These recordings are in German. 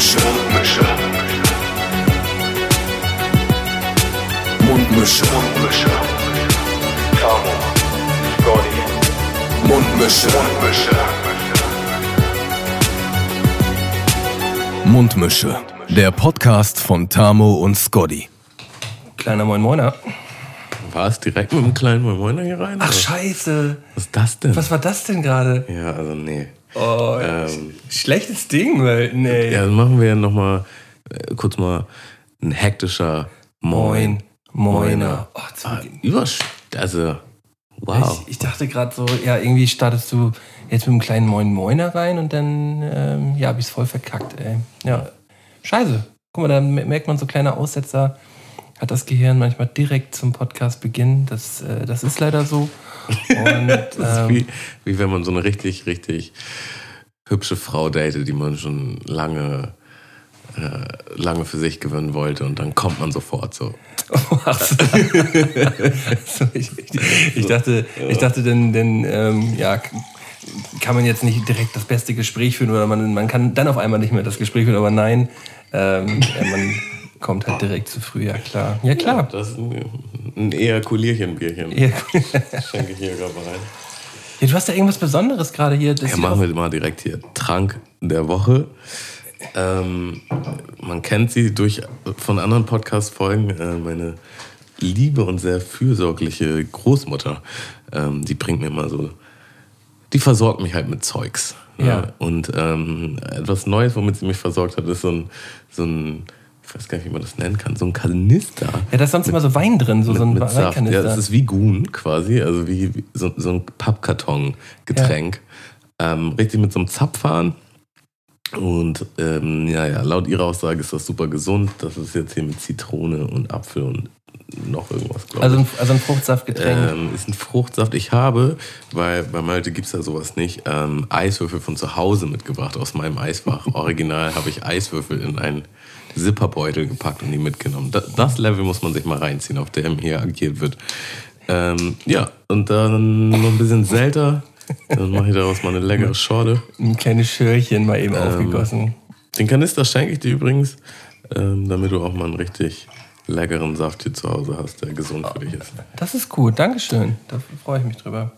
Mundmische. Mundmische. Mundmische. Mundmische. Tamo. Scotty. Mundmische. Mundmische. Mundmische. Der Podcast von Tamo und Scotty. Kleiner Moin Moiner. War es direkt mit einem kleinen Moin Moiner hier rein? Ach, oder? scheiße. Was ist das denn? Was war das denn gerade? Ja, also nee. Oh, Ähm. schlechtes Ding, weil, nee. Ja, dann machen wir ja nochmal äh, kurz mal ein hektischer Moin. Moin. Moiner. Oh, Ah, Beginn. Übersch... Also, wow. Ich, ich dachte gerade so, ja, irgendwie startest du jetzt mit einem kleinen Moin Moiner rein und dann, ähm, ja, hab ich's voll verkackt, ey. Ja, scheiße. Guck mal, da merkt man so kleine Aussetzer. Hat das Gehirn manchmal direkt zum Podcastbeginn. Das, äh, das ist leider so. Und, das ist ähm, wie, wie wenn man so eine richtig, richtig hübsche Frau datet, die man schon lange, äh, lange für sich gewinnen wollte und dann kommt man sofort so. Ach so. so, ich, ich, ich dachte, ich dachte, denn, denn ähm, ja, kann man jetzt nicht direkt das beste Gespräch führen oder man, man kann dann auf einmal nicht mehr das Gespräch führen, aber nein, ähm, man kommt halt direkt zu früh, ja klar. Ja klar. Das ist ein, ein Ejakulierchenbierchen. Ja, Schenke ich hier gerade mal rein. Ja, du hast ja irgendwas Besonderes gerade hier. Ja, machen wir mal direkt hier. Trank der Woche. Ähm, man kennt sie durch von anderen Podcast-Folgen. Äh, meine liebe und sehr fürsorgliche Großmutter, ähm, die bringt mir mal so, die versorgt mich halt mit Zeugs. ne? Ja. Und ähm, etwas Neues, womit sie mich versorgt hat, ist so ein, so ein, ich weiß gar nicht, wie man das nennen kann, so ein Kanister. ja, da ist sonst immer so Wein drin, so, so ein mit Saft. Ja, Weinkanister. das ist wie Gun quasi, also wie, wie so, so ein Pappkarton-Getränk. Ähm, richtig mit so einem Zapfhahn. Und ähm, ja, ja, laut ihrer Aussage ist das super gesund. Das ist jetzt hier mit Zitrone und Apfel und noch irgendwas, glaube also, ich. ein, also ein Fruchtsaftgetränk. Ähm, ist ein Fruchtsaft. Ich habe, weil bei Malte gibt es ja sowas nicht, ähm, Eiswürfel von zu Hause mitgebracht aus meinem Eisfach. Original habe ich Eiswürfel in einen Zipperbeutel gepackt und die mitgenommen. Das, Level muss man sich mal reinziehen, auf dem hier agiert wird. Ähm, ja, und dann noch ein bisschen Selter. Dann mache ich daraus mal eine leckere Schorle. Ein kleines Schörchen mal Ähm, eben aufgegossen. Den Kanister schenke ich dir übrigens, ähm, damit du auch mal einen richtig leckeren Saft hier zu Hause hast, der gesund für dich ist. Das ist gut, Dankeschön. Da freue ich mich drüber.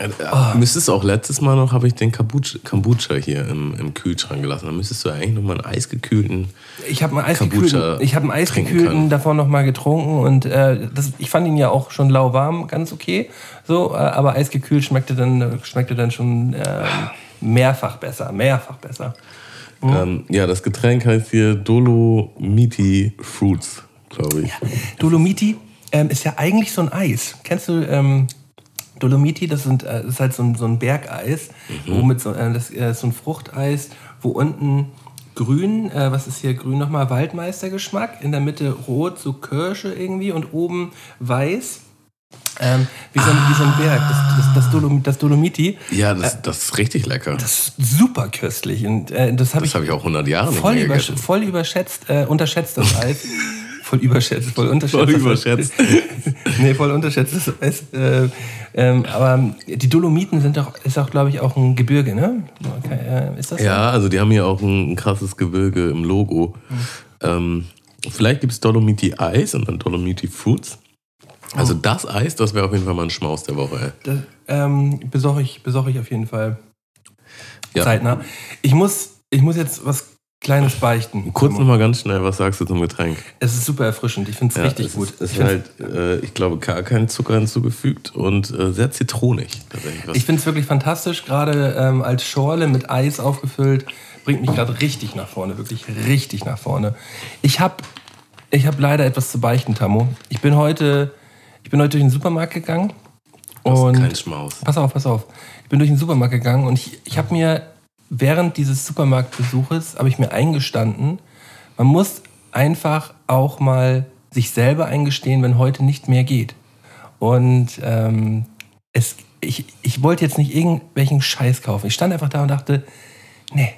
Äh, Müsstest du auch letztes Mal noch, habe ich den Kombucha, Kombucha hier im, im Kühlschrank gelassen. Da müsstest du eigentlich noch mal einen eisgekühlten. Ich habe einen eisgekühlten, ich habe einen eisgekühlten davon noch mal getrunken und äh, das, ich fand ihn ja auch schon lauwarm, ganz okay. So, äh, aber eisgekühlt schmeckte dann schmeckte dann schon äh, mehrfach besser, mehrfach besser. Ähm, ja, das Getränk heißt hier Dolomiti Fruits, glaube ich. Dolomiti ähm, ist ja eigentlich so ein Eis. Kennst du ähm, Dolomiti? Das, sind, äh, das ist halt so ein, so ein Bergeis, wo mit so, äh, das äh, ist so ein Fruchteis, wo unten grün, äh, was ist hier grün nochmal? Waldmeistergeschmack, in der Mitte rot, so Kirsche irgendwie und oben weiß. Ähm, wie, so ein, wie so ein Berg, das, das, das, das Dolomiti. Ja, das, das ist richtig lecker. Das ist super köstlich. Und äh, das habe ich habe ich auch 100 Jahre nicht voll, übersch gegessen. voll überschätzt, äh, unterschätzt das Eis. Voll überschätzt, voll unterschätzt. Voll überschätzt. nee, voll unterschätzt das. Äh, ähm, aber die Dolomiten sind doch, ist auch, glaube ich, auch ein Gebirge, ne? Äh, ist das so? Ja, also die haben hier auch ein, ein krasses Gebirge im Logo. Ähm, vielleicht gibt es Dolomiti Eis und dann Dolomiti Fruits. Also das Eis, das wäre auf jeden Fall mal ein Schmaus der Woche. Das ähm, besorge ich, besorge ich auf jeden Fall Ja. zeitnah. Ich muss, ich muss jetzt was Kleines beichten. Kurz nochmal ganz schnell, was sagst du zum Getränk? Es ist super erfrischend. Ich finde es Ja, richtig es gut. Ist, es ist halt, äh, ich glaube, gar kein Zucker hinzugefügt und äh, sehr zitronig. Ich finde es wirklich fantastisch, gerade ähm, als Schorle mit Eis aufgefüllt, bringt mich gerade richtig nach vorne, wirklich richtig nach vorne. Ich habe ich hab leider etwas zu beichten, Tammo. Ich bin heute, ich bin heute durch den Supermarkt gegangen das ist und kein Schmaus. pass auf, pass auf. Ich bin durch den Supermarkt gegangen und ich, ich habe mir während dieses Supermarktbesuches habe ich mir eingestanden, man muss einfach auch mal sich selber eingestehen, wenn heute nicht mehr geht. Und ähm, es, ich, ich wollte jetzt nicht irgendwelchen Scheiß kaufen. Ich stand einfach da und dachte, nee,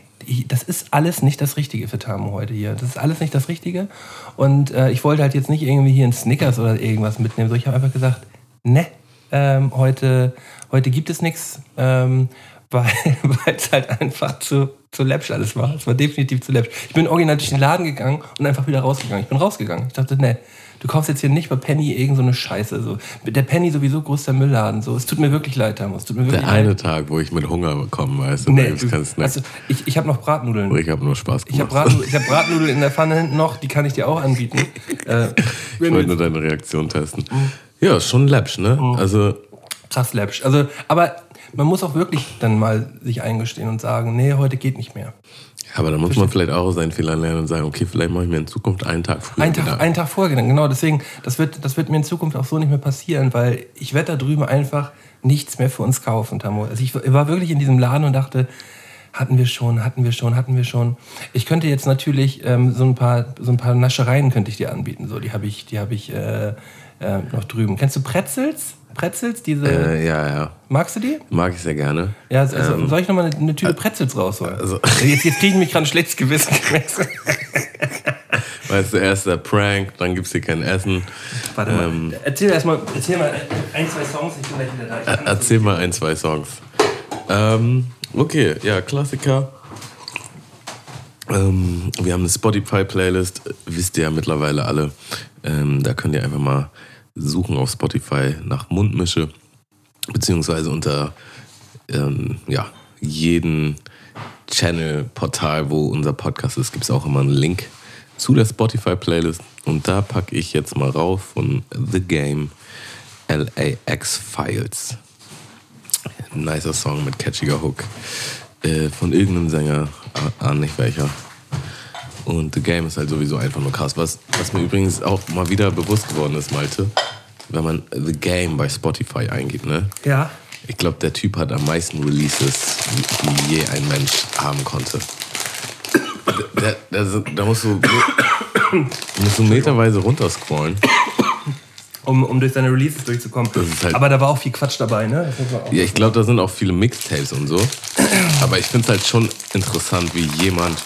das ist alles nicht das Richtige für Tamu heute hier. Das ist alles nicht das Richtige. Und äh, ich wollte halt jetzt nicht irgendwie hier einen Snickers oder irgendwas mitnehmen. So, ich habe einfach gesagt, ne, ähm, heute, heute gibt es nichts, ähm, weil es halt einfach zu, zu läppsch alles war. Es war definitiv zu läppsch. Ich bin original durch den Laden gegangen und einfach wieder rausgegangen. Ich bin rausgegangen. Ich dachte, nee, du kaufst jetzt hier nicht bei Penny irgend so eine Scheiße. So. Der Penny sowieso größter Müll-Laden. So. Es tut mir wirklich leid, Tamus. Tut mir wirklich Der leid. eine Tag, wo ich mit Hunger bekomme, weißt du, Nee, du, also, ich, ich habe noch Bratnudeln. ich habe nur Spaß Ich habe gemacht. Bratnudeln, ich hab Bratnudeln in der Pfanne hinten noch, die kann ich dir auch anbieten. Äh, ich wollte nur deine Reaktion testen. Mhm. Ja, schon läppsch, ne? Also, krass läppsch. Also, aber man muss auch wirklich dann mal sich eingestehen und sagen, nee, heute geht nicht mehr. aber da muss man vielleicht auch aus seinen Fehlern lernen und sagen, okay, vielleicht mache ich mir in Zukunft einen Tag früher Einen Tag, einen Tag vorher, genau. Deswegen, das wird, das wird mir in Zukunft auch so nicht mehr passieren, weil ich werde da drüben einfach nichts mehr für uns kaufen, Tamo. Also ich war wirklich in diesem Laden und dachte, hatten wir schon, hatten wir schon, hatten wir schon. Ich könnte jetzt natürlich ähm, so ein paar, so ein paar Naschereien könnte ich dir anbieten. So, die habe ich, die habe ich äh, äh, noch drüben. Kennst du Pretzels? Pretzels, diese. Äh, ja, ja. magst du die? Mag ich sehr gerne. Ja, also, soll ich nochmal eine, eine Tüte Pretzels rausholen? also- jetzt jetzt kriege ich mich gerade ein schlechtes Gewissen. Weißt du, erst der Prank, dann gibt's hier kein Essen. Warte mal. Ähm, erzähl erst mal, erzähl mal ein, zwei Songs, ich bin gleich wieder da. Das Erzähl mal ein, zwei Songs. Ähm, okay, ja, Klassiker. Ähm, wir haben eine Spotify-Playlist, wisst ihr ja mittlerweile alle. Ähm, da könnt ihr einfach mal suchen auf Spotify nach Mundmische, beziehungsweise unter ähm, ja, jeden Channel-Portal, wo unser Podcast ist, gibt es auch immer einen Link zu der Spotify-Playlist. Und da packe ich jetzt mal rauf von The Game LAX Files. Nicer Song mit catchiger Hook. Äh, von irgendeinem Sänger, ah, ah, nicht welcher. Und The Game ist halt sowieso einfach nur krass. Was, was mir übrigens auch mal wieder bewusst geworden ist, Malte, wenn man The Game bei Spotify eingibt, ne? Ja. Ich glaube, der Typ hat am meisten Releases, wie je ein Mensch haben konnte. Da, da, da musst du, musst du meterweise runterscrollen. Um, um durch seine Releases durchzukommen. Halt- Aber da war auch viel Quatsch dabei, ne? Ja, ich glaube, da sind auch viele Mixtapes und so. Aber ich finde es halt schon interessant, wie jemand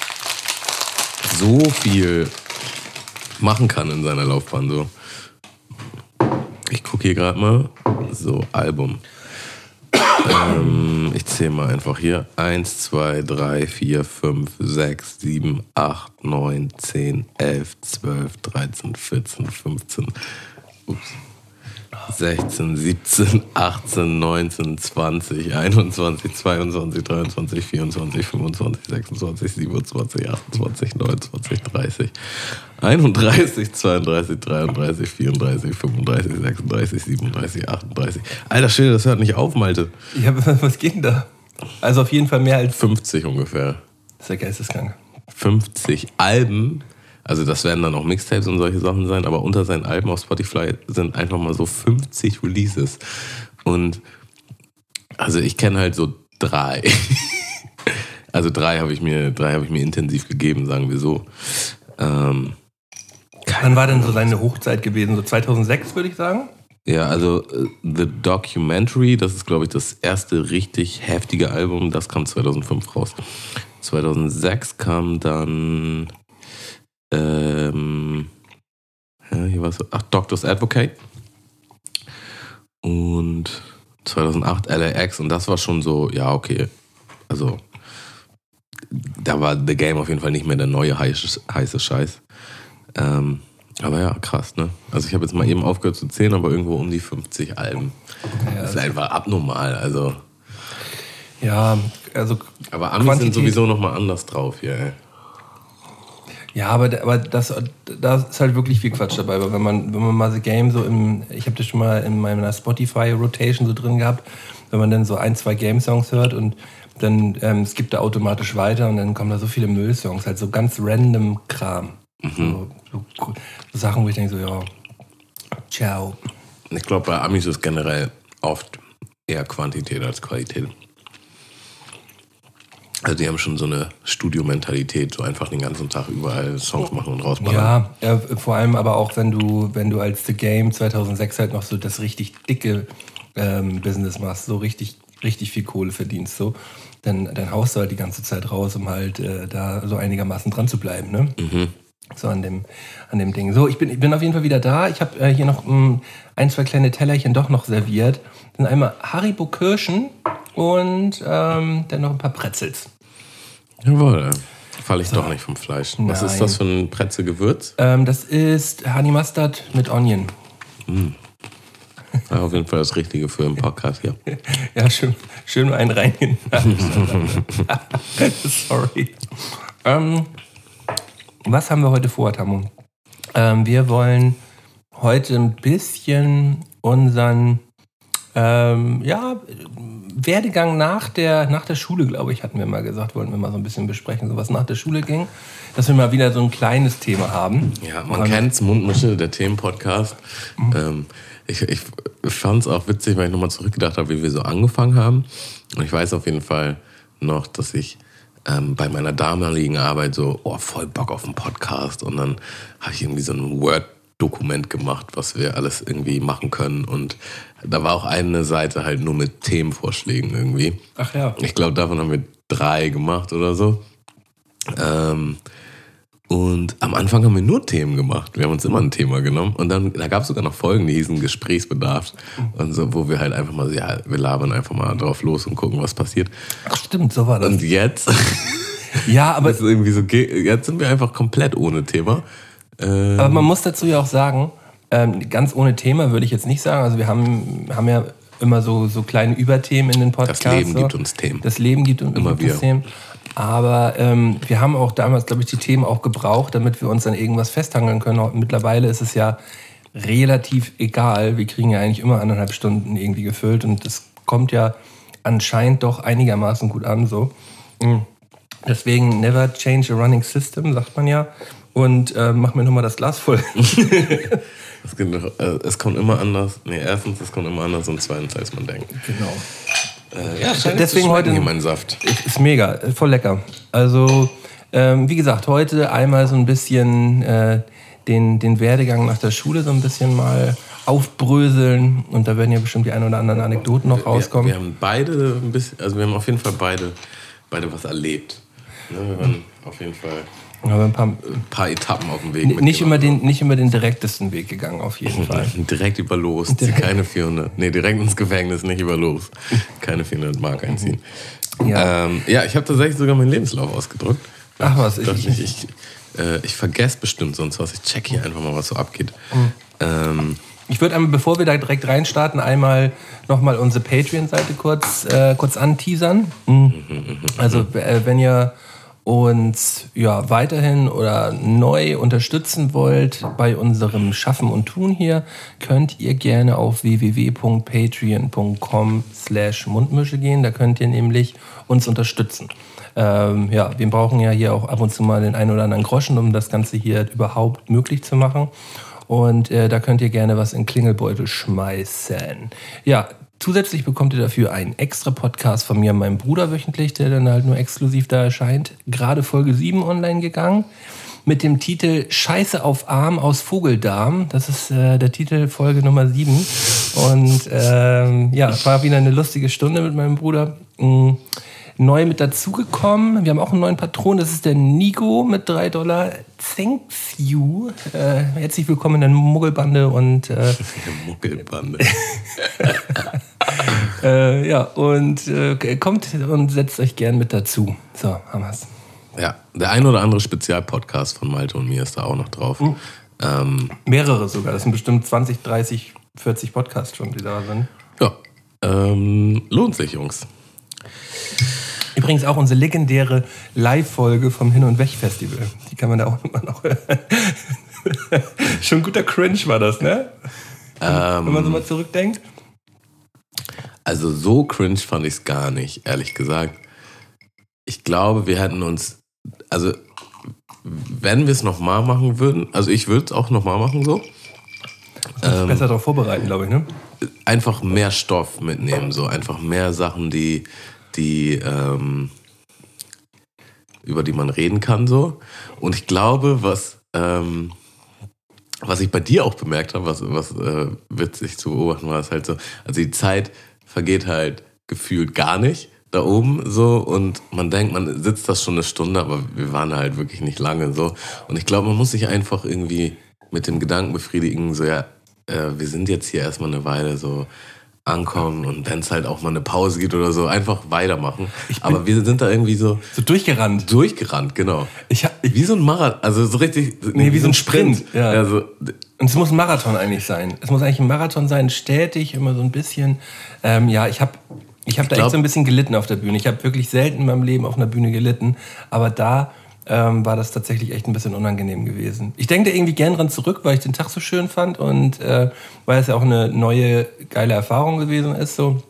so viel machen kann in seiner Laufbahn. So. Ich gucke hier gerade mal. So, Album. ähm, ich zähle mal einfach hier. 1, 2, 3, 4, 5, 6, 7, 8, 9, 10, 11, 12, 13, 14, 15. Ups. 16, 17, 18, 19, 20, 21, 22, 23, 24, 25, 26, 27, 28, 29, 30, 31, 32, 33, 34, 35, 36, 37, 38. Alter Schwede, das hört nicht auf, Malte. Ja, was geht denn da? Also auf jeden Fall mehr als. 50 ungefähr. Das ist ja geisteskrank. 50 Alben. Also das werden dann auch Mixtapes und solche Sachen sein, aber unter seinen Alben auf Spotify sind einfach mal so 50 Releases. Und also ich kenne halt so drei. Also drei habe ich mir, drei habe ich mir intensiv gegeben, sagen wir so. Ähm, Wann war denn so seine Hochzeit gewesen? So 2006, würde ich sagen? ja, also äh, The Documentary, das ist glaube ich das erste richtig heftige Album, das kam 2005 raus. 2006 kam dann ähm, ja, hier war ach, Doctor's Advocate. Und 2008 LAX und das war schon so, ja, okay. Also, da war The Game auf jeden Fall nicht mehr der neue heiße, heiße Scheiß. Ähm, aber ja, krass, ne? Also, ich habe jetzt mal eben aufgehört zu zählen, aber irgendwo um die 50 Alben. das ist einfach abnormal. Also, Ja, also. aber Amis Quantität- sind sowieso nochmal anders drauf hier, ey. Ja, aber, aber das, da ist halt wirklich viel Quatsch dabei. Weil wenn man, wenn man mal The Game so im, ich habe das schon mal in meiner Spotify-Rotation so drin gehabt, wenn man dann so ein, zwei Game-Songs hört und dann ähm, skippt er automatisch weiter und dann kommen da so viele Müllsongs, halt so ganz random Kram. So, so, so Sachen, wo ich denke so, ja, ciao. Ich glaube, bei Amis ist generell oft eher Quantität als Qualität. Also die haben schon so eine Studiomentalität, so einfach den ganzen Tag überall Songs machen und rausballern. Ja, äh, vor allem aber auch, wenn du, wenn du als The Game 2006 halt noch so das richtig dicke ähm, Business machst, so richtig, richtig viel Kohle verdienst, so, dann, dann haust du halt die ganze Zeit raus, um halt äh, da so einigermaßen dran zu bleiben, ne? So an dem, an dem Ding. So, ich bin, ich bin auf jeden Fall wieder da. Ich habe äh, hier noch mh, ein, zwei kleine Tellerchen doch noch serviert. Sind einmal Haribo Kirschen und ähm, dann noch ein paar Pretzels. Jawohl. Falle ich doch nicht vom Fleisch. Was Nein. ist das für ein Pretzelgewürz? Ähm, das ist Honey Mustard mit Onion. Ja, auf jeden Fall das Richtige für einen Podcast hier. Ja, schön, schön einen reingehen. Sorry. Ähm, was haben wir heute vor, Tamu? Ähm, wir wollen heute ein bisschen unseren ähm, ja, Werdegang nach der, nach der Schule, glaube ich, hatten wir mal gesagt, wollten wir mal so ein bisschen besprechen, so was nach der Schule ging, dass wir mal wieder so ein kleines Thema haben. Ja, man kennt's, Mundmische, der Themenpodcast. Ähm, ich ich fand es auch witzig, weil ich nochmal zurückgedacht habe, wie wir so angefangen haben. Und ich weiß auf jeden Fall noch, dass ich ähm, bei meiner damaligen Arbeit so, oh, voll Bock auf einen Podcast. Und dann habe ich irgendwie so ein Word-Dokument gemacht, was wir alles irgendwie machen können. Und da war auch eine Seite halt nur mit Themenvorschlägen irgendwie. Ach ja. Ich glaube, davon haben wir drei gemacht oder so. Ähm, und am Anfang haben wir nur Themen gemacht. Wir haben uns immer ein Thema genommen. Und dann, da gab es sogar noch Folgen, die hießen Gesprächsbedarf. Und so, wo wir halt einfach mal, ja, wir labern einfach mal drauf los und gucken, was passiert. Ach stimmt, so war das. Und jetzt, ja, aber das ist irgendwie so, jetzt sind wir einfach komplett ohne Thema. Äh, Aber man muss dazu ja auch sagen, ähm, ganz ohne Thema würde ich jetzt nicht sagen. Also wir haben, haben ja immer so, so kleine Überthemen in den Podcasts. Das Leben so. gibt uns Themen. Das Leben gibt uns Immer gibt uns. Themen. Aber ähm, wir haben auch damals, glaube ich, die Themen auch gebraucht, damit wir uns an irgendwas festhangeln können. Und mittlerweile ist es ja relativ egal. Wir kriegen ja eigentlich immer anderthalb Stunden irgendwie gefüllt und das kommt ja anscheinend doch einigermaßen gut an. So. Mhm. Deswegen never change a running system, sagt man ja. Und äh, mach mir nochmal das Glas voll. es, noch, äh, es kommt immer anders. Nee, erstens, es kommt immer anders und zweitens, als man denkt. genau. Äh, ja, scheint Deswegen heute- hier mein Saft. Ist mega, ist voll lecker. Also, ähm, wie gesagt, heute einmal so ein bisschen äh, den, den Werdegang nach der Schule so ein bisschen mal aufbröseln. Und da werden ja bestimmt die ein oder anderen Anekdoten noch rauskommen. Wir, wir haben beide ein bisschen, also wir haben auf jeden Fall beide, beide was erlebt. Ne, wir waren auf jeden Fall Aber ein paar, ein paar Etappen auf dem Weg. nicht, immer den, nicht immer den direktesten Weg gegangen, auf jeden Fall. Direkt über los, zieh keine 400. Nee, direkt ins Gefängnis, nicht über los. Keine 400 Mark einziehen. Ja. Ja, ähm, ja ich habe tatsächlich sogar meinen Lebenslauf ausgedruckt. Ach was, ich, ich- ich, ich, äh, ich vergesse bestimmt sonst was. Ich check hier einfach mal, was so abgeht. Mhm. Ähm, Ich würde einmal, bevor wir da direkt reinstarten, einmal nochmal unsere Patreon-Seite kurz, äh, kurz anteasern. Mhm. Also, äh, wenn ihr uns ja weiterhin oder neu unterstützen wollt bei unserem Schaffen und Tun hier, könnt ihr gerne auf www.patreon.com slash Mundmische gehen. Da könnt ihr nämlich uns unterstützen. Ähm, ja, wir brauchen ja hier auch ab und zu mal den einen oder anderen Groschen, um das Ganze hier überhaupt möglich zu machen. Und äh, da könnt ihr gerne was in Klingelbeutel schmeißen. Ja, zusätzlich bekommt ihr dafür einen extra Podcast von mir und meinem Bruder wöchentlich, der dann halt nur exklusiv da erscheint. Gerade Folge 7 online gegangen. Mit dem Titel Scheiße auf Arm aus Vogeldarm. Das ist äh, der Titel Folge Nummer 7. Und ähm, ja, war wieder eine lustige Stunde mit meinem Bruder. Mm neu mit dazugekommen. Wir haben auch einen neuen Patron, das ist der Nigo mit 3 Dollar. Thanks you. Äh, herzlich willkommen in der Muggelbande und äh, Muckelbande. äh, ja, und äh, kommt und setzt euch gern mit dazu. So, haben wir's. ja, der ein oder andere Spezialpodcast von Malte und mir ist da auch noch drauf. Mhm. Ähm, Mehrere sogar. Das sind bestimmt 20, 30, 40 Podcasts schon, die da sind. ja, ähm, lohnt sich, Jungs. Übrigens auch unsere legendäre Live-Folge vom Hin- und Weg-Festival. Die kann man da auch immer noch hören. Schon guter Cringe war das, ne? Wenn man so mal zurückdenkt. Also so cringe fand ich es gar nicht, ehrlich gesagt. Ich glaube, wir hätten uns, also wenn wir es nochmal machen würden, also ich würde es auch nochmal machen so, Ähm. Besser darauf vorbereiten, glaube ich, ne? einfach mehr Stoff mitnehmen, so einfach mehr Sachen, die, die, ähm, über die man reden kann, so. Und ich glaube, was, ähm, was ich bei dir auch bemerkt habe, was, was äh, witzig zu beobachten war, ist halt so, also die Zeit vergeht halt gefühlt gar nicht da oben so und man denkt, man sitzt das schon eine Stunde, aber wir waren halt wirklich nicht lange so. Und ich glaube, man muss sich einfach irgendwie mit dem Gedanken befriedigen, so ja, äh, wir sind jetzt hier erstmal eine Weile so, ankommen und wenn es halt auch mal eine Pause gibt oder so, einfach weitermachen. Aber wir sind da irgendwie so So durchgerannt. durchgerannt, genau. Ich, hab- ich, Wie so ein Marathon, also so richtig. Nee, wie so ein Sprint, ja. ja. so, und es muss ein Marathon eigentlich sein. Es muss eigentlich ein Marathon sein, stetig, immer so ein bisschen. Ähm, ja, ich habe ich hab da glaub- echt so ein bisschen gelitten auf der Bühne. Ich habe wirklich selten in meinem Leben auf einer Bühne gelitten. Aber da ähm, war das tatsächlich echt ein bisschen unangenehm gewesen. Ich denke da irgendwie gern dran zurück, weil ich den Tag so schön fand und äh, weil es ja auch eine neue, geile Erfahrung gewesen ist. So.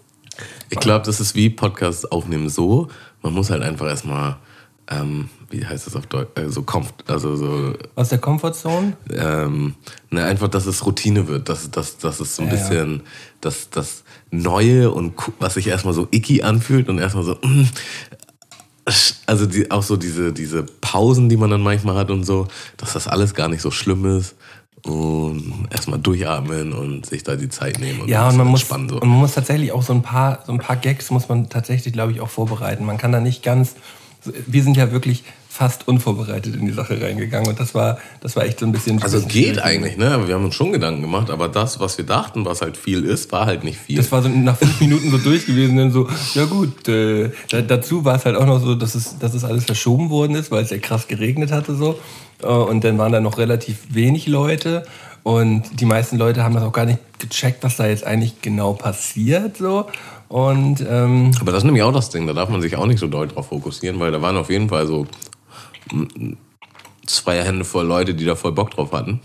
ich glaube, das ist wie Podcast aufnehmen so. Man muss halt einfach erstmal, ähm, wie heißt das auf Deutsch, äh, so also so Aus der Comfortzone. ähm, ne, einfach, dass es Routine wird, dass, dass, dass es so ein Ja, ja. bisschen das, Neue und was sich erstmal so icky anfühlt und erstmal so, mm, also die, auch so diese, diese Pausen, die man dann manchmal hat und so, dass das alles gar nicht so schlimm ist und erstmal durchatmen und sich da die Zeit nehmen und, Ja, und man, muss, entspannen. und man muss tatsächlich auch so ein paar, so ein paar Gags muss man tatsächlich, glaube ich, auch vorbereiten. Man kann da nicht ganz, wir sind ja wirklich fast unvorbereitet in die Sache reingegangen und das war, das war echt so ein bisschen. Also bisschen geht eigentlich, ne? Wir haben uns schon Gedanken gemacht, aber das, was wir dachten, was halt viel ist, war halt nicht viel. Das war so nach fünf Minuten so durch gewesen, dann so, ja gut, äh, da, dazu war es halt auch noch so, dass es, dass es alles verschoben worden ist, weil es ja krass geregnet hatte so. Äh, Und dann waren da noch relativ wenig Leute und die meisten Leute haben das auch gar nicht gecheckt, was da jetzt eigentlich genau passiert so. Und ähm, Aber das ist nämlich auch das Ding, da darf man sich auch nicht so doll drauf fokussieren, weil da waren auf jeden Fall so zwei Hände voll Leute, die da voll Bock drauf hatten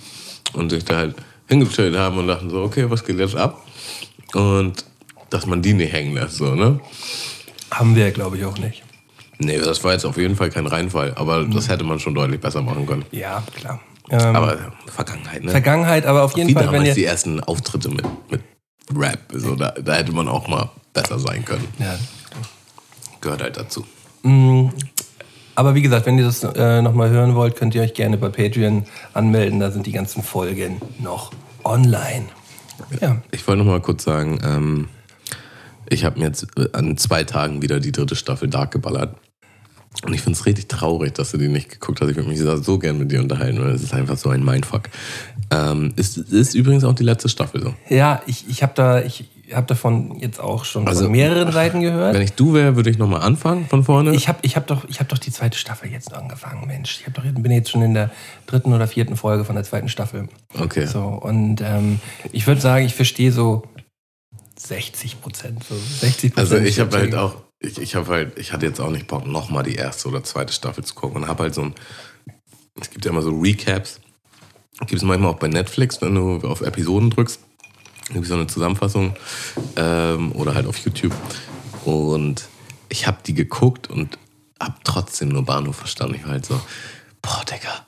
und sich da halt hingestellt haben und dachten so, okay, was geht jetzt ab? Und dass man die nicht hängen lässt, so, ne? haben wir, glaube ich, auch nicht. Nee, das war jetzt auf jeden Fall kein Reinfall, aber das hätte man schon deutlich besser machen können. Ja, klar. Ähm, Aber Vergangenheit, ne? Vergangenheit, aber auf jeden Wie Fall, wenn damals ihr. die ersten Auftritte mit, mit Rap, so, da, da hätte man auch mal besser sein können. Ja. Gehört halt dazu. Aber wie gesagt, wenn ihr das äh, nochmal hören wollt, könnt ihr euch gerne bei Patreon anmelden. Da sind die ganzen Folgen noch online. Ja. Ich wollte noch mal kurz sagen, ähm, ich habe mir jetzt äh, an zwei Tagen wieder die dritte Staffel Dark geballert. Und ich finde es richtig traurig, dass du die nicht geguckt hast. Ich würde mich so gern mit dir unterhalten, weil es ist einfach so ein Mindfuck. Ähm, ist, ist übrigens auch die letzte Staffel so. Ja, ich, ich habe da, ich hab davon jetzt auch schon Also, von mehreren Seiten gehört. Wenn ich du wäre, würde ich noch mal anfangen von vorne. Ich habe ich hab doch, ich hab doch die zweite Staffel jetzt angefangen, Mensch. Ich hab doch, bin jetzt schon in der dritten oder vierten Folge von der zweiten Staffel. okay. So, und ähm, ich würde sagen, ich verstehe so 60 Prozent. So 60 Also ich habe halt auch, ich, ich habe halt, ich hatte jetzt auch nicht Bock, nochmal die erste oder zweite Staffel zu gucken und habe halt so ein, es gibt ja immer so Recaps, gibt es manchmal auch bei Netflix, wenn du auf Episoden drückst, es so eine Zusammenfassung ähm, oder halt auf YouTube und ich habe die geguckt und habe trotzdem nur Bahnhof verstanden. Ich war halt so, boah, Digga,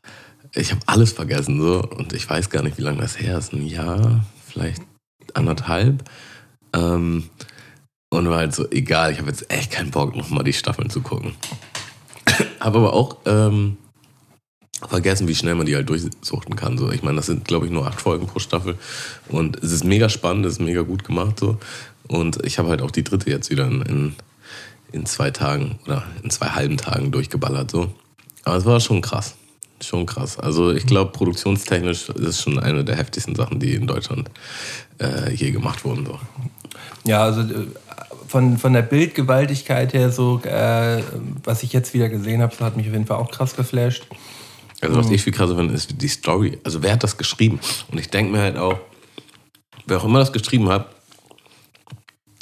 ich habe alles vergessen so und ich weiß gar nicht, wie lange das her ist, ein Jahr, vielleicht anderthalb. Ähm, und war halt so, egal, ich habe jetzt echt keinen Bock, nochmal die Staffeln zu gucken. habe aber auch ähm, vergessen, wie schnell man die halt durchsuchten kann. So. Ich meine, das sind, glaube ich, nur acht Folgen pro Staffel. Und es ist mega spannend, es ist mega gut gemacht. So. Und ich habe halt auch die dritte jetzt wieder in, in, in zwei Tagen oder in zwei halben Tagen durchgeballert. So. Aber es war schon krass. Schon krass. Also ich glaube, produktionstechnisch ist es schon eine der heftigsten Sachen, die in Deutschland äh, je gemacht wurden. So. Ja, also äh, von, von der Bildgewaltigkeit her, so, äh, was ich jetzt wieder gesehen habe, hat mich auf jeden Fall auch krass geflasht. Also was ich viel krasser finde, ist die Story. Also wer hat das geschrieben? Und ich denke mir halt auch, wer auch immer das geschrieben hat,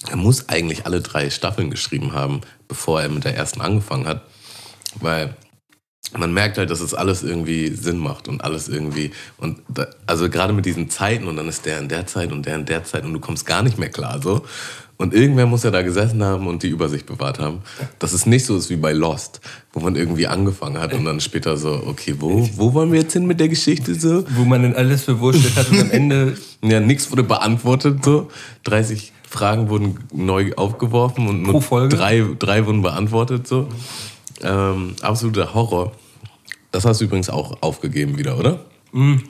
er muss eigentlich alle drei Staffeln geschrieben haben, bevor er mit der ersten angefangen hat. Weil man merkt halt, dass es alles irgendwie Sinn macht und alles irgendwie. Und da, also gerade mit diesen Zeiten und dann ist der in der Zeit und der in der Zeit und du kommst gar nicht mehr klar so. Und irgendwer muss ja da gesessen haben und die Übersicht bewahrt haben. Dass es nicht so ist wie bei Lost, wo man irgendwie angefangen hat und dann später so, okay, wo, wo wollen wir jetzt hin mit der Geschichte so? Wo man dann alles verwurschtelt hat und am Ende. Ja, nichts wurde beantwortet so. 30 Fragen wurden neu aufgeworfen und nur drei, drei wurden beantwortet so. Ähm, absoluter Horror. Das hast du übrigens auch aufgegeben wieder, oder? Mhm.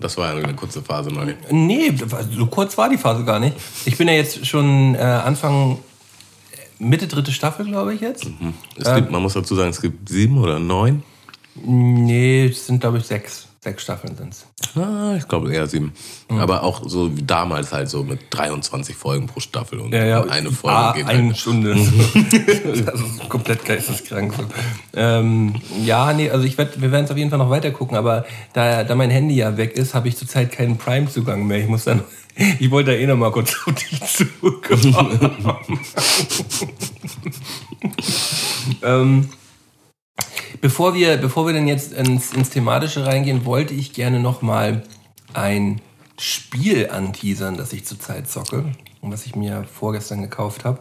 Das war ja eine kurze Phase neu. Nee, so kurz war die Phase gar nicht. Ich bin ja jetzt schon äh, Anfang, Mitte dritte Staffel, glaube ich jetzt. Es gibt, man muss dazu sagen, es gibt sieben oder neun. Nee, es sind, glaube ich, sechs. Sechs Staffeln sind es. Ah, ich glaube eher sieben. Aber auch so wie damals halt so mit 23 Folgen pro Staffel und Ja, ja. eine Folge ah, geht eine halt. Stunde. das ist komplett geisteskrank. So. Ähm, ja, nee, also ich werd, wir werden es auf jeden Fall noch weiter gucken, aber da, da mein Handy ja weg ist, habe ich zurzeit keinen Prime-Zugang mehr. Ich muss dann, ich wollte da eh noch mal kurz auf dich zukommen. ähm, bevor wir, bevor wir denn jetzt ins, ins Thematische reingehen, wollte ich gerne noch mal ein Spiel anteasern, das ich zurzeit zocke und was ich mir vorgestern gekauft habe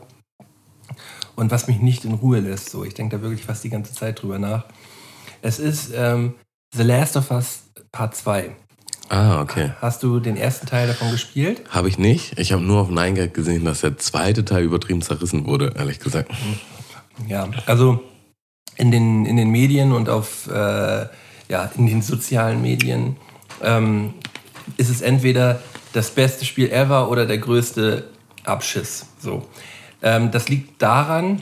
und was mich nicht in Ruhe lässt. So, ich denke da wirklich fast die ganze Zeit drüber nach. Es ist ähm, The Last of Us Part 2. Ah, okay. Hast du den ersten Teil davon gespielt? Habe ich nicht. Ich habe nur auf Gag gesehen, dass der zweite Teil übertrieben zerrissen wurde, ehrlich gesagt. Ja, also in den, in den Medien und auf, äh, ja, in den sozialen Medien ähm, ist es entweder das beste Spiel ever oder der größte Abschiss. So. Ähm, das liegt daran,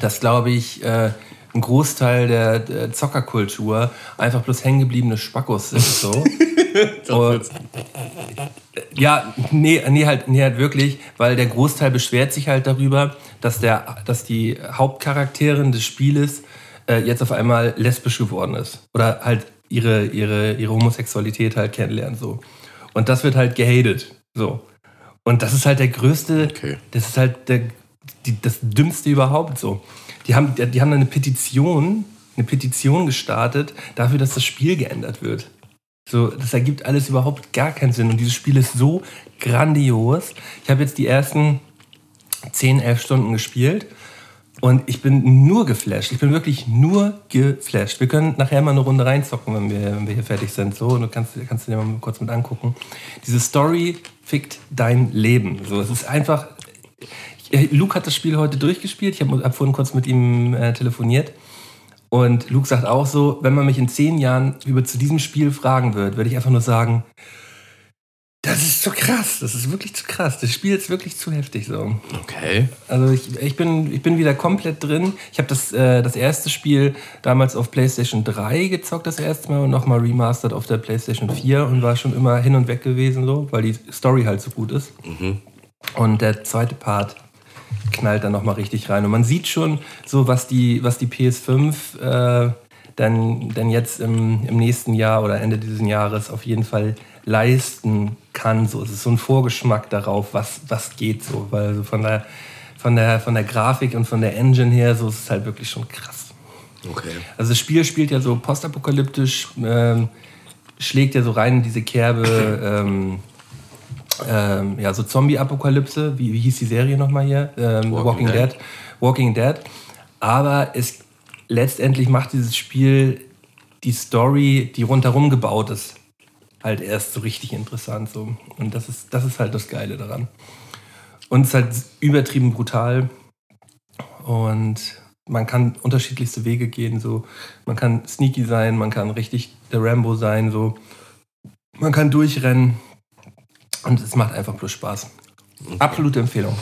dass, glaube ich, äh, ein Großteil der, der Zockerkultur einfach bloß hängengebliebene Spackos sind. So. Und, ja, nee, nee, halt, nee, halt wirklich, weil der Großteil beschwert sich halt darüber, dass, der, dass die Hauptcharakterin des Spieles äh, jetzt auf einmal lesbisch geworden ist. Oder halt ihre, ihre, ihre Homosexualität halt kennenlernen. So. Und das wird halt gehatet. So. Und das ist halt der größte, Okay. das ist halt der, die, das Dümmste überhaupt so. Die haben, die haben eine Petition, eine Petition gestartet dafür, dass das Spiel geändert wird. So, das ergibt alles überhaupt gar keinen Sinn. Und dieses Spiel ist so grandios. Ich habe jetzt die ersten 10, 11 Stunden gespielt und ich bin nur geflasht. Ich bin wirklich nur geflasht. Wir können nachher mal eine Runde reinzocken, wenn wir, wenn wir hier fertig sind. So, und du kannst, kannst du dir mal kurz mit angucken. Diese Story fickt dein Leben. So, es ist einfach. Ich, Luke hat das Spiel heute durchgespielt. Ich habe hab vorhin kurz mit ihm äh, telefoniert. Und Luke sagt auch so, wenn man mich in zehn Jahren über zu diesem Spiel fragen wird, würde ich einfach nur sagen, das ist zu krass, das ist wirklich zu krass. Das Spiel ist wirklich zu heftig so. Okay. Also ich, ich, bin, ich bin wieder komplett drin. Ich habe das, äh, das erste Spiel damals auf PlayStation 3 gezockt, das erste Mal und nochmal remastered auf der PlayStation 4 und war schon immer hin und weg gewesen, so, weil die Story halt so gut ist. Und der zweite Part knallt dann nochmal richtig rein. Und man sieht schon so, was die, was die PS5 äh, dann, dann jetzt im, im nächsten Jahr oder Ende dieses Jahres auf jeden Fall leisten kann. So, es ist so ein Vorgeschmack darauf, was, was geht so. Weil so von der, von, der, von der Grafik und von der Engine her, so ist es halt wirklich schon krass. Okay. Also das Spiel spielt ja so postapokalyptisch, ähm, schlägt ja so rein in diese Kerbe, ähm, ähm, ja, so Zombie-Apokalypse, wie, wie hieß die Serie nochmal hier? Ähm, Walking Walking, Dead. Dead. Walking Dead. Aber es letztendlich macht dieses Spiel die Story, die rundherum gebaut ist, halt erst so richtig interessant. So. Und das ist, das ist halt das Geile daran. Und es ist halt übertrieben brutal. Und man kann unterschiedlichste Wege gehen. So. Man kann sneaky sein, man kann richtig der Rambo sein. So. Man kann durchrennen. Und es macht einfach bloß Spaß. Absolute Empfehlung.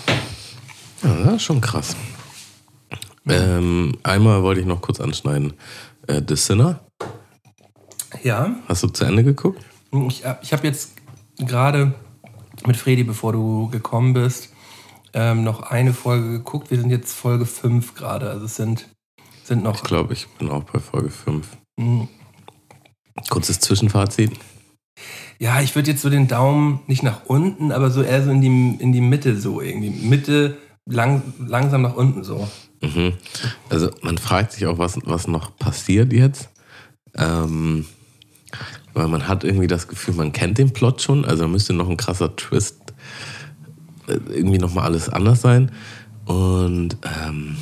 Ja, das ist schon krass. Ähm, einmal wollte ich noch kurz anschneiden. Äh, The Sinner, Ja, hast du zu Ende geguckt? Ich, ich habe jetzt gerade mit Fredi, bevor du gekommen bist, ähm, noch eine Folge geguckt. Wir sind jetzt Folge 5 gerade. Also es sind, sind noch Ich glaube, ich bin auch bei Folge 5. mh, Kurzes Zwischenfazit. Ja, ich würde jetzt so den Daumen nicht nach unten, aber so eher so in die, in die Mitte so irgendwie. Mitte, lang, langsam nach unten so. Mhm. Also man fragt sich auch, was, was noch passiert jetzt. Ähm, weil man hat irgendwie das Gefühl, man kennt den Plot schon. Also müsste noch ein krasser Twist äh, irgendwie nochmal alles anders sein. Und ähm,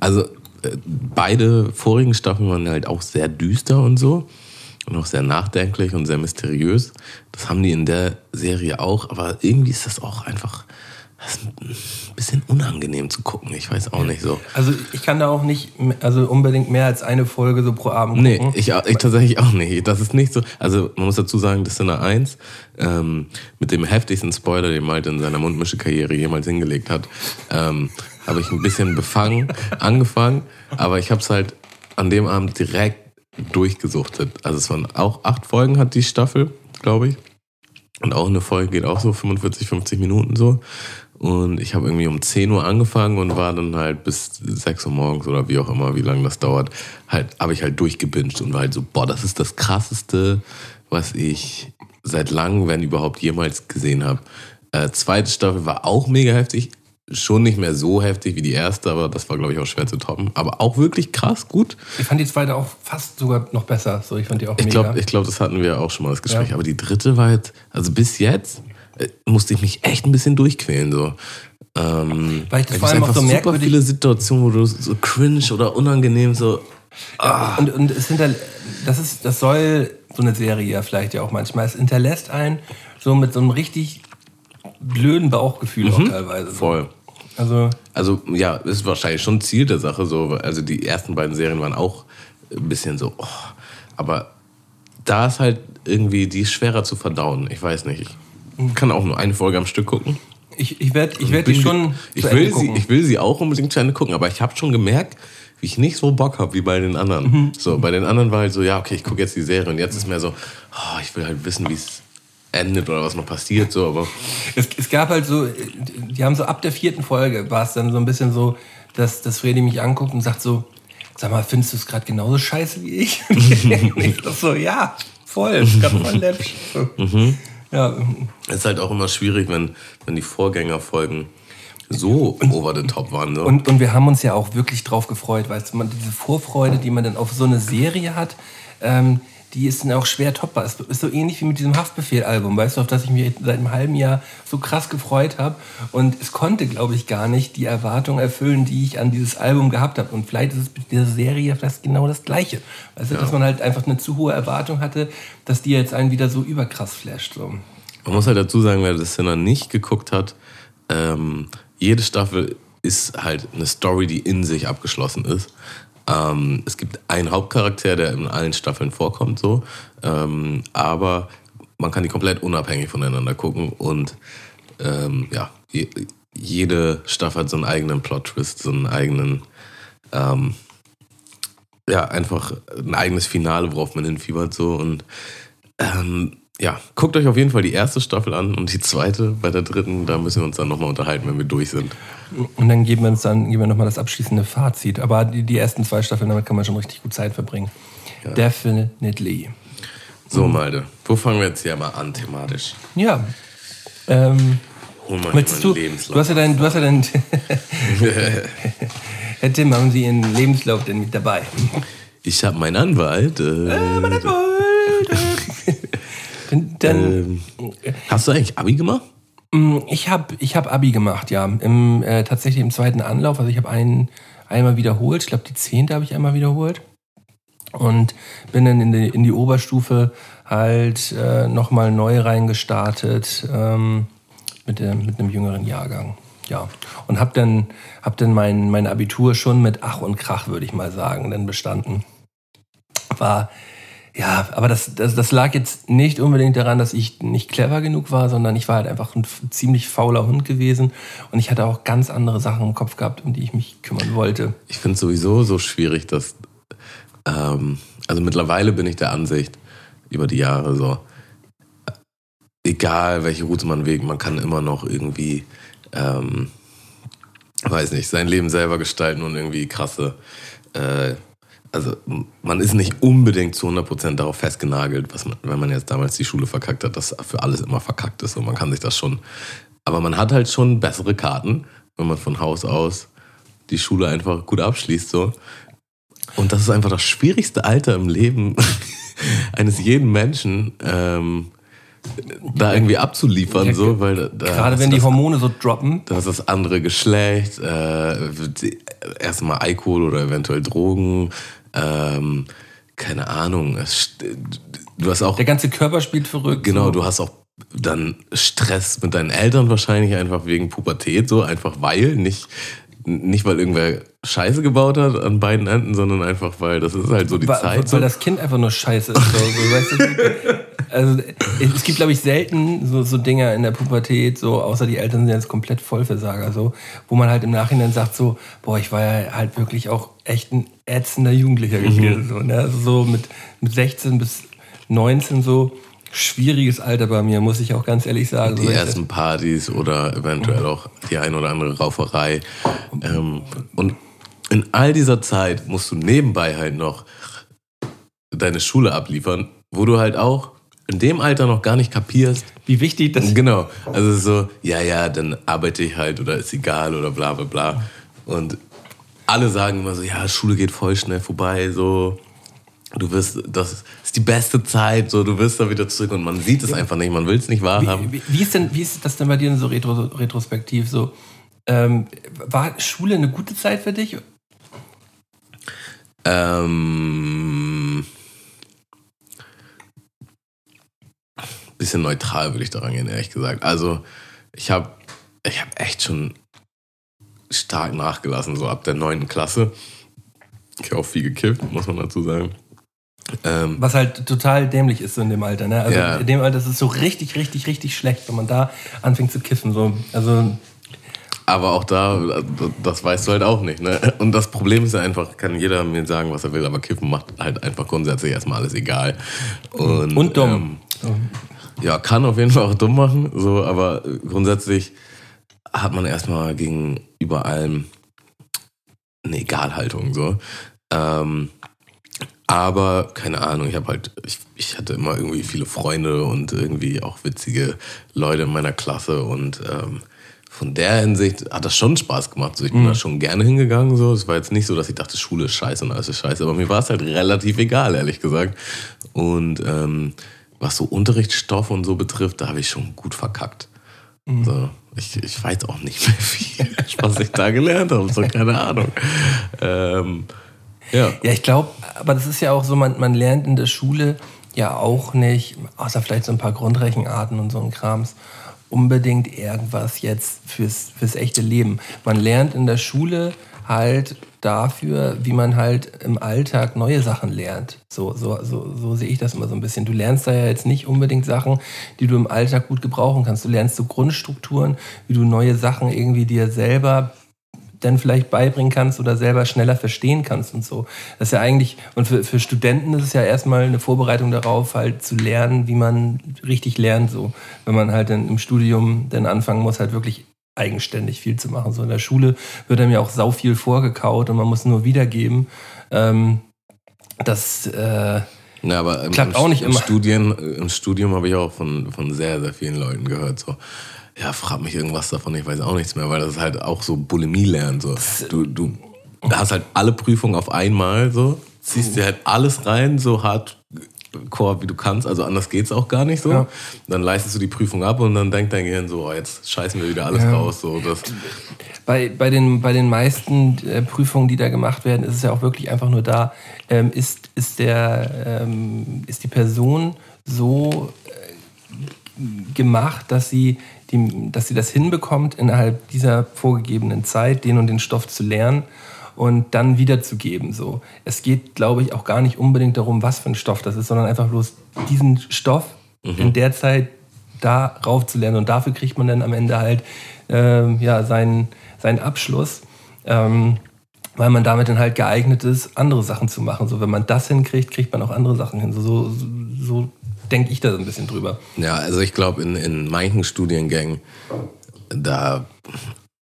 also äh, beide vorigen Staffeln waren halt auch sehr düster und so. Und auch sehr nachdenklich und sehr mysteriös. Das haben die in der Serie auch, aber irgendwie ist das auch einfach das ist ein bisschen unangenehm zu gucken. Ich weiß auch nicht so. Also ich kann da auch nicht, also unbedingt mehr als eine Folge so pro Abend Nee, gucken. ich, ich tatsächlich auch nicht. Das ist nicht so. Also man muss dazu sagen, das Sinner 1 ähm, mit dem heftigsten Spoiler, den Malte in seiner Mundmische-Karriere jemals hingelegt hat, ähm, habe ich ein bisschen befangen angefangen, aber ich habe es halt an dem Abend direkt durchgesuchtet. Also es waren auch acht Folgen hat die Staffel, glaube ich. Und auch eine Folge geht auch so 45, 50 Minuten so. Und ich habe irgendwie um 10 Uhr angefangen und war dann halt bis 6 Uhr morgens oder wie auch immer, wie lange das dauert, halt, habe ich halt durchgebinged und war halt so, boah, das ist das krasseste, was ich seit langem, wenn überhaupt, jemals gesehen habe. Äh, zweite Staffel war auch mega heftig. Schon nicht mehr so heftig wie die erste, aber das war, glaube ich, auch schwer zu toppen. Aber auch wirklich krass gut. Ich fand die zweite auch fast sogar noch besser. So, ich fand die auch Ich mega. glaube, ich glaub, das hatten wir auch schon mal das Gespräch. Ja. Aber die dritte war jetzt, also bis jetzt, musste ich mich echt ein bisschen durchquälen. So. Ähm, Weil ich das da vor allem auch so super merkwürdig- viele Situationen, wo du so cringe oder unangenehm so. Ja, und, und es hinter, das ist, das soll so eine Serie ja vielleicht ja auch manchmal. Es hinterlässt einen so mit so einem richtig blöden Bauchgefühl auch teilweise. Mhm. Voll. Also Also ja, ist wahrscheinlich schon Ziel der Sache. So, also die ersten beiden Serien waren auch ein bisschen so, oh, aber da ist halt irgendwie, die ist schwerer zu verdauen. Ich weiß nicht. Ich kann auch nur eine Folge am Stück gucken. ich, ich werde ich werd die schon ich zu will, Ende sie, gucken. ich will sie auch unbedingt zu Ende gucken, aber ich habe schon gemerkt, wie ich nicht so Bock habe wie bei den anderen. Mhm. So, bei den anderen war halt so, ja, okay, ich gucke jetzt die Serie und jetzt ist mehr so, oh, ich will halt wissen, wie es endet oder was noch passiert, so, aber Es, es gab halt so, die haben so ab der vierten Folge war es dann so ein bisschen so, dass, dass Fredi mich anguckt und sagt so, sag mal, findest du es gerade genauso scheiße wie ich? und ich so, ja, voll, ist gerade voll läppisch. Mhm. Ja, es ist halt auch immer schwierig, wenn, wenn die Vorgängerfolgen so over the top waren. So. und, und wir haben uns ja auch wirklich drauf gefreut, weißt du, man, diese Vorfreude, die man dann auf so eine Serie hat, ähm, die ist dann auch schwer toppbar. Es ist so ähnlich wie mit diesem Haftbefehl-Album, weißt du, auf das ich mich seit einem halben Jahr so krass gefreut habe. Und es konnte, glaube ich, gar nicht die Erwartung erfüllen, die ich an dieses Album gehabt habe. Und vielleicht ist es mit dieser Serie fast genau das Gleiche. Weißt du, dass man halt einfach eine zu hohe Erwartung hatte, dass die jetzt einen wieder so überkrass flasht. So. Man muss halt dazu sagen, wer das noch nicht geguckt hat, ähm, jede Staffel ist halt eine Story, die in sich abgeschlossen ist. Ähm, es gibt einen Hauptcharakter, der in allen Staffeln vorkommt, so, ähm, aber man kann die komplett unabhängig voneinander gucken und ähm, ja, je, jede Staffel hat so einen eigenen Plot-Twist, so einen eigenen, ähm, ja, einfach ein eigenes Finale, worauf man hinfiebert, so. Und ähm, ja, guckt euch auf jeden Fall die erste Staffel an und die zweite bei der dritten, da müssen wir uns dann nochmal unterhalten, wenn wir durch sind. Und dann geben wir uns dann geben wir nochmal das abschließende Fazit. Aber die, die ersten zwei Staffeln, damit kann man schon richtig gut Zeit verbringen. Definitely. So, Malte, wo fangen wir jetzt hier mal an thematisch? Ja. Ähm, Hol mal hier du, meinen du Lebenslauf. hast ja deinen, du hast ja deinen, Herr Tim, haben Sie Ihren Lebenslauf denn mit dabei? Ich habe meinen Anwalt. Äh, Dann, dann ähm, hast du eigentlich Abi gemacht? ich habe ich hab Abi gemacht, ja. Im, äh, tatsächlich im zweiten Anlauf. Also ich habe einen einmal wiederholt. Ich glaube, die zehnte habe ich einmal wiederholt. Und bin dann in die, in die Oberstufe halt äh, nochmal neu reingestartet ähm, mit, dem, mit einem jüngeren Jahrgang. Ja. Und habe dann, hab dann mein, mein Abitur schon mit Ach und Krach, würde ich mal sagen, dann bestanden. War, ja, aber das, das, das lag jetzt nicht unbedingt daran, dass ich nicht clever genug war, sondern ich war halt einfach ein ziemlich fauler Hund gewesen und ich hatte auch ganz andere Sachen im Kopf gehabt, um die ich mich kümmern wollte. Ich finde es sowieso so schwierig, dass. Ähm, also mittlerweile bin ich der Ansicht, über die Jahre so, äh, egal welche Route man wägt, man kann immer noch irgendwie, ähm, weiß nicht, sein Leben selber gestalten und irgendwie krasse. Äh, also man ist nicht unbedingt zu 100% darauf festgenagelt, was man, wenn man jetzt damals die Schule verkackt hat, dass für alles immer verkackt ist und man kann sich das schon. Aber man hat halt schon bessere Karten, wenn man von Haus aus die Schule einfach gut abschließt so. Und das ist einfach das schwierigste Alter im Leben eines jeden Menschen, ähm, da irgendwie abzuliefern, so, weil da, Gerade wenn die das, Hormone so droppen. da du das andere Geschlecht, äh, erstmal Alkohol oder eventuell Drogen, ähm, keine Ahnung. Du hast auch Der ganze Körper spielt verrückt. Genau, so. du hast auch dann Stress mit deinen Eltern wahrscheinlich einfach wegen Pubertät, so einfach weil, nicht, nicht, weil irgendwer Scheiße gebaut hat an beiden Enden, sondern einfach, weil das ist halt so die weil, Zeit. Weil so. das Kind einfach nur scheiße ist. So, so, weißt du? Also es gibt, glaube ich, selten so, so Dinger in der Pubertät, so außer die Eltern sind jetzt komplett Vollversager, so, wo man halt im Nachhinein sagt, so, boah, ich war ja halt wirklich auch echt ein ätzender Jugendlicher gewesen. Mhm. So, ne? Also so mit, mit 16 bis 19 so schwieriges Alter bei mir, muss ich auch ganz ehrlich sagen. die ersten Partys oder eventuell auch die ein oder andere Rauferei. Ähm, und in all dieser Zeit musst du nebenbei halt noch deine Schule abliefern, wo du halt auch in dem Alter noch gar nicht kapierst. wie wichtig das Genau. Also so, ja, ja, dann arbeite ich halt oder ist egal oder bla bla bla. Und alle sagen immer so, ja, Schule geht voll schnell vorbei, so. Du wirst, das ist die beste Zeit, so, du wirst da wieder zurück und man sieht es einfach nicht, man will es nicht wahrhaben. Wie, wie, wie, ist denn, wie ist das denn bei dir so retro, retrospektiv so? Ähm, war Schule eine gute Zeit für dich? Ähm, bisschen neutral würde ich daran gehen, ehrlich gesagt. Also ich habe ich hab echt schon stark nachgelassen, so ab der neunten Klasse. Ich habe auch viel gekifft, muss man dazu sagen. Ähm, Was halt total dämlich ist so in dem Alter. Ne? Also Ja. in dem Alter ist es so richtig, richtig, richtig schlecht, wenn man da anfängt zu kiffen. So. Also aber auch da, das weißt du halt auch nicht. Ne? Und das Problem ist ja einfach, kann jeder mir sagen, was er will, aber Kiffen macht halt einfach grundsätzlich erstmal alles egal. Und, und dumm. Ähm, Ja, kann auf jeden Fall auch dumm machen, so, aber grundsätzlich hat man erstmal gegenüber allem eine Egalhaltung, so. Ähm, aber keine Ahnung, ich habe halt, ich, ich hatte immer irgendwie viele Freunde und irgendwie auch witzige Leute in meiner Klasse und ähm, von der Hinsicht hat das schon Spaß gemacht. So, ich bin da schon gerne hingegangen. So. Es war jetzt nicht so, dass ich dachte, Schule ist scheiße und alles ist scheiße, aber mir war es halt relativ egal, ehrlich gesagt. Und ähm, was so Unterrichtsstoff und so betrifft, da habe ich schon gut verkackt. So, ich, ich weiß auch nicht mehr viel, was ich da gelernt habe. So, keine Ahnung. Ähm, ja. Ja, ich glaube, aber das ist ja auch so, man, man lernt in der Schule ja auch nicht, außer vielleicht so ein paar Grundrechenarten und so ein Krams, unbedingt irgendwas jetzt fürs, fürs echte Leben. Man lernt in der Schule halt dafür, wie man halt im Alltag neue Sachen lernt. So, so, so, so sehe ich das immer so ein bisschen. Du lernst da ja jetzt nicht unbedingt Sachen, die du im Alltag gut gebrauchen kannst. Du lernst so Grundstrukturen, wie du neue Sachen irgendwie dir selber dann vielleicht beibringen kannst oder selber schneller verstehen kannst und so. Das ist ja eigentlich, und für, für Studenten ist es ja erstmal eine Vorbereitung darauf, halt zu lernen, wie man richtig lernt, so. Wenn man halt dann im Studium dann anfangen muss, halt wirklich eigenständig viel zu machen. So in der Schule wird einem ja auch sau viel vorgekaut und man muss nur wiedergeben. Ähm, das, äh, Ja, aber im, Klappt im, auch nicht im immer. Studien, im Studium habe ich auch von, von sehr, sehr vielen Leuten gehört, so, ja, frag mich irgendwas davon, ich weiß auch nichts mehr, weil das ist halt auch so Bulimie lernen, so. Du, du hast halt alle Prüfungen auf einmal, so, ziehst dir halt alles rein, so hardcore wie du kannst, also anders geht's auch gar nicht so. Ja. Dann leistest du die Prüfung ab und dann denkt dein Gehirn so, oh, jetzt scheißen wir wieder alles Ja. raus, so, das, bei, bei, den, bei den meisten äh, Prüfungen, die da gemacht werden, ist es ja auch wirklich einfach nur da, ähm, ist, ist, der, ähm, ist die Person so äh, gemacht, dass sie, die, dass sie das hinbekommt, innerhalb dieser vorgegebenen Zeit den und den Stoff zu lernen und dann wiederzugeben. So. Es geht, glaube ich, auch gar nicht unbedingt darum, was für ein Stoff das ist, sondern einfach bloß diesen Stoff in der Zeit darauf zu lernen. Und dafür kriegt man dann am Ende halt ähm, ja, seinen, seinen Abschluss, ähm, weil man damit dann halt geeignet ist, andere Sachen zu machen. So, wenn man das hinkriegt, kriegt man auch andere Sachen hin. So, so, so denke ich da so ein bisschen drüber. Ja, also ich glaube, in, in manchen Studiengängen, da,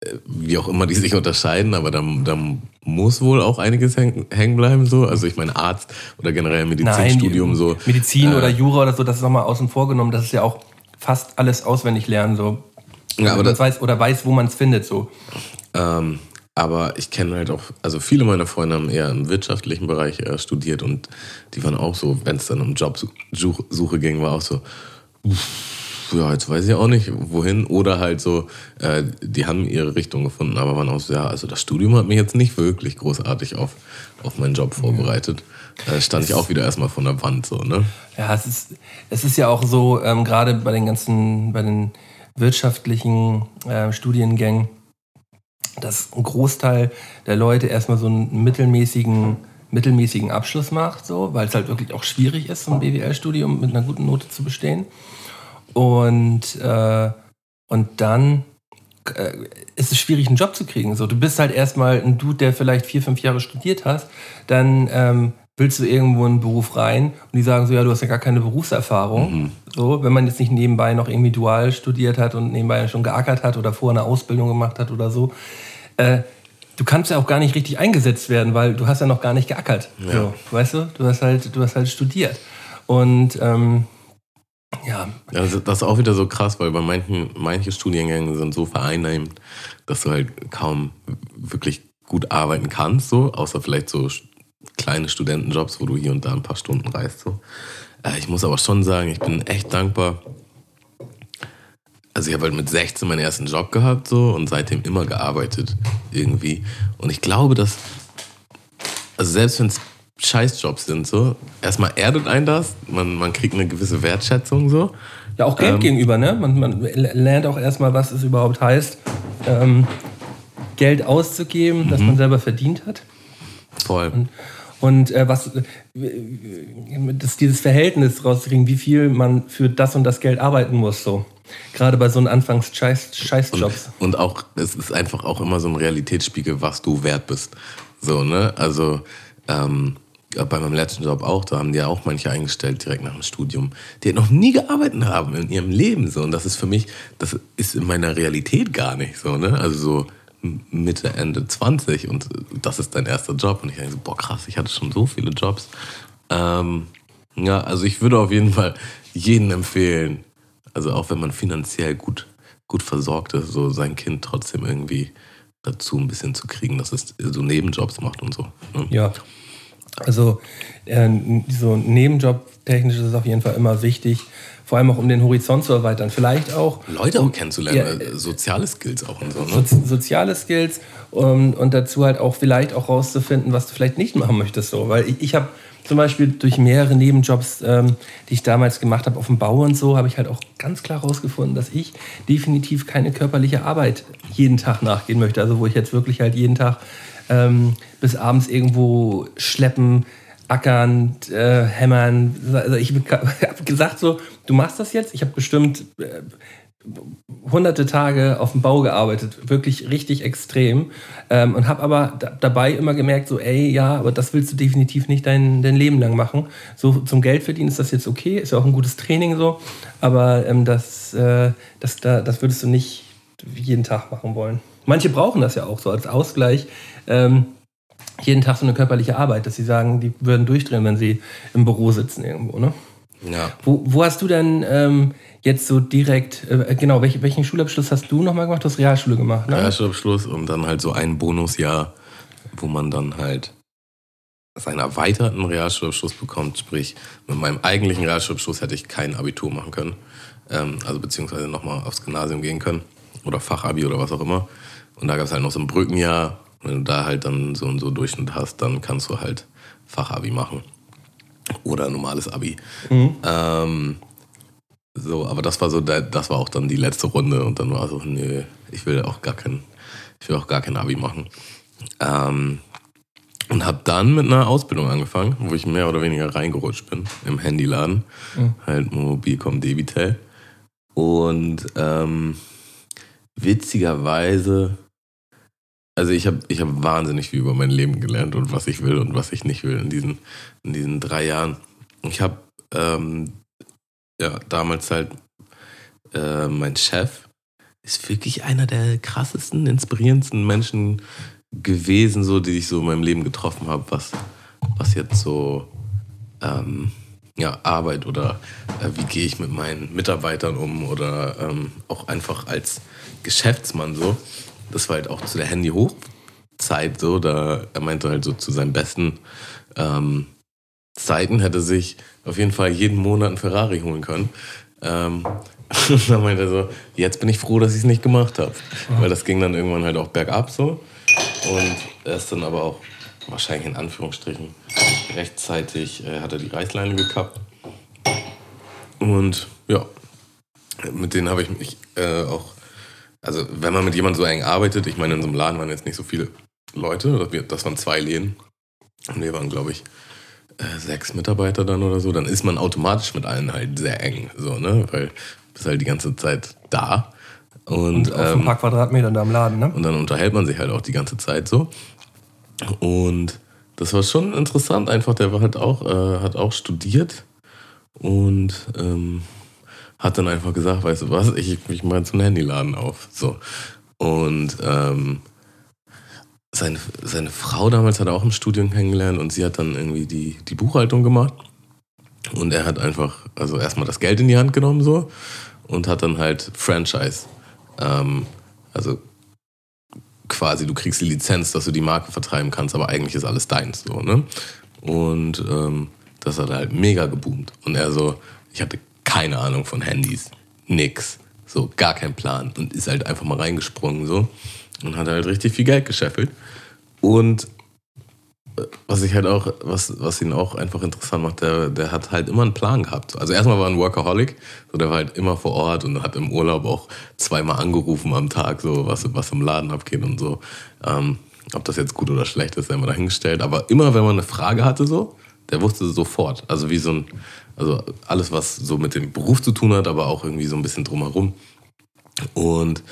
äh, wie auch immer die sich unterscheiden, aber da, da muss wohl auch einiges häng- hängen bleiben. So. Also ich meine Arzt oder generell Medizinstudium Nein, so. Medizin Äh, oder Jura oder so, das ist nochmal außen vor genommen. Das ist ja auch fast alles auswendig lernen. So. Ja, aber das- weiß, oder weiß, wo man es findet. So. Ähm, aber ich kenne halt auch, also viele meiner Freunde haben eher im wirtschaftlichen Bereich äh, studiert und die waren auch so, wenn es dann um Jobsuche ging, war auch so, ja, jetzt weiß ich auch nicht, wohin. Oder halt so, äh, die haben ihre Richtung gefunden, aber waren auch so, ja, also das Studium hat mich jetzt nicht wirklich großartig auf, auf meinen Job vorbereitet. Da stand ich auch wieder erstmal von der Wand, so, ne? Ja, es ist, es ist ja auch so, ähm, gerade bei den ganzen, bei den wirtschaftlichen äh, Studiengängen, dass ein Großteil der Leute erstmal so einen mittelmäßigen, mittelmäßigen Abschluss macht, so, weil es halt wirklich auch schwierig ist, so ein BWL-Studium mit einer guten Note zu bestehen. Und, äh, und dann äh, ist es schwierig, einen Job zu kriegen. So, du bist halt erstmal ein Dude, der vielleicht vier, fünf Jahre studiert hast, dann ähm, willst du irgendwo in einen Beruf rein und die sagen so, ja, du hast ja gar keine Berufserfahrung. Mhm. So, wenn man jetzt nicht nebenbei noch irgendwie dual studiert hat und nebenbei schon geackert hat oder vorher eine Ausbildung gemacht hat oder so, äh, du kannst ja auch gar nicht richtig eingesetzt werden, weil du hast ja noch gar nicht geackert. Ja. So, weißt du? Du hast halt, du hast halt studiert. Und ähm, ja. Also das ist auch wieder so krass, weil bei manchen, manche Studiengänge sind so vereinnahmend, dass du halt kaum wirklich gut arbeiten kannst, so, außer vielleicht so kleine Studentenjobs, wo du hier und da ein paar Stunden reist. So. Äh, ich muss aber schon sagen, ich bin echt dankbar. Also ich habe halt mit 16 meinen ersten Job gehabt so und seitdem immer gearbeitet irgendwie. Und ich glaube, dass, also selbst wenn es Scheißjobs sind, so, erstmal erdet ein das, man, man kriegt eine gewisse Wertschätzung so. Ja, auch Geld ähm, gegenüber, ne? Man, man lernt auch erstmal, was es überhaupt heißt, ähm, Geld auszugeben, das mhm. man selber verdient hat. Voll. Und, und äh, was äh, das, dieses Verhältnis rauszukriegen, wie viel man für das und das Geld arbeiten muss, so. Gerade bei so einem Anfangs-Scheißjobs. Und, und auch, es ist einfach auch immer so ein Realitätsspiegel, was du wert bist. So, ne? Also, ähm, bei meinem letzten Job auch, da haben die ja auch manche eingestellt direkt nach dem Studium, die noch nie gearbeitet haben in ihrem Leben. So. Und das ist für mich, das ist in meiner Realität gar nicht so, ne? Also so Mitte, Ende 20 und das ist dein erster Job. Und ich denke so, boah, krass, ich hatte schon so viele Jobs. Ähm, ja, also ich würde auf jeden Fall jeden empfehlen, also auch wenn man finanziell gut, gut versorgt ist, so sein Kind trotzdem irgendwie dazu ein bisschen zu kriegen, dass es so Nebenjobs macht und so. Ne? Ja. Also äh, so Nebenjob-technisch ist es auf jeden Fall immer wichtig, vor allem auch um den Horizont zu erweitern. Vielleicht auch. Leute auch kennenzulernen, ja, soziale Skills auch und so. Ne? So, soziale Skills um, und dazu halt auch vielleicht auch rauszufinden, was du vielleicht nicht machen möchtest. So. Weil ich, ich habe zum Beispiel durch mehrere Nebenjobs, ähm, die ich damals gemacht habe auf dem Bau und so, habe ich halt auch ganz klar herausgefunden, dass ich definitiv keine körperliche Arbeit jeden Tag nachgehen möchte. Also wo ich jetzt wirklich halt jeden Tag ähm, bis abends irgendwo schleppen, ackern, äh, hämmern. Also ich habe gesagt so, du machst das jetzt. Ich habe bestimmt äh, hunderte Tage auf dem Bau gearbeitet, wirklich richtig extrem ähm, und habe aber dabei immer gemerkt, so ey, ja, aber das willst du definitiv nicht dein, dein Leben lang machen. So zum Geld verdienen ist das jetzt okay, ist ja auch ein gutes Training so, aber ähm, das, äh, das, da, das würdest du nicht jeden Tag machen wollen. Manche brauchen das ja auch so als Ausgleich. Ähm, jeden Tag so eine körperliche Arbeit, dass sie sagen, die würden durchdrehen, wenn sie im Büro sitzen irgendwo, ne? Ja. Wo, wo hast du denn ähm, jetzt so direkt, äh, genau, welch, welchen Schulabschluss hast du nochmal gemacht? Du hast Realschule gemacht, ne? Realschulabschluss und dann halt so ein Bonusjahr, wo man dann halt seinen erweiterten Realschulabschluss bekommt. Sprich, mit meinem eigentlichen Realschulabschluss hätte ich kein Abitur machen können. Ähm, also beziehungsweise nochmal aufs Gymnasium gehen können. Oder Fachabi oder was auch immer. Und da gab es halt noch so ein Brückenjahr. Wenn du da halt dann so und so Durchschnitt hast, dann kannst du halt Fachabi machen. Oder normales Abi. Mhm. Ähm, so, aber das war so, das war auch dann die letzte Runde und dann war so, nö, ich will auch gar kein, ich will auch gar kein Abi machen. Ähm, und habe dann mit einer Ausbildung angefangen, wo ich mehr oder weniger reingerutscht bin im Handyladen, mhm. halt Mobilcom Debitel. Und ähm, witzigerweise, also ich habe ich hab wahnsinnig viel über mein Leben gelernt und was ich will und was ich nicht will in diesen, in diesen drei Jahren. Ich habe ähm, ja damals halt äh, mein Chef ist wirklich einer der krassesten, inspirierendsten Menschen gewesen, so die ich so in meinem Leben getroffen habe, was, was jetzt so ähm, ja, Arbeit oder äh, wie gehe ich mit meinen Mitarbeitern um oder ähm, auch einfach als Geschäftsmann so. Das war halt auch zu der Handy-Hochzeit so, da er meinte halt so zu seinen besten ähm, Zeiten hätte sich auf jeden Fall jeden Monat einen Ferrari holen können. Ähm, und dann meinte er so, jetzt bin ich froh, dass ich es nicht gemacht habe. Weil das ging dann irgendwann halt auch bergab so. Und er ist dann aber auch wahrscheinlich in Anführungsstrichen rechtzeitig äh, hat er die Reißleine gekappt. Und ja, mit denen habe ich mich äh, auch also wenn man mit jemandem so eng arbeitet, ich meine, in so einem Laden waren jetzt nicht so viele Leute, das waren zwei Läden. Und wir waren, glaube ich, äh, sechs Mitarbeiter dann oder so, dann ist man automatisch mit allen halt sehr eng, so, ne? Weil du bist halt die ganze Zeit da. Und, Und auf ein ähm, paar Quadratmetern da im Laden, ne? und dann unterhält man sich halt auch die ganze Zeit so. Und das war schon interessant, einfach, der war halt auch, äh, hat auch studiert und ähm, hat dann einfach gesagt, weißt du was, ich, ich mache jetzt einen Handyladen auf. So. Und ähm, seine, seine Frau damals hat er auch im Studium kennengelernt und sie hat dann irgendwie die, die Buchhaltung gemacht. Und er hat einfach, also erstmal das Geld in die Hand genommen so und hat dann halt Franchise. Ähm, also quasi, du kriegst die Lizenz, dass du die Marke vertreiben kannst, aber eigentlich ist alles deins so, ne? Und ähm, das hat halt mega geboomt. Und er so, ich hatte keine Ahnung von Handys. Nix. So, gar kein Plan. Und ist halt einfach mal reingesprungen so. Und hat halt richtig viel Geld gescheffelt. Und äh, was ich halt auch, was, was ihn auch einfach interessant macht, der, der hat halt immer einen Plan gehabt. Also erstmal war er ein Workaholic, so der war halt immer vor Ort und hat im Urlaub auch zweimal angerufen am Tag, so was, was im Laden abgeht und so. Ähm, ob das jetzt gut oder schlecht ist, sei mal dahingestellt. Aber immer wenn man eine Frage hatte, so, der wusste sofort. Also wie so ein, also alles, was so mit dem Beruf zu tun hat, aber auch irgendwie so ein bisschen drumherum. Und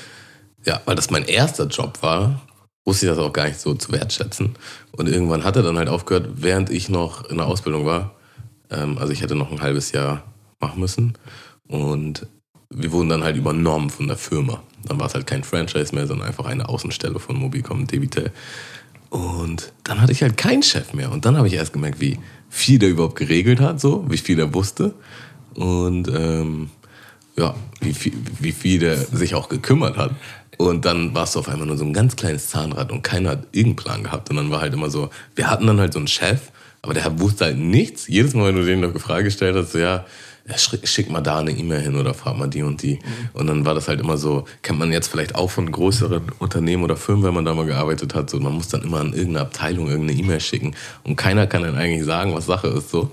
ja, weil das mein erster Job war, wusste ich das auch gar nicht so zu wertschätzen. Und irgendwann hat er dann halt aufgehört, während ich noch in der Ausbildung war. Ähm, also ich hätte noch ein halbes Jahr machen müssen. Und wir wurden dann halt übernommen von der Firma. Dann war es halt kein Franchise mehr, sondern einfach eine Außenstelle von Mobicom Debitel. Und dann hatte ich halt keinen Chef mehr. Und dann habe ich erst gemerkt, wie viel der überhaupt geregelt hat, so, wie viel er wusste. Und ähm, ja, wie viel, wie viel der sich auch gekümmert hat. Und dann warst du auf einmal nur so ein ganz kleines Zahnrad und keiner hat irgendeinen Plan gehabt. Und dann war halt immer so, wir hatten dann halt so einen Chef, aber der wusste halt nichts. Jedes Mal, wenn du denen noch eine Frage gestellt hast, so ja, ja, schick mal da eine E-Mail hin oder frag mal die und die. Und dann war das halt immer so, kennt man jetzt vielleicht auch von größeren Unternehmen oder Firmen, wenn man da mal gearbeitet hat, so man muss dann immer an irgendeine Abteilung irgendeine E-Mail schicken und keiner kann dann eigentlich sagen, was Sache ist so.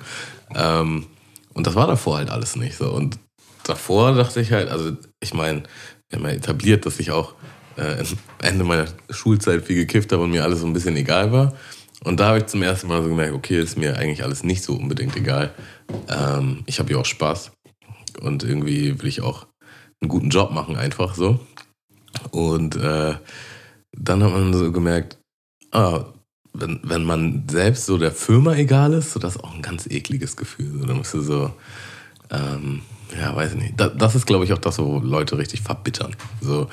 Ähm, und das war davor halt alles nicht so. Und davor dachte ich halt, also ich meine, wir haben ja etabliert, dass ich auch äh, am Ende meiner Schulzeit viel gekifft habe und mir alles so ein bisschen egal war. Und da habe ich zum ersten Mal so gemerkt, okay, ist mir eigentlich alles nicht so unbedingt egal. Ähm, ich habe ja auch Spaß und irgendwie will ich auch einen guten Job machen, einfach so. Und äh, dann hat man so gemerkt, ah, wenn, wenn man selbst so der Firma egal ist, so das ist auch ein ganz ekliges Gefühl. So, dann bist du so, ähm, ja, weiß ich nicht. Da, das ist, glaube ich, auch das, wo Leute richtig verbittern. So.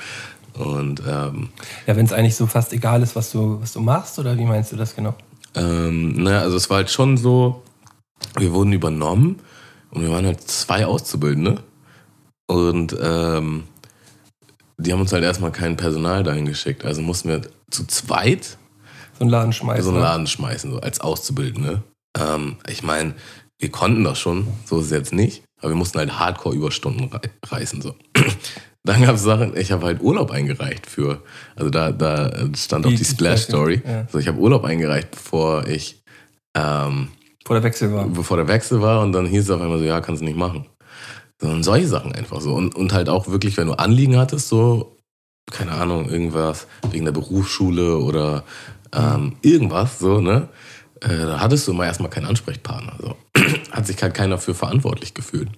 Und ähm, Ja, wenn es eigentlich so fast egal ist, was du, was du machst, oder wie meinst du das genau? ähm, naja, also es war halt schon so, wir wurden übernommen und wir waren halt zwei Auszubildende. Und ähm, die haben uns halt erstmal kein Personal dahin geschickt. Also mussten wir zu zweit So einen Laden schmeißen. so einen ne? Laden schmeißen, so als Auszubildende. Ähm, ich meine, wir konnten das schon, so ist es jetzt nicht, aber wir mussten halt Hardcore-Überstunden rei reißen. So. Dann gab es Sachen, ich habe halt Urlaub eingereicht für, also da, da stand auch Die- die Splash-Story. Splash, ja. So, ich habe Urlaub eingereicht, bevor ich, ähm, Vor der Wechsel war. bevor der Wechsel war und dann hieß es auf einmal so, ja, kannst du nicht machen. Sondern solche Sachen einfach so. Und, und halt auch wirklich, wenn du Anliegen hattest, so, keine Ahnung, irgendwas wegen der Berufsschule oder ähm, irgendwas, so, ne? Äh, da hattest du immer erstmal keinen Ansprechpartner. So. Hat sich halt keiner für verantwortlich gefühlt.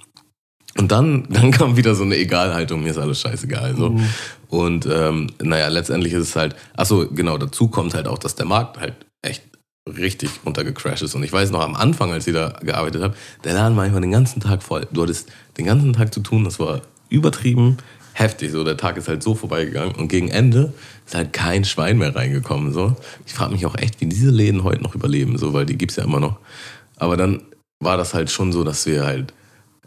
Und dann, dann kam wieder so eine Egalhaltung, mir ist alles scheißegal. So. Mhm. Und ähm, naja, letztendlich ist es halt, achso, genau, dazu kommt halt auch, dass der Markt halt echt richtig runtergecrashed ist. Und ich weiß noch am Anfang, als ich da gearbeitet habe, der Laden war einfach den ganzen Tag voll. Du hattest den ganzen Tag zu tun, das war übertrieben heftig. So, der Tag ist halt so vorbeigegangen und gegen Ende ist halt kein Schwein mehr reingekommen. So. Ich frage mich auch echt, wie diese Läden heute noch überleben, so, weil die gibt's ja immer noch. Aber dann war das halt schon so, dass wir halt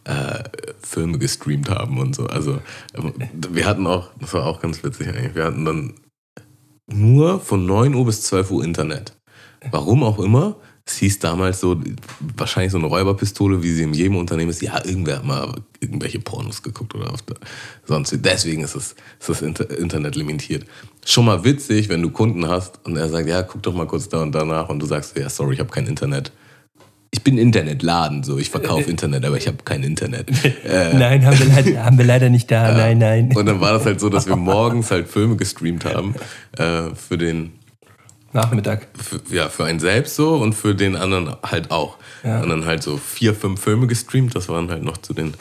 äh, Filme gestreamt haben und so. Also ähm, wir hatten auch, das war auch ganz witzig eigentlich, wir hatten dann nur von 9 Uhr bis 12 Uhr Internet. Warum auch immer. Es hieß damals so, wahrscheinlich so eine Räuberpistole, wie sie in jedem Unternehmen ist. Ja, irgendwer hat mal irgendwelche Pornos geguckt oder auf der, sonst. Deswegen ist es, ist das Inter Internet limitiert. Schon mal witzig, wenn du Kunden hast und er sagt, ja, guck doch mal kurz da und danach und du sagst, ja, sorry, ich habe kein Internet. Ich ich bin Internetladen, so ich verkaufe Internet, aber ich habe kein Internet. Äh, nein, haben wir, leider, haben wir leider nicht da, nein, nein. Und dann war das halt so, dass wir morgens halt Filme gestreamt haben äh, für den Nachmittag. Für, ja, für einen selbst so und für den anderen halt auch. Ja. Und dann halt so vier, fünf Filme gestreamt. Das waren halt noch zu den,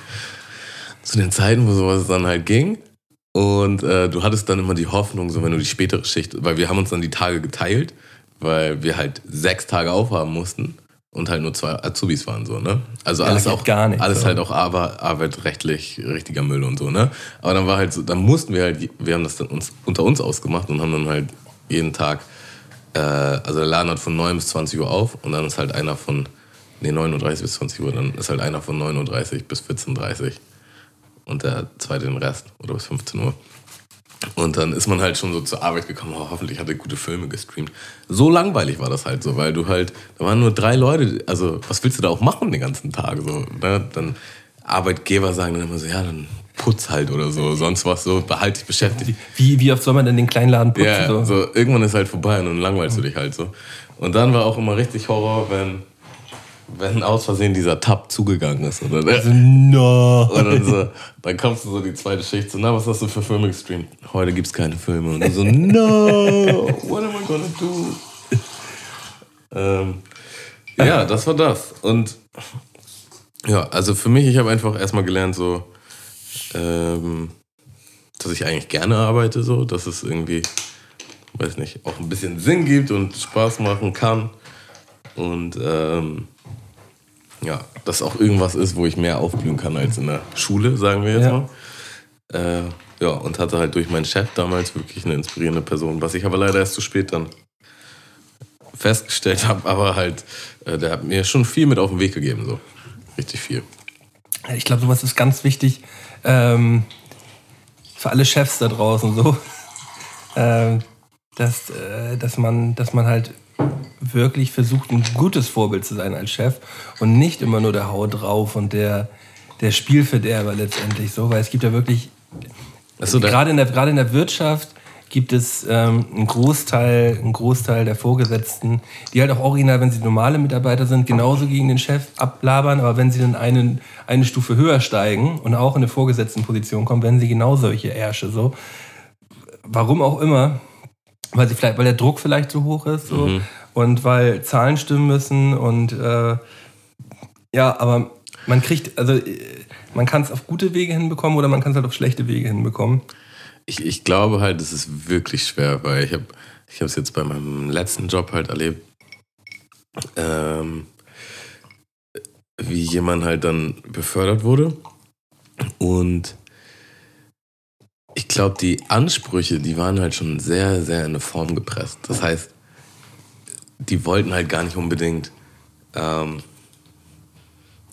zu den Zeiten, wo sowas dann halt ging. Und äh, du hattest dann immer die Hoffnung, so wenn du die spätere Schicht, weil wir haben uns dann die Tage geteilt, weil wir halt sechs Tage aufhaben mussten und halt nur zwei Azubis waren so, ne? Also alles ja, auch gar nicht, alles so. halt auch aber arbeitrechtlich richtiger Müll und so, ne? Aber dann war halt so, dann mussten wir halt, wir haben das dann uns unter uns ausgemacht und haben dann halt jeden Tag, äh, also der Laden hat von 9 bis 20 Uhr auf und dann ist halt einer von, nee, 39 bis 20 Uhr, dann ist halt einer von 39 bis 14.30 und der zweite den Rest oder bis 15 Uhr. Und dann ist man halt schon so zur Arbeit gekommen, oh, hoffentlich hat er gute Filme gestreamt. So langweilig war das halt so, weil du halt, da waren nur drei Leute, also was willst du da auch machen den ganzen Tag? So, ne? Dann Arbeitgeber sagen dann immer so, ja, dann putz halt oder so, sonst was so, behalte dich beschäftigt. Wie, wie oft soll man denn den kleinen Laden putzen? Ja, so? so irgendwann ist halt vorbei und dann langweilst du dich halt so. Und dann war auch immer richtig Horror, wenn wenn aus Versehen dieser Tab zugegangen ist. Oder? Also, no. Und dann, so, dann kommst du so die zweite Schicht so, na, was hast du für Filme gestreamt? Heute gibt es keine Filme. Und du so, no, what am I gonna do? ähm, ja, das war das. Und ja, also für mich, ich habe einfach erstmal gelernt, so, ähm, dass ich eigentlich gerne arbeite, so, dass es irgendwie, weiß nicht, auch ein bisschen Sinn gibt und Spaß machen kann. Und ähm, ja, das auch irgendwas ist, wo ich mehr aufblühen kann als in der Schule, sagen wir jetzt ja. mal. Äh, ja, und hatte halt durch meinen Chef damals wirklich eine inspirierende Person, was ich aber leider erst zu spät dann festgestellt habe, aber halt, äh, der hat mir schon viel mit auf den Weg gegeben, so. Richtig viel. Ich glaube, sowas ist ganz wichtig ähm, für alle Chefs da draußen so, äh, dass, äh, dass, man, dass man halt wirklich versucht, ein gutes Vorbild zu sein als Chef und nicht immer nur der Hau drauf und der, der Spielverderber letztendlich so, weil es gibt ja wirklich, so, gerade, in der, gerade in der Wirtschaft gibt es ähm, einen, Großteil, einen Großteil der Vorgesetzten, die halt auch original, wenn sie normale Mitarbeiter sind, genauso gegen den Chef ablabern, aber wenn sie dann einen, eine Stufe höher steigen und auch in eine Vorgesetztenposition kommen, werden sie genau solche Ärsche so. Warum auch immer, weil sie vielleicht, weil der Druck vielleicht so hoch ist so, mhm. und weil Zahlen stimmen müssen und äh, ja, aber man kriegt, also man kann es auf gute Wege hinbekommen oder man kann es halt auf schlechte Wege hinbekommen. Ich, ich glaube halt, es ist wirklich schwer, weil ich habe ich es jetzt bei meinem letzten Job halt erlebt, ähm, wie jemand halt dann befördert wurde und ich glaube, die Ansprüche, die waren halt schon sehr, sehr in eine Form gepresst. Das heißt, die wollten halt gar nicht unbedingt, ähm,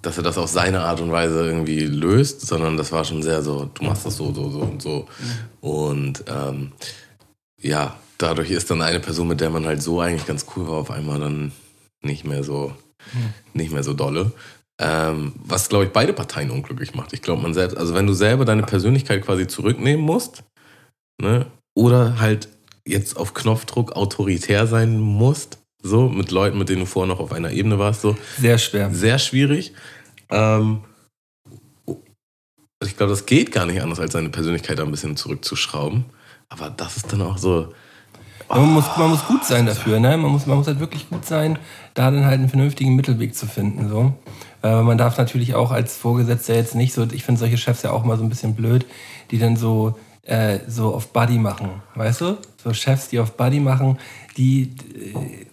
dass er das auf seine Art und Weise irgendwie löst, sondern das war schon sehr so, du machst das so, so, so und so. Und ähm, ja, dadurch ist dann eine Person, mit der man halt so eigentlich ganz cool war, auf einmal dann nicht mehr so, nicht mehr so dolle. Ähm, was, glaube ich, beide Parteien unglücklich macht. Ich glaube, man selbst, also wenn du selber deine Persönlichkeit quasi zurücknehmen musst, ne, oder halt jetzt auf Knopfdruck autoritär sein musst, so, mit Leuten, mit denen du vorher noch auf einer Ebene warst, so. Sehr schwer. Sehr schwierig. Ähm, ich glaube, das geht gar nicht anders, als seine Persönlichkeit ein bisschen zurückzuschrauben. Aber das ist dann auch so. Oh, man, muss, man muss gut sein dafür, ne? Man muss, man muss halt wirklich gut sein, da dann halt einen vernünftigen Mittelweg zu finden. So. Äh, man darf natürlich auch als Vorgesetzter jetzt nicht so, ich finde solche Chefs ja auch mal so ein bisschen blöd, die dann so, äh, so auf Buddy machen, weißt du? So Chefs, die auf Buddy machen, die, äh,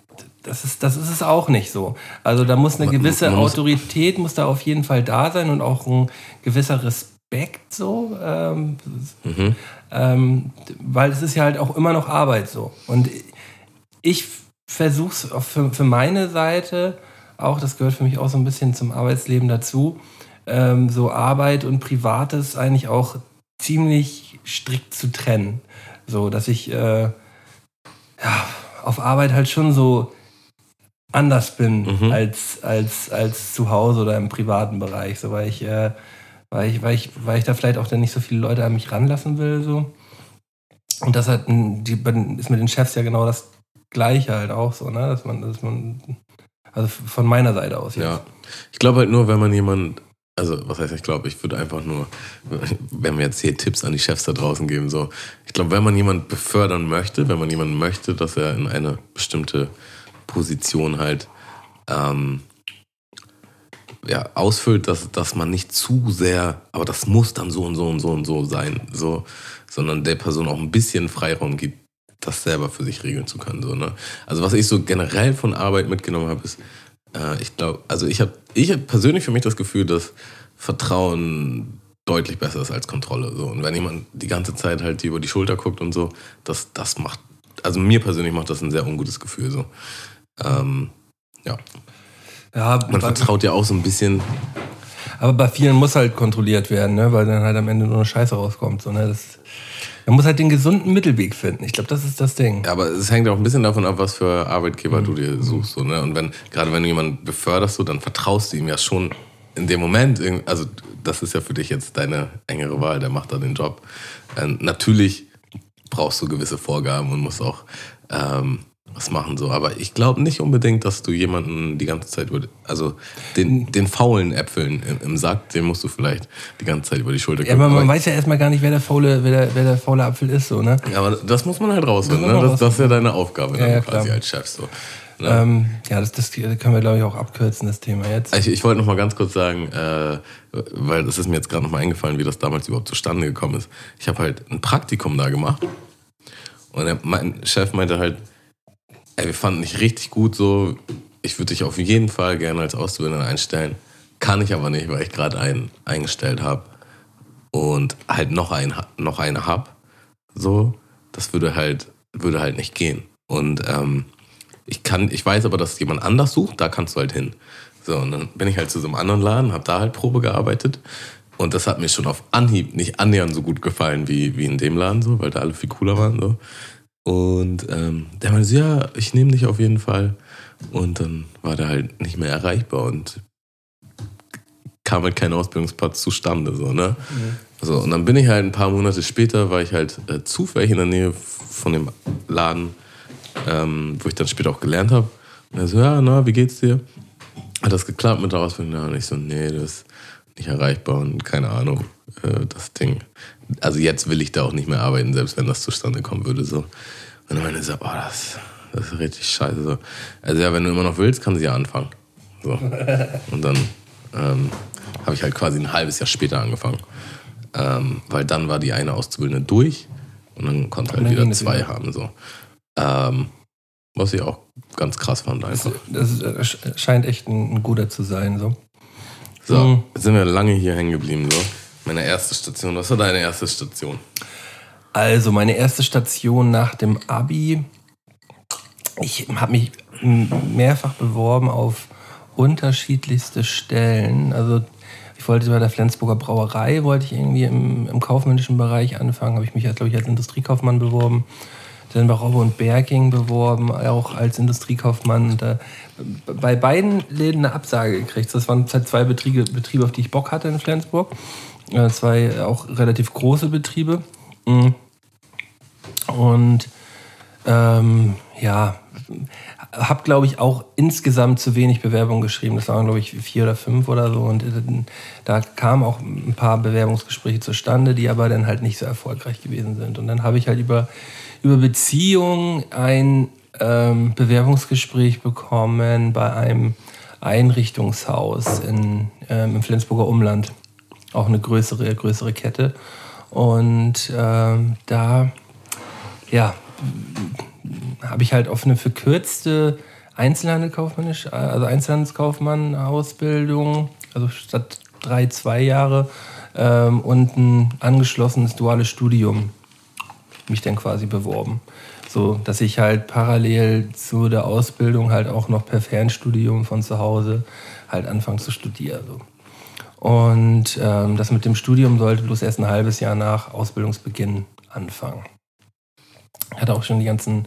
das ist, das ist es auch nicht so. Also da muss eine gewisse man, man Autorität, muss da auf jeden Fall da sein und auch ein gewisser Respekt so, ähm, mhm. ähm, weil es ist ja halt auch immer noch Arbeit so. Und ich versuche es für, für meine Seite, auch, das gehört für mich auch so ein bisschen zum Arbeitsleben dazu, ähm, so Arbeit und Privates eigentlich auch ziemlich strikt zu trennen. So, dass ich äh, ja, auf Arbeit halt schon so anders bin mhm. als, als, als zu Hause oder im privaten Bereich. So, weil ich, äh, weil ich, weil ich, weil ich da vielleicht auch dann nicht so viele Leute an mich ranlassen will. So. Und das hat, die, ist mit den Chefs ja genau das Gleiche halt auch so, ne? Dass man, dass man Also von meiner Seite aus jetzt. Ja. Ich glaube halt nur, wenn man jemand, also was heißt ich glaube, ich würde einfach nur, wenn wir jetzt hier Tipps an die Chefs da draußen geben, so, ich glaube, wenn man jemanden befördern möchte, wenn man jemanden möchte, dass er in eine bestimmte Position halt ähm, ja, ausfüllt, dass, dass man nicht zu sehr, aber das muss dann so und so und so und so sein, so, sondern der Person auch ein bisschen Freiraum gibt, das selber für sich regeln zu können. So, ne? Also was ich so generell von Arbeit mitgenommen habe, ist, äh, ich glaube, also ich habe ich hab persönlich für mich das Gefühl, dass Vertrauen deutlich besser ist als Kontrolle. So. Und wenn jemand die ganze Zeit halt über die Schulter guckt und so, das, das macht, also mir persönlich macht das ein sehr ungutes Gefühl. So. Ähm, ja. ja. Man vertraut ja auch so ein bisschen. Aber bei vielen muss halt kontrolliert werden, ne? weil dann halt am Ende nur eine Scheiße rauskommt. So, ne? das, man muss halt den gesunden Mittelweg finden. Ich glaube, das ist das Ding. Ja, aber es hängt auch ein bisschen davon ab, was für Arbeitgeber mhm. du dir suchst. So, ne? Und wenn, gerade wenn du jemanden beförderst, so, dann vertraust du ihm ja schon in dem Moment, also das ist ja für dich jetzt deine engere Wahl, der macht da den Job. Äh, natürlich brauchst du gewisse Vorgaben und musst auch ähm, was machen so. Aber ich glaube nicht unbedingt, dass du jemanden die ganze Zeit über, also den, den faulen Äpfeln im, im, Sack, den musst du vielleicht die ganze Zeit über die Schulter gucken. Ja, aber man weiß ja erstmal gar nicht, wer der faule, wer der, wer der faule Apfel ist, so, ne? Ja, aber das muss man halt rausfinden, ne? Das, das ist ja deine Aufgabe ja, ja, quasi als Chef, so. Ne? Ähm, ja, das, das können wir, glaube ich, auch abkürzen, das Thema jetzt. Ich, ich wollte noch mal ganz kurz sagen, äh, weil das ist mir jetzt gerade noch mal eingefallen, wie das damals überhaupt zustande gekommen ist. Ich habe halt ein Praktikum da gemacht und mein Chef meinte halt, Ey, wir fanden dich richtig gut so. Ich würde dich auf jeden Fall gerne als Auszubildender einstellen. Kann ich aber nicht, weil ich gerade einen eingestellt habe und halt noch einen, noch eine hab. So, das würde halt, würde halt nicht gehen. Und ähm, ich kann, ich weiß aber, dass jemand anders sucht, da kannst du halt hin. So, und dann bin ich halt zu so einem anderen Laden, habe da halt Probe gearbeitet. Und das hat mir schon auf Anhieb nicht annähernd so gut gefallen wie, wie in dem Laden, so, weil da alle viel cooler waren. So. Und ähm, der meinte so, ja, ich nehme dich auf jeden Fall. Und dann war der halt nicht mehr erreichbar und kam halt kein Ausbildungsplatz zustande. So, ne? Mhm. So, und dann bin ich halt ein paar Monate später, war ich halt äh, zufällig in der Nähe von dem Laden, ähm, wo ich dann später auch gelernt habe. Und er so, ja, na, wie geht's dir? Hat das geklappt mit der Ausbildung? Und ich so, nee, das ist nicht erreichbar und keine Ahnung, äh, das Ding also jetzt will ich da auch nicht mehr arbeiten, selbst wenn das zustande kommen würde. So. Und dann meine ich so, oh, das, das ist richtig scheiße. So. Also ja, wenn du immer noch willst, kannst du ja anfangen. So. Und dann ähm, habe ich halt quasi ein halbes Jahr später angefangen. Ähm, weil dann war die eine Auszubildende durch und dann konnte halt wieder zwei wieder. haben. So. Ähm, was ich auch ganz krass fand einfach. Das, das scheint echt ein, ein, guter zu sein. So, so mhm. jetzt sind wir lange hier hängen geblieben. So. Meine erste Station. Was war deine erste Station? Also, meine erste Station nach dem Abi. Ich habe mich mehrfach beworben auf unterschiedlichste Stellen. Also, ich wollte bei der Flensburger Brauerei, wollte ich irgendwie im, im kaufmännischen Bereich anfangen. Habe ich mich, glaube ich, als Industriekaufmann beworben. Dann bei Robbe und Berking beworben, auch als Industriekaufmann. Da, bei beiden Läden eine Absage gekriegt. Das waren zwei Betriebe, Betriebe, auf die ich Bock hatte in Flensburg äh, zwei auch relativ große Betriebe. Mhm. Und ähm, ja, habe, glaube ich, auch insgesamt zu wenig Bewerbungen geschrieben. Das waren, glaube ich, vier oder fünf oder so. Und äh, da kamen auch ein paar Bewerbungsgespräche zustande, die aber dann halt nicht so erfolgreich gewesen sind. Und dann habe ich halt über, über Beziehungen ein ähm, Bewerbungsgespräch bekommen bei einem Einrichtungshaus in, ähm, im Flensburger Umland auch eine größere, größere Kette. Und ähm, da, ja, habe ich halt auf eine verkürzte Einzelhandelskaufmännisch, also Einzelhandelskaufmann-Ausbildung, also statt drei, zwei Jahre ähm, und ein angeschlossenes duales Studium mich dann quasi beworben. So, dass ich halt parallel zu der Ausbildung halt auch noch per Fernstudium von zu Hause halt anfangen zu studieren. So. Und ähm, das mit dem Studium sollte bloß erst ein halbes Jahr nach Ausbildungsbeginn anfangen. Ich hatte auch schon die ganzen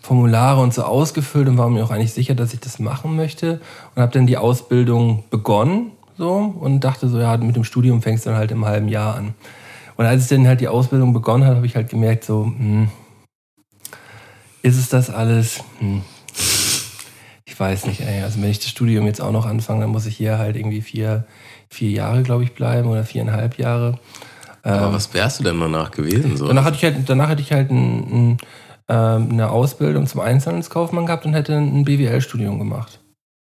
Formulare und so ausgefüllt und war mir auch eigentlich sicher, dass ich das machen möchte. Und habe dann die Ausbildung begonnen so und dachte so, ja, mit dem Studium fängst du dann halt im halben Jahr an. Und als ich dann halt die Ausbildung begonnen habe, habe ich halt gemerkt, so, hm, ist es das alles? Hm. Ich weiß nicht, ey. Also wenn ich das Studium jetzt auch noch anfange, dann muss ich hier halt irgendwie vier, vier Jahre, glaube ich, bleiben oder viereinhalb Jahre. Aber was wärst du denn danach gewesen? So? Danach hatte ich halt, danach hatte ich halt ein, ein, ähm, eine Ausbildung zum Einzelhandelskaufmann gehabt und hätte ein BWL-Studium gemacht.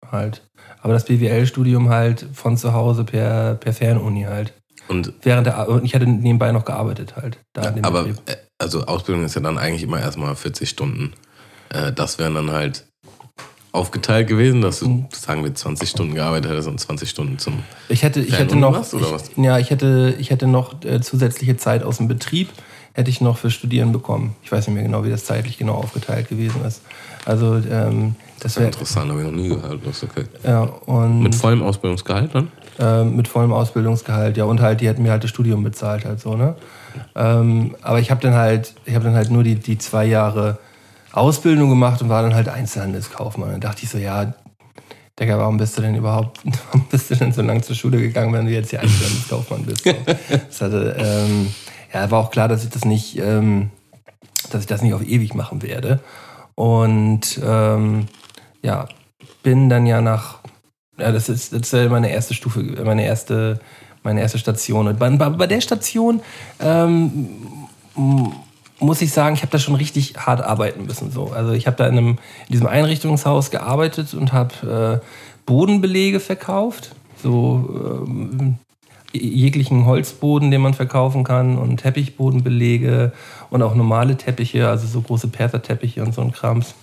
Halt. Aber das BWL-Studium halt von zu Hause per, per Fernuni halt. Und, Während der, ich hatte nebenbei noch gearbeitet halt. Dem aber Betrieb. äh, also Ausbildung ist ja dann eigentlich immer erstmal 40 Stunden. Äh, Das wären dann halt aufgeteilt gewesen, dass Mhm. du, sagen wir, 20 Stunden gearbeitet hättest und 20 Stunden zum. Ich hätte, ich hätte noch, machst, oder ich, was? ja, ich hätte, ich hätte noch äh, zusätzliche Zeit aus dem Betrieb, hätte ich noch für Studieren bekommen. Ich weiß nicht mehr genau, wie das zeitlich genau aufgeteilt gewesen ist. Also ähm, das wäre Interessant, habe ich noch nie gehört. Das okay. ja und Mit vollem Ausbildungsgehalt dann? ähm, mit vollem Ausbildungsgehalt, ja und halt die hätten mir halt das Studium bezahlt halt so ne. Ähm, aber ich habe dann halt, ich habe dann halt nur die die zwei Jahre Ausbildung gemacht und war dann halt Einzelhandelskaufmann. Dann dachte ich so, ja, Digga, warum bist du denn überhaupt, warum bist du denn so lange zur Schule gegangen, wenn du jetzt hier Einzelhandelskaufmann bist? Das hatte, ähm, ja, war auch klar, dass ich das nicht, ähm, dass ich das nicht auf ewig machen werde. Und ähm, ja, bin dann ja nach, ja, das ist, das ist meine erste Stufe, meine erste, meine erste Station. Und bei, bei, der Station ähm, muss ich sagen, ich habe da schon richtig hart arbeiten müssen. So. Also ich habe da in, einem, in diesem Einrichtungshaus gearbeitet und habe äh, Bodenbelege verkauft. So ähm, jeglichen Holzboden, den man verkaufen kann und Teppichbodenbelege und auch normale Teppiche, also so große Perserteppiche und so ein Krams.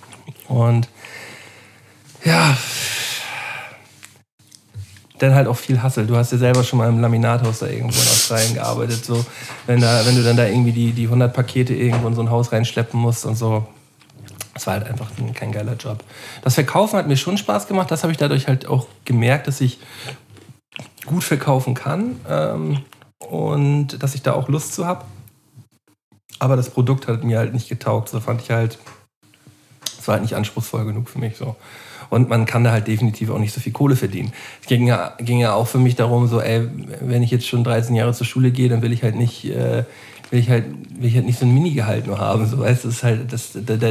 Und ja, dann halt auch viel Hassel. Du hast ja selber schon mal im Laminathaus da irgendwo in Australien gearbeitet. So, wenn, da, wenn du dann da irgendwie die, die 100 Pakete irgendwo in so ein Haus reinschleppen musst und so. Das war halt einfach ein- kein geiler Job. Das Verkaufen hat mir schon Spaß gemacht. Das habe ich dadurch halt auch gemerkt, dass ich gut verkaufen kann ähm, und dass ich da auch Lust zu habe. Aber das Produkt hat mir halt nicht getaugt. So fand ich halt, es war halt nicht anspruchsvoll genug für mich so. Und man kann da halt definitiv auch nicht so viel Kohle verdienen. Es ging ja, ging ja auch für mich darum, so, ey, wenn ich jetzt schon 13 Jahre zur Schule gehe, dann will ich halt nicht, äh, will ich halt, will ich halt nicht so ein Minigehalt nur haben. So, weißt das ist halt, das, da, da,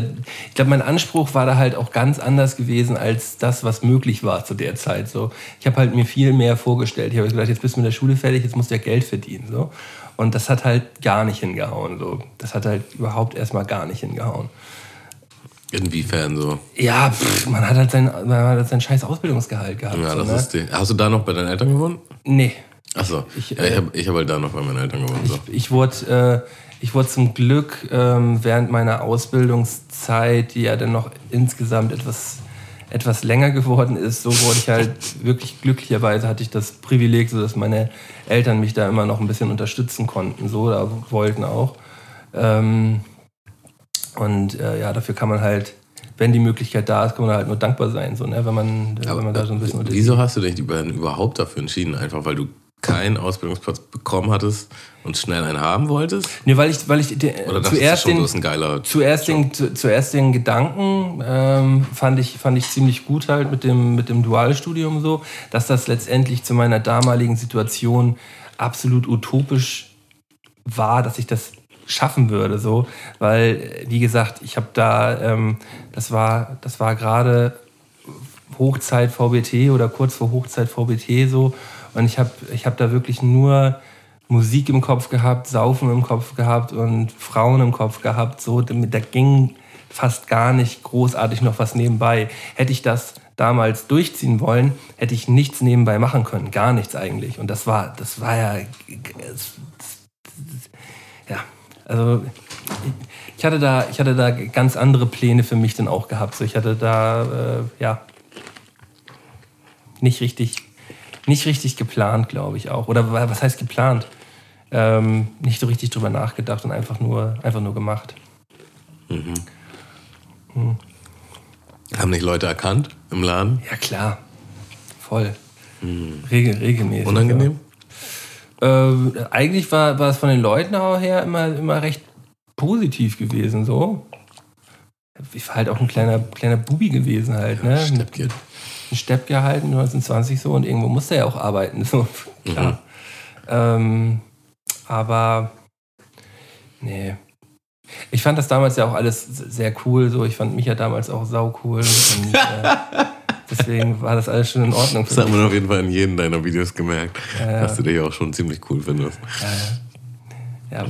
ich glaube, mein Anspruch war da halt auch ganz anders gewesen als das, was möglich war zu der Zeit. So, ich habe halt mir viel mehr vorgestellt. Ich habe gedacht, jetzt bist du mit der Schule fertig, jetzt musst du ja Geld verdienen. So. Und das hat halt gar nicht hingehauen. So. Das hat halt überhaupt erstmal gar nicht hingehauen. Inwiefern so? Ja, pff, man hat halt sein, man hat halt sein scheiß Ausbildungsgehalt gehabt. Ja, so, das ne? ist die. Hast du da noch bei deinen Eltern gewohnt? Nee, Achso, Ich, ich, ja, ich äh, habe ich hab halt da noch bei meinen Eltern gewohnt. So. ich wurde, äh, ich wurde zum Glück ähm, während meiner Ausbildungszeit, die ja dann noch insgesamt etwas, etwas länger geworden ist, so wurde ich halt wirklich glücklicherweise hatte ich das Privileg, so dass meine Eltern mich da immer noch ein bisschen unterstützen konnten, so da wollten auch. Ähm, und äh, ja, dafür kann man halt, wenn die Möglichkeit da ist, kann man halt nur dankbar sein, so, ne? wenn, man, wenn man da so ein bisschen wieso hast du dich überhaupt dafür entschieden? Einfach weil du keinen Ausbildungsplatz bekommen hattest und schnell einen haben wolltest? Nee, weil ich, weil ich de, zuerst schon, den, zuerst den, zu, zuerst den Gedanken ähm, fand, ich, fand ich ziemlich gut halt mit dem, mit dem Dualstudium so, dass das letztendlich zu meiner damaligen Situation absolut utopisch war, dass ich das schaffen würde, so, weil, wie gesagt, ich habe da, ähm, das war, das war gerade Hochzeit VBT oder kurz vor Hochzeit VBT so. Und ich habe ich hab da wirklich nur Musik im Kopf gehabt, Saufen im Kopf gehabt und Frauen im Kopf gehabt, so, damit, da ging fast gar nicht großartig noch was nebenbei. Hätte ich das damals durchziehen wollen, hätte ich nichts nebenbei machen können, gar nichts eigentlich. Und das war, das war ja, ja, also ich hatte da, ich hatte da ganz andere Pläne für mich dann auch gehabt. So, ich hatte da, äh, ja, nicht richtig, nicht richtig geplant, glaube ich auch. Oder was heißt geplant? Ähm, nicht so richtig drüber nachgedacht und einfach nur, einfach nur gemacht. Haben nicht Leute erkannt im Laden? Ja klar, voll, Regel, regelmäßig. Unangenehm? Ähm, eigentlich war, war es von den Leuten auch her immer, immer recht positiv gewesen, so. Ich war halt auch ein kleiner, kleiner Bubi gewesen halt, ne? Steppchen. ein Stepp gehalten, 1920 so, und irgendwo musste er ja auch arbeiten, so, klar. Ähm, aber, nee. Ich fand das damals ja auch alles sehr cool, so. Ich fand mich ja damals auch sau cool. Und, äh, Deswegen war das alles schon in Ordnung. Das hat man auf jeden Fall in jedem deiner Videos gemerkt, ja, dass du dich auch schon ziemlich cool findest. Ja.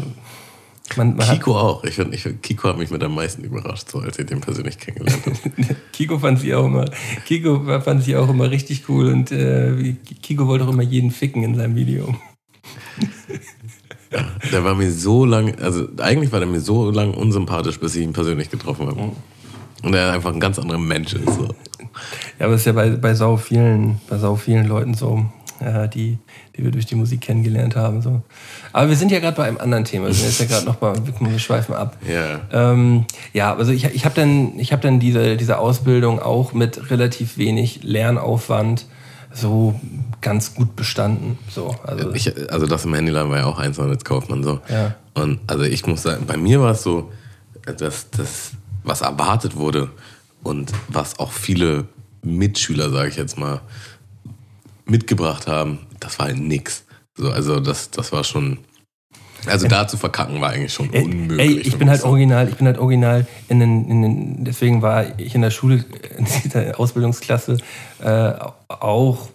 Man, man Kiko auch. Ich ich Kiko hat mich mit am meisten überrascht, so als ich den persönlich kennengelernt habe. Kiko fand sie auch immer, Kiko fand sie auch immer richtig cool und äh, Kiko wollte auch immer jeden ficken in seinem Video. Ja, der war mir so lang, also eigentlich war der mir so lang unsympathisch, bis ich ihn persönlich getroffen habe. Und er einfach ein ganz anderer Mensch ist. So. Ja, aber es ist ja bei, bei sau vielen, bei sau vielen Leuten so, äh, die, die wir durch die Musik kennengelernt haben. So. Aber wir sind ja gerade bei einem anderen Thema. Wir sind jetzt ja gerade nochmal, wir schweifen ab. Ja. Ähm, ja, also ich, ich habe dann, ich hab dann diese, diese Ausbildung auch mit relativ wenig Lernaufwand so ganz gut bestanden. So, also, ich, also das im Handyladen war ja auch eins als Kaufmann so. Ja. Und also ich muss sagen, bei mir war es so, dass das, was erwartet wurde und was auch viele Mitschüler, sage ich jetzt mal, mitgebracht haben, das war halt nix. So, also das, das war schon. Also da zu verkacken war eigentlich schon unmöglich. Ey, ich bin halt original, ich bin halt original in den, in den, deswegen war ich in der Schule, in dieser Ausbildungsklasse äh, auch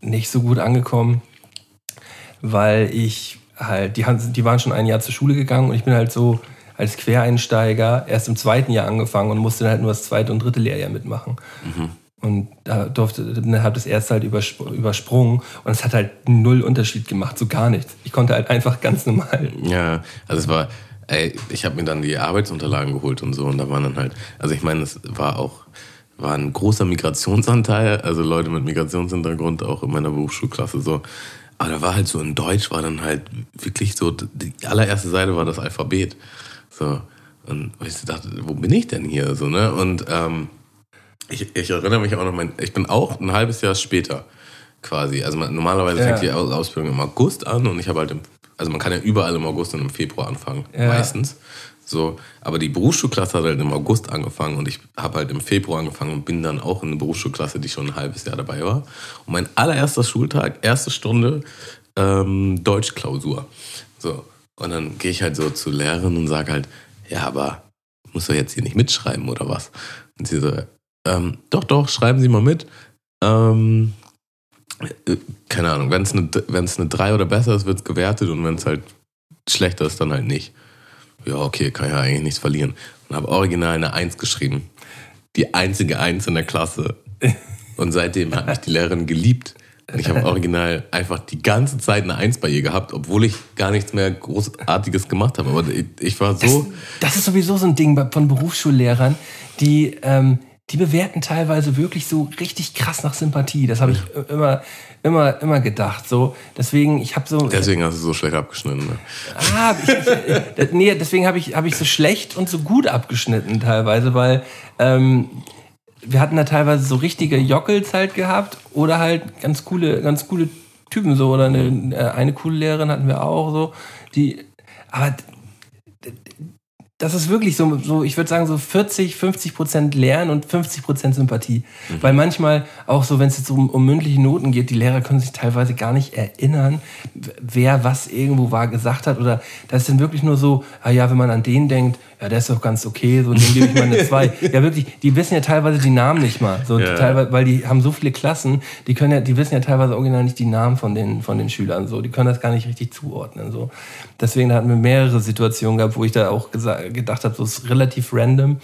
nicht so gut angekommen, weil ich halt, die, haben, die waren schon ein Jahr zur Schule gegangen und ich bin halt so als Quereinsteiger erst im zweiten Jahr angefangen und musste dann halt nur das zweite und dritte Lehrjahr mitmachen. Mhm. Und da durfte, dann habe das erste halt übersprungen und es hat halt null Unterschied gemacht, so gar nichts. Ich konnte halt einfach ganz normal. Ja, also es war, ey, ich habe mir dann die Arbeitsunterlagen geholt und so und da waren dann halt, also ich meine, es war auch, war ein großer Migrationsanteil, also Leute mit Migrationshintergrund auch in meiner Berufsschulklasse so. Aber da war halt so in Deutsch war dann halt wirklich so, die allererste Seite war das Alphabet. So. Und ich dachte, wo bin ich denn hier? So, ne? Und ähm, ich, ich erinnere mich auch noch, mein, ich bin auch ein halbes Jahr später quasi. Also man, normalerweise ja. fängt die Ausbildung im August an und ich habe halt, im, also man kann ja überall im August und im Februar anfangen, ja. meistens. So, aber die Berufsschulklasse hat halt im August angefangen und ich habe halt im Februar angefangen und bin dann auch in eine Berufsschulklasse, die schon ein halbes Jahr dabei war. Und mein allererster Schultag, erste Stunde ähm, Deutschklausur. So, und dann gehe ich halt so zur Lehrerin und sage halt, ja, aber muss doch jetzt hier nicht mitschreiben oder was? Und sie so, ähm, doch, doch, schreiben Sie mal mit. Ähm, äh, keine Ahnung, wenn es eine, wenn's eine 3 oder besser ist, wird es gewertet und wenn es halt schlechter ist, dann halt nicht. Ja, okay, kann ja eigentlich nichts verlieren. Und habe original eine 1 geschrieben. Die einzige 1 in der Klasse. Und seitdem hat mich die Lehrerin geliebt. Ich habe original einfach die ganze Zeit eine Eins bei ihr gehabt, obwohl ich gar nichts mehr Großartiges gemacht habe. Aber ich, ich war so. Das, das, ist sowieso so ein Ding von Berufsschullehrern, die, ähm, die bewerten teilweise wirklich so richtig krass nach Sympathie. Das habe ich immer, immer, immer gedacht. So, deswegen, ich habe so. Deswegen hast du so schlecht abgeschnitten. Ne? Ah, ich, ich, nee, deswegen habe ich, hab ich so schlecht und so gut abgeschnitten teilweise, weil ähm, wir hatten da teilweise so richtige Jockels halt gehabt oder halt ganz coole, ganz coole Typen so oder eine, äh, eine coole Lehrerin hatten wir auch so, die, aber das ist wirklich so, so ich würde sagen, so 40, 50 Prozent Lernen und 50 Prozent Sympathie. Mhm. Weil manchmal auch so, wenn es jetzt um, um mündliche Noten geht, die Lehrer können sich teilweise gar nicht erinnern, wer was irgendwo war gesagt hat. Oder das ist dann wirklich nur so, ah ja, wenn man an den denkt, ja, der ist doch ganz okay, so dem gebe ich mal eine 2. ja, wirklich, die wissen ja teilweise die Namen nicht mal. So, ja. teilweise, weil die haben so viele Klassen, die können ja, die wissen ja teilweise original nicht die Namen von den, von den Schülern. So, die können das gar nicht richtig zuordnen. So. Deswegen hatten wir mehrere Situationen gehabt, wo ich da auch gedacht habe, so ist relativ random.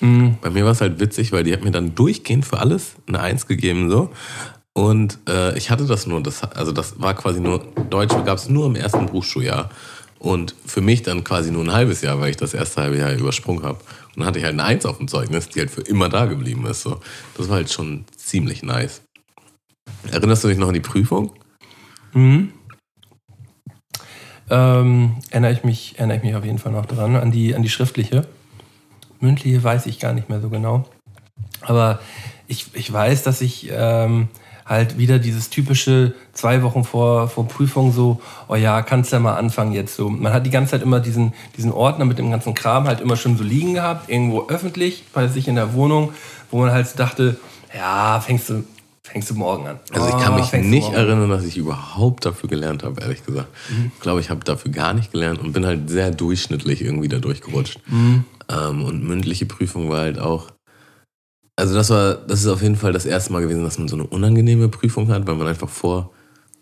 Mhm. Bei mir war es halt witzig, weil die hat mir dann durchgehend für alles eine Eins gegeben. so. Und äh, ich hatte das nur, das, also das war quasi nur, Deutsch gab es nur im ersten Berufsschuljahr. Und für mich dann quasi nur ein halbes Jahr, weil ich das erste halbe Jahr übersprungen habe. Und dann hatte ich halt eine Eins auf dem Zeugnis, die halt für immer da geblieben ist. So. Das war halt schon ziemlich nice. Erinnerst du dich noch an die Prüfung? Mhm. Ähm, erinnere, ich mich, erinnere ich mich auf jeden Fall noch dran, an die, an die schriftliche. Mündliche weiß ich gar nicht mehr so genau. Aber ich, ich weiß, dass ich ähm, halt wieder dieses typische zwei Wochen vor, vor Prüfung so, oh ja, kannst ja mal anfangen jetzt so. Man hat die ganze Zeit immer diesen, diesen Ordner mit dem ganzen Kram halt immer schon so liegen gehabt, irgendwo öffentlich, bei sich in der Wohnung, wo man halt dachte, ja, fängst du, fängst du morgen an. Also ich kann mich oh, nicht erinnern, dass ich überhaupt dafür gelernt habe, ehrlich gesagt. Mhm. Ich glaube, ich habe dafür gar nicht gelernt und bin halt sehr durchschnittlich irgendwie da durchgerutscht. Mhm. Ähm, und mündliche Prüfung war halt auch Also das war, das ist auf jeden Fall das erste Mal gewesen, dass man so eine unangenehme Prüfung hat, weil man einfach vor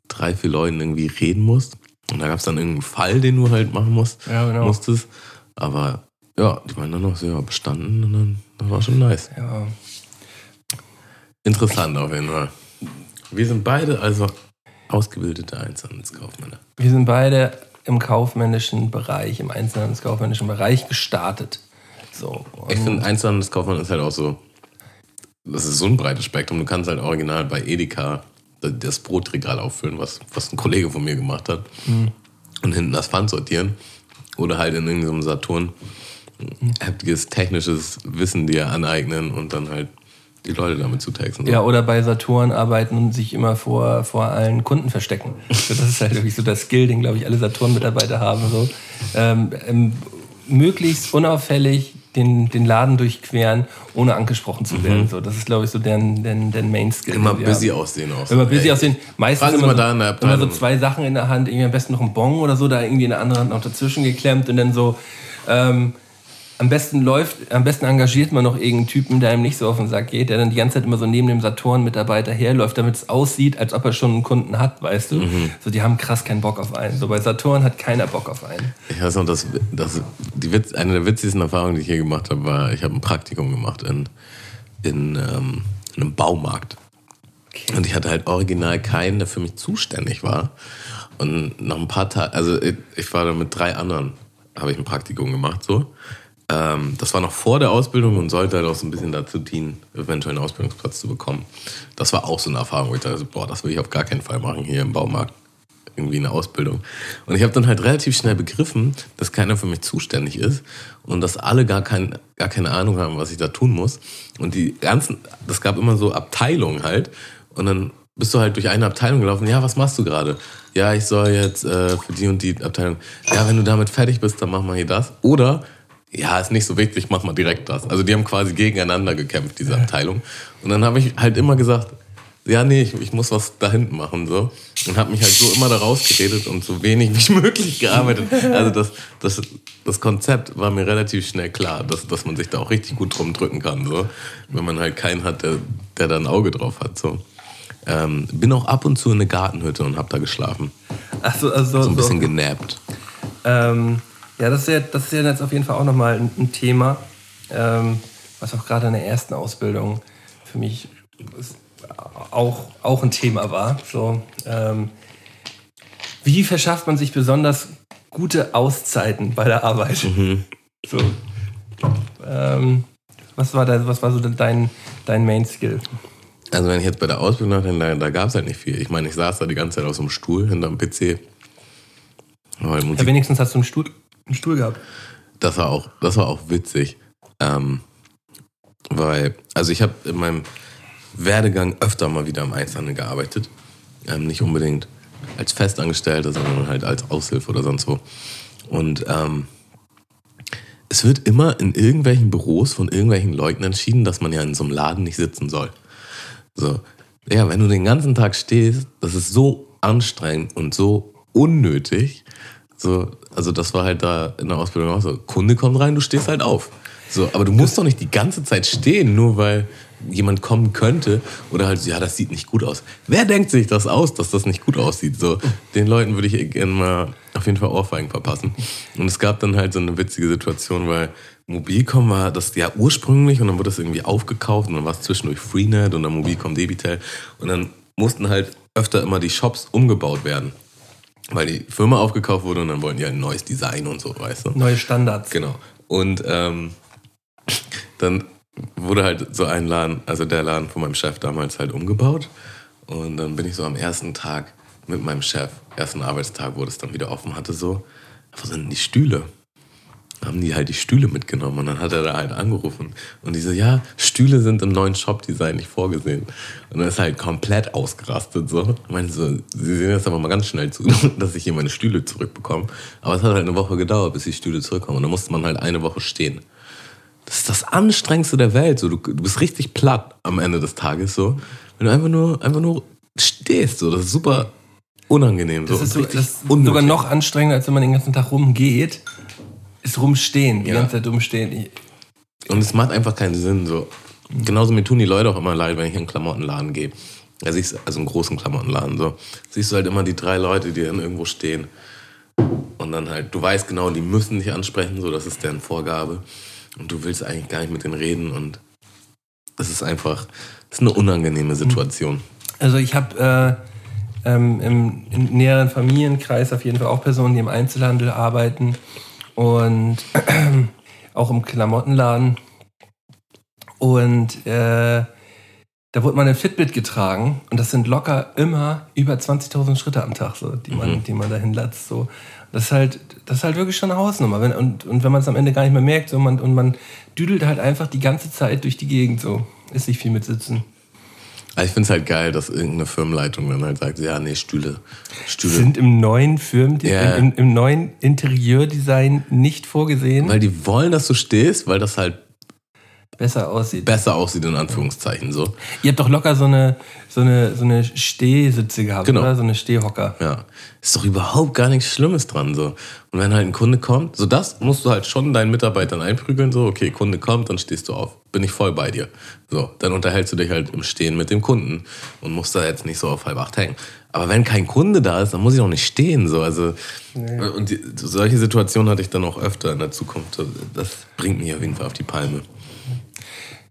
drei, vier Leuten irgendwie reden muss. Und da gab es dann irgendeinen Fall, den du halt machen musst, Ja, genau. musstest. Aber ja, die waren dann noch so, ja, bestanden und dann das war schon nice. Ja. Interessant auf jeden Fall. Wir sind beide also ausgebildete Einzelhandelskaufmänner. Wir sind beide im kaufmännischen Bereich, im einzelhandelskaufmännischen Bereich gestartet. So. Ich finde, Einzelhandelskaufmann ist halt auch so, das ist so ein breites Spektrum. Du kannst halt original bei Edeka das Brotregal auffüllen, was, was ein Kollege von mir gemacht hat. Und hinten das Pfand sortieren. Oder halt in irgendeinem Saturn heftiges technisches Wissen dir aneignen und dann halt die Leute damit zutexten. So. Ja, oder bei Saturn arbeiten und sich immer vor, vor allen Kunden verstecken. Das ist halt wirklich so das Skill, den, glaube ich, alle Saturn-Mitarbeiter haben. So. Ähm, ähm, möglichst unauffällig den, den Laden durchqueren, ohne angesprochen zu werden. So, das ist, glaube ich, so deren, deren, deren Main-Skill. Immer busy haben. aussehen auch. Immer busy Ey, aussehen. Meistens immer, mal da in der so, immer so zwei Sachen in der Hand, irgendwie am besten noch ein Bon oder so, da irgendwie in der anderen Hand noch dazwischen geklemmt und dann so. Ähm, am besten läuft, am besten engagiert man noch irgendeinen Typen, der einem nicht so auf den Sack geht, der dann die ganze Zeit immer so neben dem Saturn-Mitarbeiter herläuft, damit es aussieht, als ob er schon einen Kunden hat, weißt du? Mhm. So, die haben krass keinen Bock auf einen. So, bei Saturn hat keiner Bock auf einen. Ich weiß noch, dass, dass die Witz, eine der witzigsten Erfahrungen, die ich hier gemacht habe, war, ich habe ein Praktikum gemacht in, in, ähm, in einem Baumarkt. Und ich hatte halt original keinen, der für mich zuständig war. Und nach ein paar Tagen, also ich, ich war da mit drei anderen, habe ich ein Praktikum gemacht, so. Ähm, das war noch vor der Ausbildung und sollte halt auch so ein bisschen dazu dienen, eventuell einen Ausbildungsplatz zu bekommen. Das war auch so eine Erfahrung, wo ich dachte, boah, das will ich auf gar keinen Fall machen hier im Baumarkt irgendwie eine Ausbildung. Und ich habe dann halt relativ schnell begriffen, dass keiner für mich zuständig ist und dass alle gar, kein, gar keine Ahnung haben, was ich da tun muss. Und die ganzen, das gab immer so Abteilungen halt. Und dann bist du halt durch eine Abteilung gelaufen. Ja, was machst du gerade? Ja, ich soll jetzt äh, für die und die Abteilung. Ja, wenn du damit fertig bist, dann mach mal hier das. Oder ja, ist nicht so wichtig, mach mal direkt das. Also die haben quasi gegeneinander gekämpft, diese Abteilung. Und dann habe ich halt immer gesagt, ja, nee, ich, ich muss was da hinten machen, so. Und habe mich halt so immer da rausgeredet und so wenig wie möglich gearbeitet. Also das, das, das Konzept war mir relativ schnell klar, dass, dass man sich da auch richtig gut drum drücken kann, so. Wenn man halt keinen hat, der, der da ein Auge drauf hat, so. Ähm, bin auch ab und zu in eine Gartenhütte und habe da geschlafen. Achso, also So ein bisschen genappt. Ähm, ja, das ist ja, das ist ja jetzt auf jeden Fall auch nochmal ein, ein Thema, ähm, was auch gerade in der ersten Ausbildung für mich auch, auch ein Thema war. So, ähm, wie verschafft man sich besonders gute Auszeiten bei der Arbeit? So, ähm, was, war da, was war so dein, dein Main-Skill? Also wenn ich jetzt bei der Ausbildung nachdenke, da, da gab es halt nicht viel. Ich meine, ich saß da die ganze Zeit auf so einem Stuhl hinterm PC. Ja, wenigstens hast du einen Stuhl, einen Stuhl gehabt. das war auch, das war auch witzig. Ähm, weil, also ich habe in meinem Werdegang öfter mal wieder im Einzelhandel gearbeitet. Ähm, nicht unbedingt als Festangestellter, sondern halt als Aushilfe oder sonst wo. Und ähm, es wird immer in irgendwelchen Büros von irgendwelchen Leuten entschieden, dass man ja in so einem Laden nicht sitzen soll. So, ja, wenn du den ganzen Tag stehst, das ist so anstrengend und so unnötig. So, also das war halt da in der Ausbildung auch so. Kunde kommt rein, du stehst halt auf. So, aber du musst doch nicht die ganze Zeit stehen, nur weil jemand kommen könnte oder halt, ja, das sieht nicht gut aus. Wer denkt sich das aus, dass das nicht gut aussieht? So, den Leuten würde ich gerne mal auf jeden Fall Ohrfeigen verpassen. Und es gab dann halt so eine witzige Situation, weil Mobilcom war das ja ursprünglich und dann wurde das irgendwie aufgekauft und dann war es zwischendurch Freenet und dann Mobilcom Debitel und dann mussten halt öfter immer die Shops umgebaut werden. Weil die Firma aufgekauft wurde und dann wollten die halt ein neues Design und so, weißt du? Neue Standards. Genau. Und ähm, dann wurde halt so ein Laden, also der Laden von meinem Chef damals halt umgebaut. Und dann bin ich so am ersten Tag mit meinem Chef, ersten Arbeitstag, wo das dann wieder offen hatte, so, wo sind denn die Stühle? Haben die halt die Stühle mitgenommen und dann hat er da halt angerufen. Und die so, ja, Stühle sind im neuen Shop-Design nicht vorgesehen. Und dann ist er halt komplett ausgerastet so. Ich meine so, sie sehen jetzt aber mal ganz schnell zu, dass ich hier meine Stühle zurückbekomme. Aber es hat halt eine Woche gedauert, bis die Stühle zurückkommen. Und dann musste man halt eine Woche stehen. Das ist das Anstrengendste der Welt. So, du, du bist richtig platt am Ende des Tages. So. Wenn du einfach nur, einfach nur stehst. So. Das ist super unangenehm. Das so. ist, so, das ist sogar noch anstrengender, als wenn man den ganzen Tag rumgeht. Ist rumstehen, die Ja. ganze Zeit rumstehen. Ich- Und es macht einfach keinen Sinn. So. Genauso mir tun die Leute auch immer leid, wenn ich in einen Klamottenladen gehe. Ja, siehst, du- also einen großen Klamottenladen so. Siehst du halt immer die drei Leute, die dann irgendwo stehen. Und dann halt, du weißt genau, die müssen dich ansprechen, so das ist deren Vorgabe. Und du willst eigentlich gar nicht mit denen reden und das ist einfach, das ist eine unangenehme Situation. Also ich habe äh, ähm, im, im näheren Familienkreis auf jeden Fall auch Personen, die im Einzelhandel arbeiten und auch im Klamottenladen. Und äh, da wurde man ein Fitbit getragen und das sind locker immer über 20.000 Schritte am Tag, so, die, man, die man dahin latzt. So. Das ist halt, das ist halt wirklich schon eine Hausnummer. Wenn, und, und wenn man es am Ende gar nicht mehr merkt, so, man, und man düdelt halt einfach die ganze Zeit durch die Gegend, so ist nicht viel mit Sitzen. Aber ich finde es halt geil, dass irgendeine Firmenleitung dann halt sagt, ja, nee, Stühle. Stühle. sind im neuen Film, Ja. im, im neuen Interieurdesign nicht vorgesehen, weil die wollen, dass du stehst, weil das halt besser aussieht. besser aussieht, in Anführungszeichen so. Ihr habt doch locker so eine, so eine, so eine Stehsitze gehabt, Genau. oder? So eine Stehhocker. Ja. Ist doch überhaupt gar nichts Schlimmes dran so. Und wenn halt ein Kunde kommt, so das musst du halt schon deinen Mitarbeitern einprügeln, so, okay, Kunde kommt, dann stehst du auf. Bin ich voll bei dir. So, dann unterhältst du dich halt im Stehen mit dem Kunden und musst da jetzt nicht so auf halb acht hängen. Aber wenn kein Kunde da ist, dann muss ich auch nicht stehen. So. Also, Und die, solche Situationen hatte ich dann auch öfter in der Zukunft. Das bringt mich auf jeden Fall auf die Palme.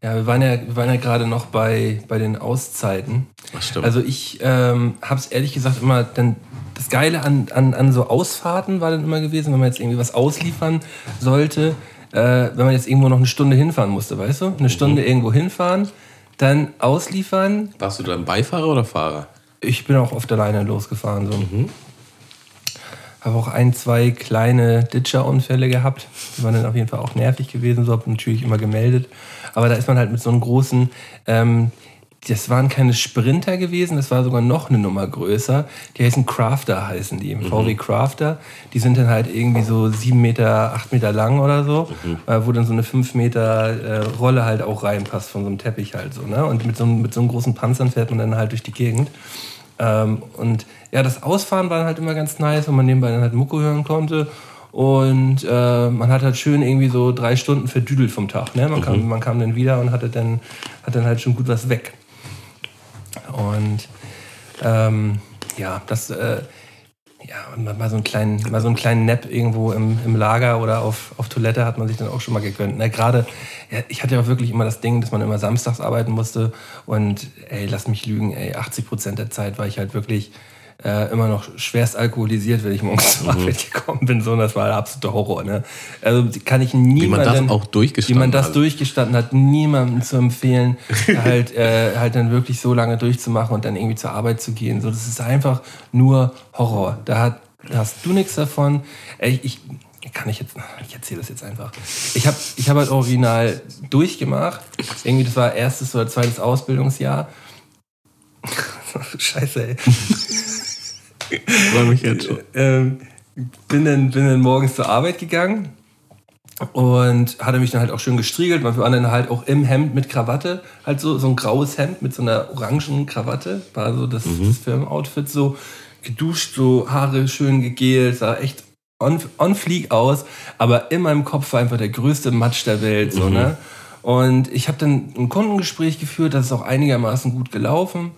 Ja, wir waren ja, wir waren ja gerade noch bei, bei den Auszeiten. Das stimmt. Also ich ähm, habe es ehrlich gesagt immer, dann das Geile an, an, an so Ausfahrten war dann immer gewesen, wenn man jetzt irgendwie was ausliefern sollte, äh, wenn man jetzt irgendwo noch eine Stunde hinfahren musste, weißt du? Eine Stunde irgendwo hinfahren, dann ausliefern. Warst du dann Beifahrer oder Fahrer? Ich bin auch oft alleine losgefahren. So. Habe auch ein, zwei kleine Ditcher-Unfälle gehabt. Die waren dann auf jeden Fall auch nervig gewesen. So habe natürlich immer gemeldet. Aber da ist man halt mit so einem großen, ähm, das waren keine Sprinter gewesen, das war sogar noch eine Nummer größer. Die heißen Crafter, heißen die. VW Crafter. Die sind dann halt irgendwie so sieben Meter, acht Meter lang oder so, äh, wo dann so eine fünf Meter äh, Rolle halt auch reinpasst von so einem Teppich halt so. Ne? Und mit so, einem- mit so einem großen Panzern fährt man dann halt durch die Gegend. Ähm, und ja, das Ausfahren war dann halt immer ganz nice, weil man nebenbei dann halt Mucke hören konnte. Und äh, man hat halt schön irgendwie so drei Stunden verdüdelt vom Tag. Ne? Man, kam, man kam dann wieder und hatte dann, hat dann halt schon gut was weg. Und ähm, ja, das, äh, ja, mal, so einen kleinen, mal so einen kleinen Nap irgendwo im, im Lager oder auf, auf Toilette hat man sich dann auch schon mal gegönnt. Ne? Gerade, ja, ich hatte ja auch wirklich immer das Ding, dass man immer samstags arbeiten musste. Und ey, lass mich lügen, ey, 80 Prozent der Zeit war ich halt wirklich äh, immer noch schwerst alkoholisiert, wenn ich morgens zur Arbeit gekommen bin. So, und das war der absolute Horror. Ne? Also kann ich niemandem, das auch durchgestanden wie man das hat. durchgestanden hat, niemandem zu empfehlen, halt, äh, halt dann wirklich so lange durchzumachen und dann irgendwie zur Arbeit zu gehen. So, das ist einfach nur Horror. Da, hat, da hast du nichts davon. Ey, ich, kann ich jetzt, ich erzähle das jetzt einfach. Ich habe ich hab halt original durchgemacht. Irgendwie, das war erstes oder zweites Ausbildungsjahr. Scheiße, ey. freue mich jetzt schon. ähm, bin, dann, bin dann morgens zur Arbeit gegangen und hatte mich dann halt auch schön gestriegelt. Wir waren dann halt auch im Hemd mit Krawatte, halt so, so ein graues Hemd mit so einer orangen Krawatte. War so das, das Firmenoutfit so geduscht, so Haare schön gegelt, sah echt on, on fleek aus. Aber in meinem Kopf war einfach der größte Matsch der Welt. So, ne? Und ich habe dann ein Kundengespräch geführt, das ist auch einigermaßen gut gelaufen.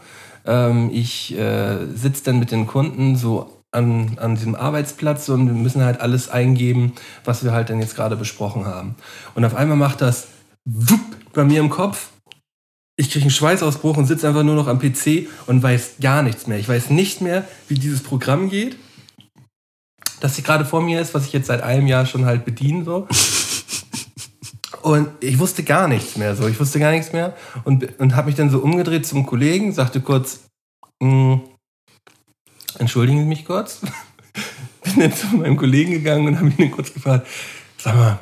Ähm, ich äh, sitze dann mit den Kunden so an, an diesem Arbeitsplatz und wir müssen halt alles eingeben, was wir halt dann jetzt gerade besprochen haben. Und auf einmal macht das wupp bei mir im Kopf. Ich kriege einen Schweißausbruch und sitze einfach nur noch am PC und weiß gar nichts mehr. Ich weiß nicht mehr, wie dieses Programm geht. Das hier gerade vor mir ist, was ich jetzt seit einem Jahr schon halt bediene. So. Und ich wusste gar nichts mehr. So. Ich wusste gar nichts mehr und, und habe mich dann so umgedreht zum Kollegen, sagte kurz, "Mm, entschuldigen Sie mich kurz. Bin dann zu meinem Kollegen gegangen und habe ihn dann kurz gefragt, sag mal,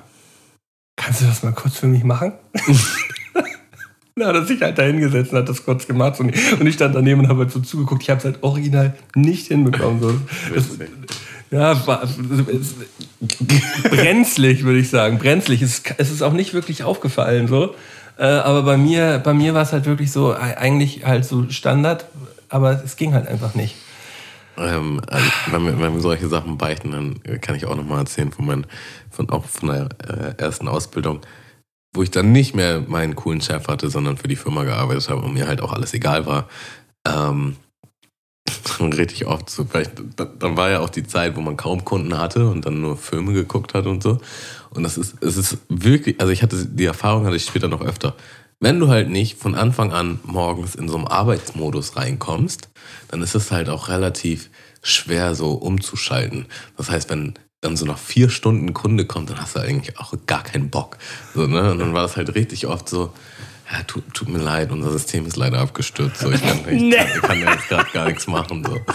kannst du das mal kurz für mich machen? Hat er sich halt da hingesetzt und hat das kurz gemacht. Und ich, und ich stand daneben und habe halt so zugeguckt. Ich habe es halt original nicht hinbekommen. So. Das. Ja, brenzlig, würde ich sagen. Brenzlig. Es, ist auch nicht wirklich aufgefallen. so. Äh, aber bei mir, bei mir war es halt wirklich so, eigentlich halt so Standard. Aber es ging halt einfach nicht. Ähm, also, wenn, wir, wenn wir solche Sachen beichten, dann kann ich auch nochmal erzählen von, mein, von, auch von der äh, ersten Ausbildung, wo ich dann nicht mehr meinen coolen Chef hatte, sondern für die Firma gearbeitet habe und mir halt auch alles egal war, ähm, richtig oft so, vielleicht, dann war ja auch die Zeit, wo man kaum Kunden hatte und dann nur Filme geguckt hat und so. Und das ist, es ist wirklich, also ich hatte die Erfahrung, hatte ich später noch öfter. Wenn du halt nicht von Anfang an morgens in so einem Arbeitsmodus reinkommst, dann ist es halt auch relativ schwer so umzuschalten. Das heißt, wenn dann so nach vier Stunden Kunde kommt, dann hast du eigentlich auch gar keinen Bock. So, ne? Und dann war das halt richtig oft so, ja, tut, tut mir leid, unser System ist leider abgestürzt. So, ich kann, ich, nee. kann, ich kann jetzt gerade gar nichts machen. So.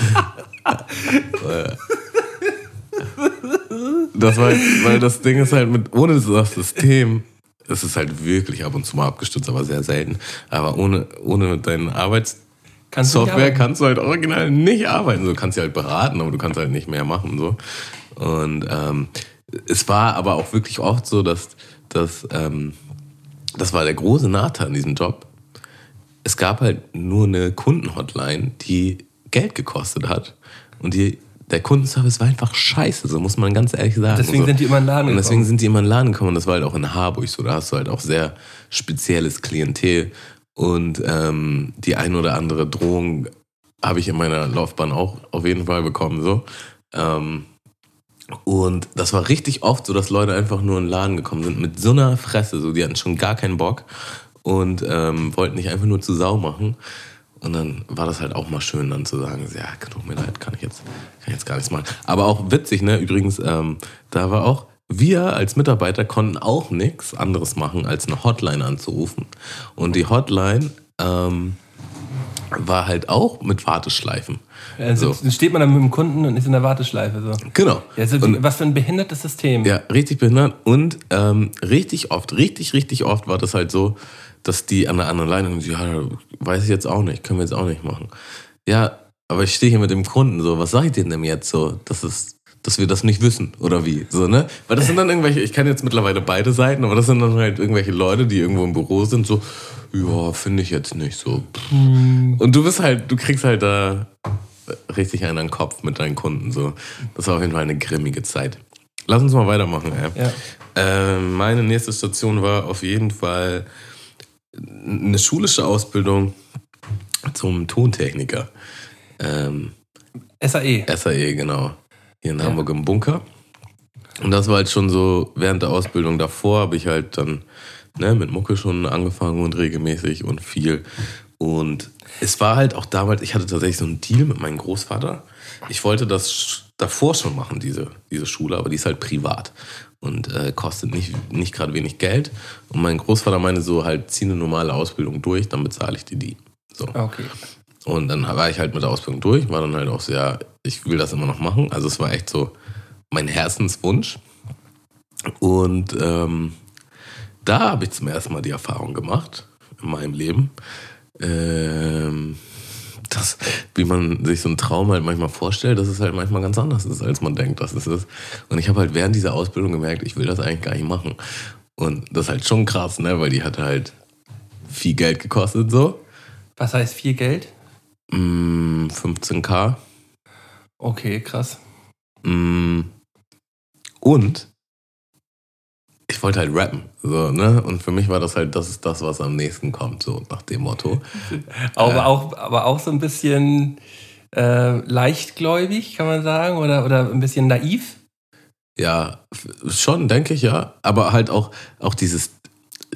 Das war, weil das Ding ist halt mit, ohne das System, es ist halt wirklich ab und zu mal abgestürzt, aber sehr selten. Aber ohne, ohne deine Arbeitssoftware kannst du halt original nicht arbeiten. Du kannst sie halt beraten, aber du kannst halt nicht mehr machen. So. Und ähm, es war aber auch wirklich oft so, dass, dass ähm, das war der große Nachteil an diesem Job. Es gab halt nur eine Kundenhotline, die Geld gekostet hat. Und die, der Kundenservice war einfach scheiße, so muss man ganz ehrlich sagen. Deswegen so. sind die immer in den Laden gekommen. Und deswegen sind die immer in den Laden gekommen. Und das war halt auch in Harburg so. Da hast du halt auch sehr spezielles Klientel. Und ähm, die ein oder andere Drohung habe ich in meiner Laufbahn auch auf jeden Fall bekommen. So. Ähm, und das war richtig oft so, dass Leute einfach nur in den Laden gekommen sind mit so einer Fresse, so die hatten schon gar keinen Bock und ähm, wollten nicht einfach nur zu Sau machen. Und dann war das halt auch mal schön, dann zu sagen, ja, tut mir leid, kann ich jetzt, kann ich jetzt gar nichts machen. Aber auch witzig, ne? Übrigens, ähm, da war auch, wir als Mitarbeiter konnten auch nichts anderes machen, als eine Hotline anzurufen. Und die Hotline ähm, war halt auch mit Warteschleifen. Also so. Dann steht man dann mit dem Kunden und ist in der Warteschleife. So. Genau. Ja, so und, was für ein behindertes System. Ja, richtig behindert. Und ähm, richtig oft, richtig, richtig oft war das halt so, dass die an der anderen Leitung, ja, weiß ich jetzt auch nicht, können wir jetzt auch nicht machen. Ja, aber ich stehe hier mit dem Kunden so, was sag ich denn jetzt so? Das ist dass wir das nicht wissen oder wie, so, ne? Weil das sind dann irgendwelche, ich kenne jetzt mittlerweile beide Seiten, aber das sind dann halt irgendwelche Leute, die irgendwo im Büro sind, so, ja, finde ich jetzt nicht so. Hm. Und du bist halt, du kriegst halt da richtig einen an den Kopf mit deinen Kunden, so. Das war auf jeden Fall eine grimmige Zeit. Lass uns mal weitermachen, ey. Ja. Äh, meine nächste Station war auf jeden Fall eine schulische Ausbildung zum Tontechniker. Ähm, SAE. SAE, genau hier in ja. Hamburg im Bunker. Und das war halt schon so, während der Ausbildung davor habe ich halt dann ne, mit Mucke schon angefangen und regelmäßig und viel. Und es war halt auch damals, ich hatte tatsächlich so einen Deal mit meinem Großvater. Ich wollte das davor schon machen, diese, diese Schule, aber die ist halt privat und äh, kostet nicht, nicht gerade wenig Geld. Und mein Großvater meinte so, halt, zieh eine normale Ausbildung durch, dann bezahle ich dir die. So. Okay. Und dann war ich halt mit der Ausbildung durch, war dann halt auch sehr, ich will das immer noch machen. Also es war echt so mein Herzenswunsch. Und ähm, da habe ich zum ersten Mal die Erfahrung gemacht in meinem Leben, ähm, dass, wie man sich so einen Traum halt manchmal vorstellt, dass es halt manchmal ganz anders ist, als man denkt, dass es ist. Und ich habe halt während dieser Ausbildung gemerkt, ich will das eigentlich gar nicht machen. Und das ist halt schon krass, ne? weil die hat halt viel Geld gekostet so. Was heißt viel Geld? 15k. Mm, okay, krass. Mm, und ich wollte halt rappen. So, ne? Und für mich war das halt, das ist das, was am nächsten kommt, so nach dem Motto. aber, äh, auch, aber auch so ein bisschen äh, leichtgläubig, kann man sagen, oder, oder ein bisschen naiv. Ja, schon, denke ich, ja. Aber halt auch, auch dieses,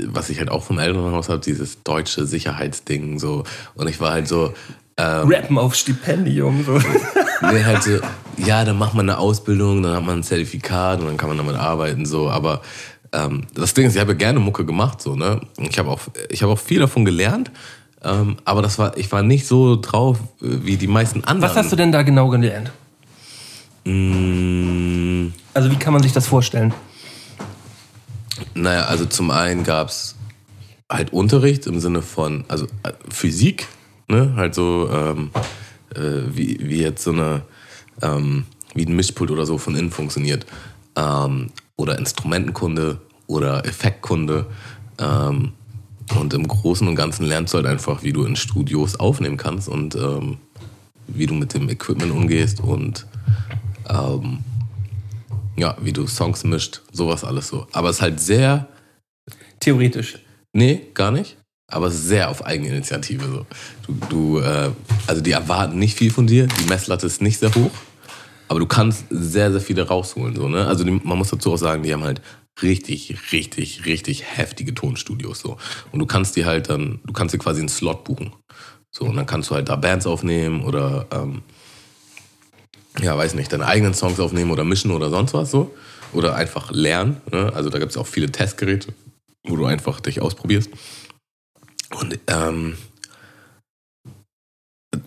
was ich halt auch vom Elternhaus habe, dieses deutsche Sicherheitsding so. Und ich war halt so, ähm, Rappen auf Stipendium. So. nee, halt so, ja, dann macht man eine Ausbildung, dann hat man ein Zertifikat und dann kann man damit arbeiten, so, aber ähm, das Ding ist, ich habe ja gerne Mucke gemacht, so, ne? Ich habe auch, ich habe auch viel davon gelernt, ähm, aber das war, ich war nicht so drauf wie die meisten anderen. Was hast du denn da genau gelernt? Mm. Also wie kann man sich das vorstellen? Naja, also zum einen gab es halt Unterricht im Sinne von, also äh, Physik, Ne? Halt so, ähm, äh, wie, wie jetzt so eine, ähm, wie ein Mischpult oder so von innen funktioniert. Ähm, oder Instrumentenkunde oder Effektkunde. Ähm, und im Großen und Ganzen lernst du halt einfach, wie du in Studios aufnehmen kannst und ähm, wie du mit dem Equipment umgehst und ähm, ja, wie du Songs mischt, sowas alles so. Aber es ist halt sehr Theoretisch. Nee, gar nicht. Aber sehr auf Eigeninitiative. So. Du, du äh, also die erwarten nicht viel von dir, die Messlatte ist nicht sehr hoch, aber du kannst sehr, sehr viele rausholen. So, ne? Also die, man muss dazu auch sagen, die haben halt richtig, richtig, richtig heftige Tonstudios. So. Und du kannst die halt dann, du kannst dir quasi einen Slot buchen. So, und dann kannst du halt da Bands aufnehmen oder ähm, ja, weiß nicht, deine eigenen Songs aufnehmen oder mischen oder sonst was so. Oder einfach lernen. Ne? Also da gibt es auch viele Testgeräte, wo du einfach dich ausprobierst. Und ähm,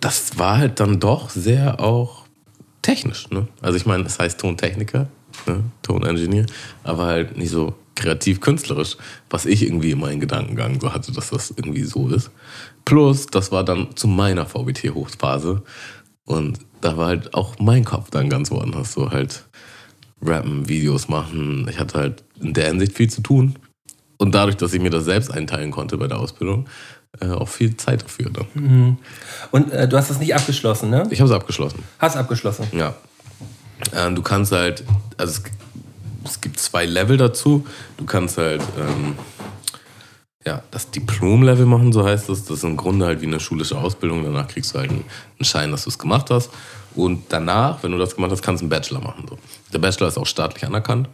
das war halt dann doch sehr auch technisch. Ne? Also ich meine, es heißt Tontechniker, ne? Toningenieur, aber halt nicht so kreativ-künstlerisch, was ich irgendwie in meinen Gedankengang so hatte, dass das irgendwie so ist. Plus, das war dann zu meiner VBT-Hochphase und da war halt auch mein Kopf dann ganz woanders. So halt rappen, Videos machen. Ich hatte halt in der Hinsicht viel zu tun. Und dadurch, dass ich mir das selbst einteilen konnte bei der Ausbildung, äh, auch viel Zeit dafür. Dann. Mhm. Und äh, du hast das nicht abgeschlossen, ne? Ich habe es abgeschlossen. Hast abgeschlossen? Ja. Äh, du kannst halt, also es, es, gibt zwei Level dazu. Du kannst halt ähm, ja, das Diplom-Level machen, so heißt es. Das ist im Grunde halt wie eine schulische Ausbildung. Danach kriegst du halt einen Schein, dass du es gemacht hast. Und danach, wenn du das gemacht hast, kannst du einen Bachelor machen. So. Der Bachelor ist auch staatlich anerkannt.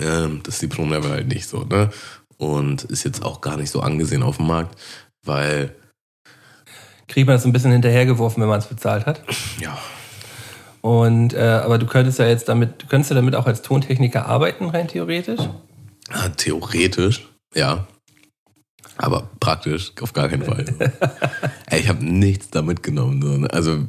Ähm, das Diplom-Level halt nicht so. Ne? Und ist jetzt auch gar nicht so angesehen auf dem Markt, weil. Kriegt man das ein bisschen hinterhergeworfen, wenn man es bezahlt hat? Ja. Und, äh, aber du könntest ja jetzt damit, du könntest ja damit auch als Tontechniker arbeiten, rein theoretisch? Ja, theoretisch, ja. Aber praktisch auf gar keinen Fall. Ey, ich habe nichts da mitgenommen. So, ne? Also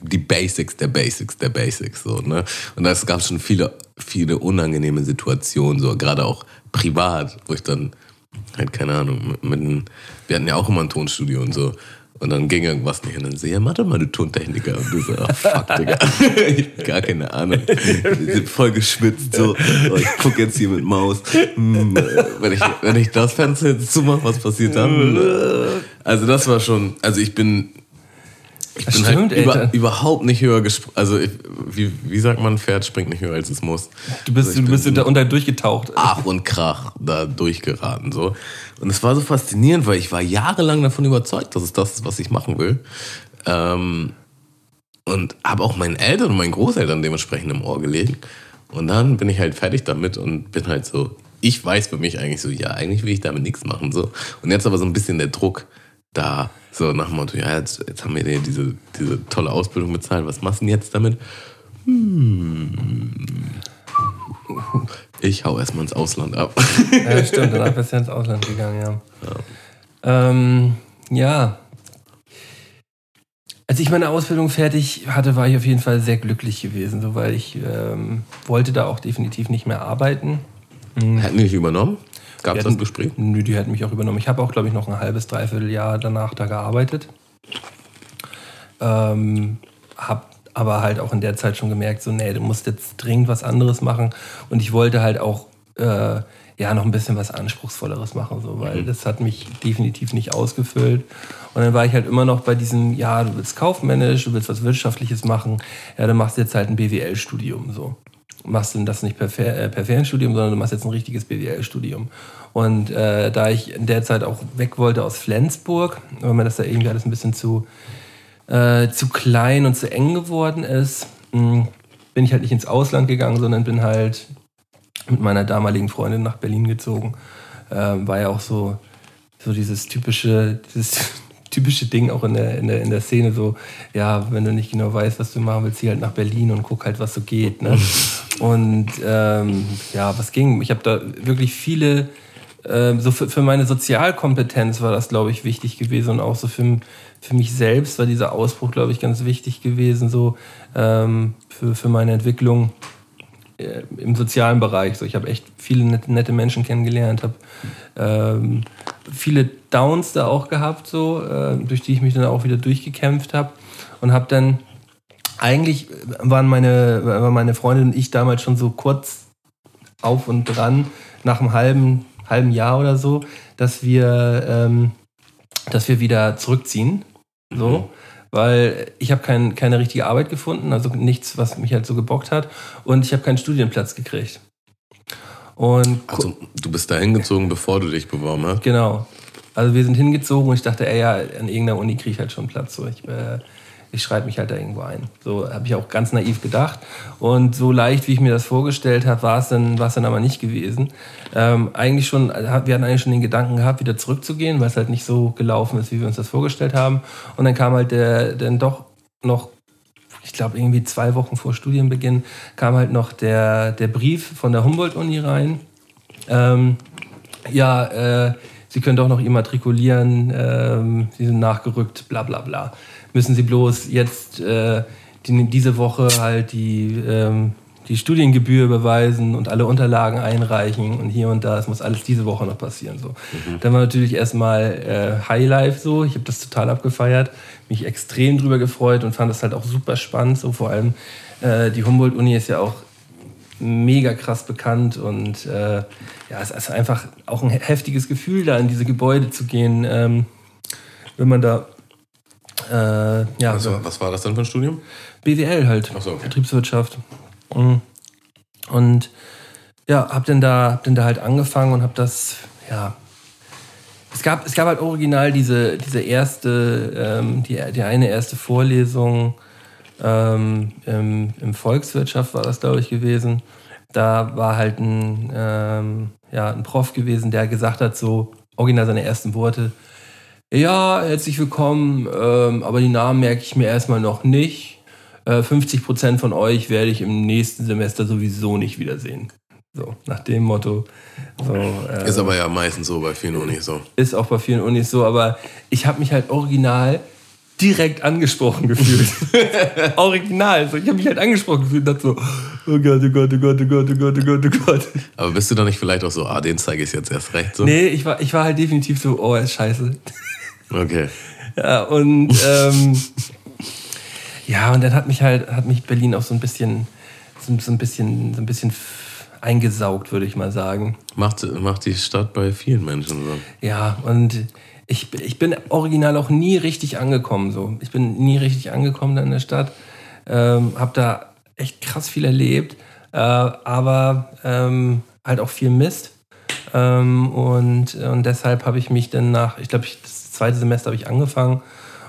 die Basics der Basics der Basics. So, ne? Und es gab schon viele, viele unangenehme Situationen, so gerade auch privat, wo ich dann halt, keine Ahnung, mit, mit wir hatten ja auch immer ein Tonstudio und so. Und dann ging irgendwas nicht. Und dann so, ja, mach doch mal eine Tontechniker. Und du so, oh, fuck, Digga. ich gar keine Ahnung. Voll geschwitzt. So, oh, ich guck jetzt hier mit Maus. Hm, wenn, ich, wenn ich das Fenster jetzt zumache, was passiert dann? Also das war schon, also ich bin ich bin halt Stimmt, halt über, überhaupt nicht höher gesprungen. Also, ich, wie, wie sagt man, ein Pferd springt nicht höher, als es muss. Du bist, also du bist da unter durchgetaucht. Ach und Krach da durchgeraten. So. Und es war so faszinierend, weil ich war jahrelang davon überzeugt, dass es das ist, was ich machen will. Ähm, und habe auch meinen Eltern und meinen Großeltern dementsprechend im Ohr gelegt. Und dann bin ich halt fertig damit und bin halt so, ich weiß für mich eigentlich so, ja, eigentlich will ich damit nichts machen. So. Und jetzt aber so ein bisschen der Druck da so nach dem Motto, ja, jetzt, jetzt haben wir dir diese, diese tolle Ausbildung bezahlt, was machst du denn jetzt damit? Hm. Ich hau erstmal ins Ausland ab. Ja, stimmt, danach bist du ins Ausland gegangen, ja. Ja. Ähm, ja. Als ich meine Ausbildung fertig hatte, war ich auf jeden Fall sehr glücklich gewesen, so, weil ich ähm, wollte da auch definitiv nicht mehr arbeiten. Die dich übernommen? Gab es das Gespräch? Nö, die hätten mich auch übernommen. Ich habe auch, glaube ich, noch ein halbes, dreiviertel Jahr danach da gearbeitet. Ähm, habe aber halt auch in der Zeit schon gemerkt, so, nee, du musst jetzt dringend was anderes machen. Und ich wollte halt auch äh, ja noch ein bisschen was Anspruchsvolleres machen, so, weil mhm. das hat mich definitiv nicht ausgefüllt. Und dann war ich halt immer noch bei diesem, ja, du willst kaufmännisch, du willst was Wirtschaftliches machen, ja, dann machst du jetzt halt ein BWL-Studium, so machst du das nicht per, äh, per Fernstudium, sondern du machst jetzt ein richtiges BWL-Studium. Und äh, da ich in der Zeit auch weg wollte aus Flensburg, weil mir das da irgendwie alles ein bisschen zu, äh, zu klein und zu eng geworden ist, mh, hm, bin ich halt nicht ins Ausland gegangen, sondern bin halt mit meiner damaligen Freundin nach Berlin gezogen. Äh, war ja auch so, so dieses typische, dieses typische Ding auch in der, in, der, in der Szene, so, ja, wenn du nicht genau weißt, was du machen willst, zieh halt nach Berlin und guck halt, was so geht. Ne? Und ähm, ja, was ging? Ich habe da wirklich viele, äh, so für, für meine Sozialkompetenz war das, glaube ich, wichtig gewesen und auch so für, für mich selbst war dieser Ausbruch, glaube ich, ganz wichtig gewesen, so ähm, für, für meine Entwicklung äh, im sozialen Bereich. So, ich habe echt viele nette, nette Menschen kennengelernt, habe ähm, viele Downs da auch gehabt, so, äh, durch die ich mich dann auch wieder durchgekämpft habe und habe dann eigentlich waren meine, waren meine Freundin und ich damals schon so kurz auf und dran, nach einem halben, halben Jahr oder so, dass wir, ähm, dass wir wieder zurückziehen. So. Mhm. Weil ich habe kein, keine richtige Arbeit gefunden, also nichts, was mich halt so gebockt hat. Und ich habe keinen Studienplatz gekriegt. Und Also, du bist da hingezogen, bevor du dich beworben hast? Genau. Also wir sind hingezogen und ich dachte, ey, ja, an irgendeiner Uni kriege ich halt schon Platz. So, ich äh, ich schreibe mich halt da irgendwo ein. So habe ich auch ganz naiv gedacht. Und so leicht, wie ich mir das vorgestellt habe, war es dann, dann aber nicht gewesen. Ähm, eigentlich schon, wir hatten eigentlich schon den Gedanken gehabt, wieder zurückzugehen, weil es halt nicht so gelaufen ist, wie wir uns das vorgestellt haben. Und dann kam halt der, dann doch noch ich glaube, irgendwie zwei Wochen vor Studienbeginn kam halt noch der, der Brief von der Humboldt-Uni rein. Ähm, ja, äh, Sie können doch noch immatrikulieren, ähm, Sie sind nachgerückt, bla bla bla. Müssen Sie bloß jetzt äh, die, diese Woche halt die, ähm, die Studiengebühr überweisen und alle Unterlagen einreichen und hier und da. Es muss alles diese Woche noch passieren. So. Mhm. Dann war natürlich erstmal äh, Highlife so. Ich habe das total abgefeiert, mich extrem drüber gefreut und fand das halt auch super spannend. So vor allem äh, die Humboldt-Uni ist ja auch mega krass bekannt und äh, ja, es ist einfach auch ein heftiges Gefühl, da in diese Gebäude zu gehen, ähm, wenn man da äh, ja. Was war, was war, das dann für ein Studium? BWL halt, so, okay. Betriebswirtschaft. Mhm. Und ja, hab dann da, hab dann da halt angefangen und hab das, ja, es gab, es gab halt original diese, diese erste, ähm, die, die eine erste Vorlesung ähm, im, im Volkswirtschaft war das, glaube ich, gewesen. Da war halt ein, ähm, ja, ein Prof gewesen, der gesagt hat, so original seine ersten Worte, ja, herzlich willkommen, ähm, aber die Namen merke ich mir erstmal noch nicht. Äh, 50 Prozent von euch werde ich im nächsten Semester sowieso nicht wiedersehen. So, nach dem Motto. So, äh, ist aber ja meistens so bei vielen Unis so. Ist auch bei vielen Unis so, aber ich habe mich halt original direkt angesprochen gefühlt. Original. So, ich habe mich halt angesprochen gefühlt und dachte so, oh Gott, oh Gott, oh Gott, oh Gott, oh Gott, oh Gott, oh Gott. Aber bist du da nicht vielleicht auch so, ah, den zeige ich jetzt erst recht so? Nee, ich war, ich war halt definitiv so, oh, ist scheiße. Okay. Ja, und ähm, ja, und dann hat mich halt, hat mich Berlin auch so ein bisschen, so, so ein bisschen, so ein bisschen eingesaugt, würde ich mal sagen. Macht, macht die Stadt bei vielen Menschen so. Ja, und ich, ich bin original auch nie richtig angekommen. So. Ich bin nie richtig angekommen in der Stadt. Ähm, habe da echt krass viel erlebt, äh, aber ähm, halt auch viel Mist. Ähm, und, und deshalb habe ich mich dann nach, ich glaube, das zweite Semester habe ich angefangen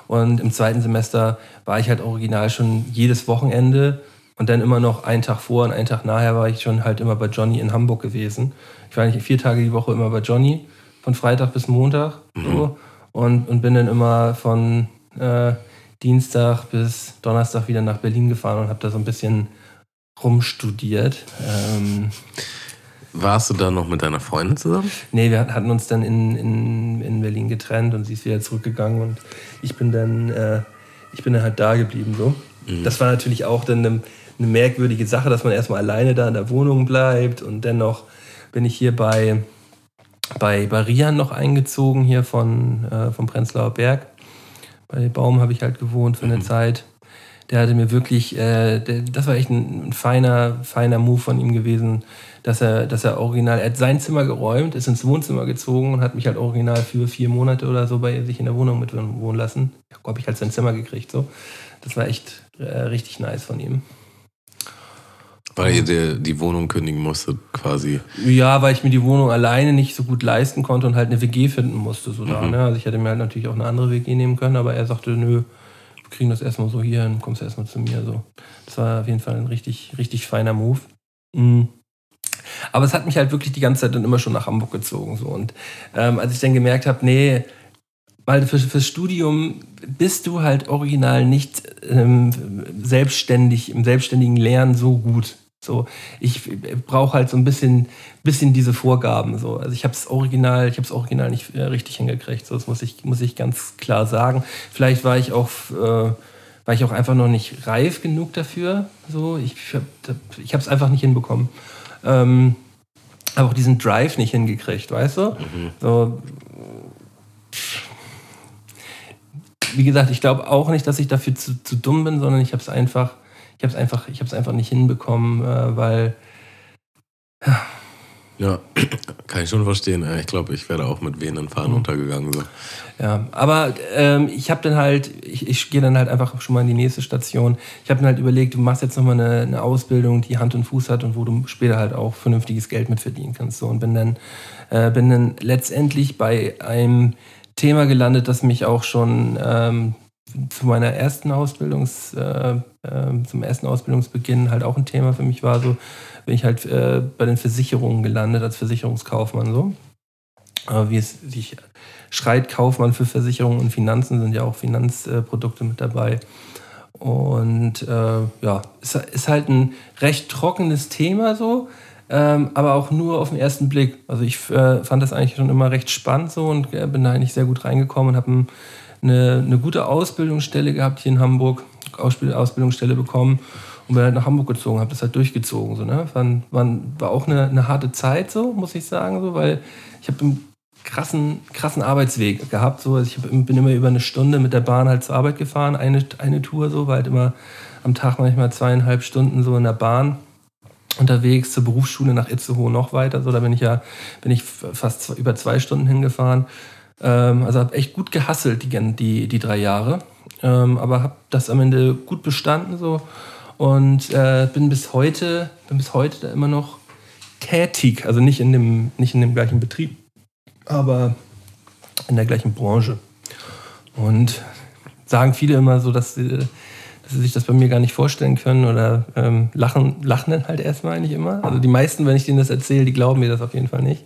und im zweiten Semester war ich halt original schon jedes Wochenende und dann immer noch einen Tag vor und einen Tag nachher war ich schon halt immer bei Johnny in Hamburg gewesen. Ich war eigentlich vier Tage die Woche immer bei Johnny von Freitag bis Montag. Mhm. So, und, und bin dann immer von äh, Dienstag bis Donnerstag wieder nach Berlin gefahren und habe da so ein bisschen rumstudiert. Ähm, Warst du da noch mit deiner Freundin zusammen? Nee, wir hatten uns dann in, in, in Berlin getrennt und sie ist wieder zurückgegangen und ich bin dann, äh, ich bin dann halt da geblieben. So. Mhm. Das war natürlich auch dann eine, eine merkwürdige Sache, dass man erstmal alleine da in der Wohnung bleibt und dennoch bin ich hier bei bei, bei Rian noch eingezogen, hier von, äh, vom Prenzlauer Berg. Bei Baum habe ich halt gewohnt für eine mhm. Zeit. Der hatte mir wirklich, äh, der, das war echt ein, ein, feiner, feiner Move von ihm gewesen, dass er, dass er original, er hat sein Zimmer geräumt, ist ins Wohnzimmer gezogen und hat mich halt original für vier Monate oder so bei sich in der Wohnung mit wohnen lassen. Da habe ich halt sein Zimmer gekriegt. So. Das war echt äh, richtig nice von ihm. Weil ihr die, die Wohnung kündigen musstet, quasi. Ja, weil ich mir die Wohnung alleine nicht so gut leisten konnte und halt eine WG finden musste. So da, mhm. ne? Also ich hätte mir halt natürlich auch eine andere WG nehmen können, aber er sagte, nö, wir kriegen das erstmal so hier hin, kommst erstmal zu mir. So. Das war auf jeden Fall ein richtig, richtig feiner Move. Mhm. Aber es hat mich halt wirklich die ganze Zeit dann immer schon nach Hamburg gezogen. So. Und ähm, als ich dann gemerkt habe, nee, weil für, fürs Studium bist du halt original nicht ähm, selbstständig, im selbstständigen Lernen so gut. So, ich brauche halt so ein bisschen, bisschen diese Vorgaben. So. Also ich habe es original, ich habe es original nicht äh, richtig hingekriegt. So, das muss ich, muss ich ganz klar sagen. Vielleicht war ich auch, äh, war ich auch einfach noch nicht reif genug dafür. So, ich habe ich es einfach nicht hinbekommen. Ähm, aber auch diesen Drive nicht hingekriegt, weißt du? Mhm. So, wie gesagt, ich glaube auch nicht, dass ich dafür zu, zu dumm bin, sondern ich habe es einfach ich habe es einfach, einfach nicht hinbekommen, äh, weil ja. ja. kann ich schon verstehen. Ich glaube, ich wäre auch mit wehenden Fahnen mhm. untergegangen. So. Ja, aber ähm, ich habe dann halt, ich, ich gehe dann halt einfach schon mal in die nächste Station. Ich habe mir halt überlegt, du machst jetzt nochmal eine, eine Ausbildung, die Hand und Fuß hat und wo du später halt auch vernünftiges Geld mit verdienen kannst. So. Und bin dann, äh, bin dann letztendlich bei einem Thema gelandet, das mich auch schon ähm, zu meiner ersten Ausbildungs, äh, äh, zum ersten Ausbildungsbeginn halt auch ein Thema für mich war. So bin ich halt äh, bei den Versicherungen gelandet als Versicherungskaufmann so. Aber wie es sich schreit, Kaufmann für Versicherungen und Finanzen sind ja auch Finanzprodukte mit dabei. Und äh, ja, ist, ist halt ein recht trockenes Thema so, ähm, aber auch nur auf den ersten Blick. Also ich äh, fand das eigentlich schon immer recht spannend so und äh, bin da eigentlich sehr gut reingekommen und habe ein, eine, eine gute Ausbildungsstelle gehabt hier in Hamburg, Ausbildungsstelle bekommen und bin halt nach Hamburg gezogen, habe das halt durchgezogen. So, ne? war, war, war auch eine, eine harte Zeit so, muss ich sagen, so, weil ich habe einen krassen, krassen Arbeitsweg gehabt. So. Also ich bin immer über eine Stunde mit der Bahn halt zur Arbeit gefahren, eine, eine Tour so, war halt immer am Tag manchmal zweieinhalb Stunden so in der Bahn unterwegs zur Berufsschule nach Itzehoe noch weiter. So, da bin ich ja bin ich fast über zwei Stunden hingefahren. Ähm, also habe echt gut gehasselt die, die, die drei Jahre, ähm, aber habe das am Ende gut bestanden so und äh, bin bis heute bin bis heute da immer noch tätig, also nicht in dem nicht in dem gleichen Betrieb, aber in der gleichen Branche. Und sagen viele immer so, dass sie dass sie sich das bei mir gar nicht vorstellen können oder ähm, lachen, lachen dann halt erstmal eigentlich immer. Also die meisten, wenn ich denen das erzähle, die glauben mir das auf jeden Fall nicht.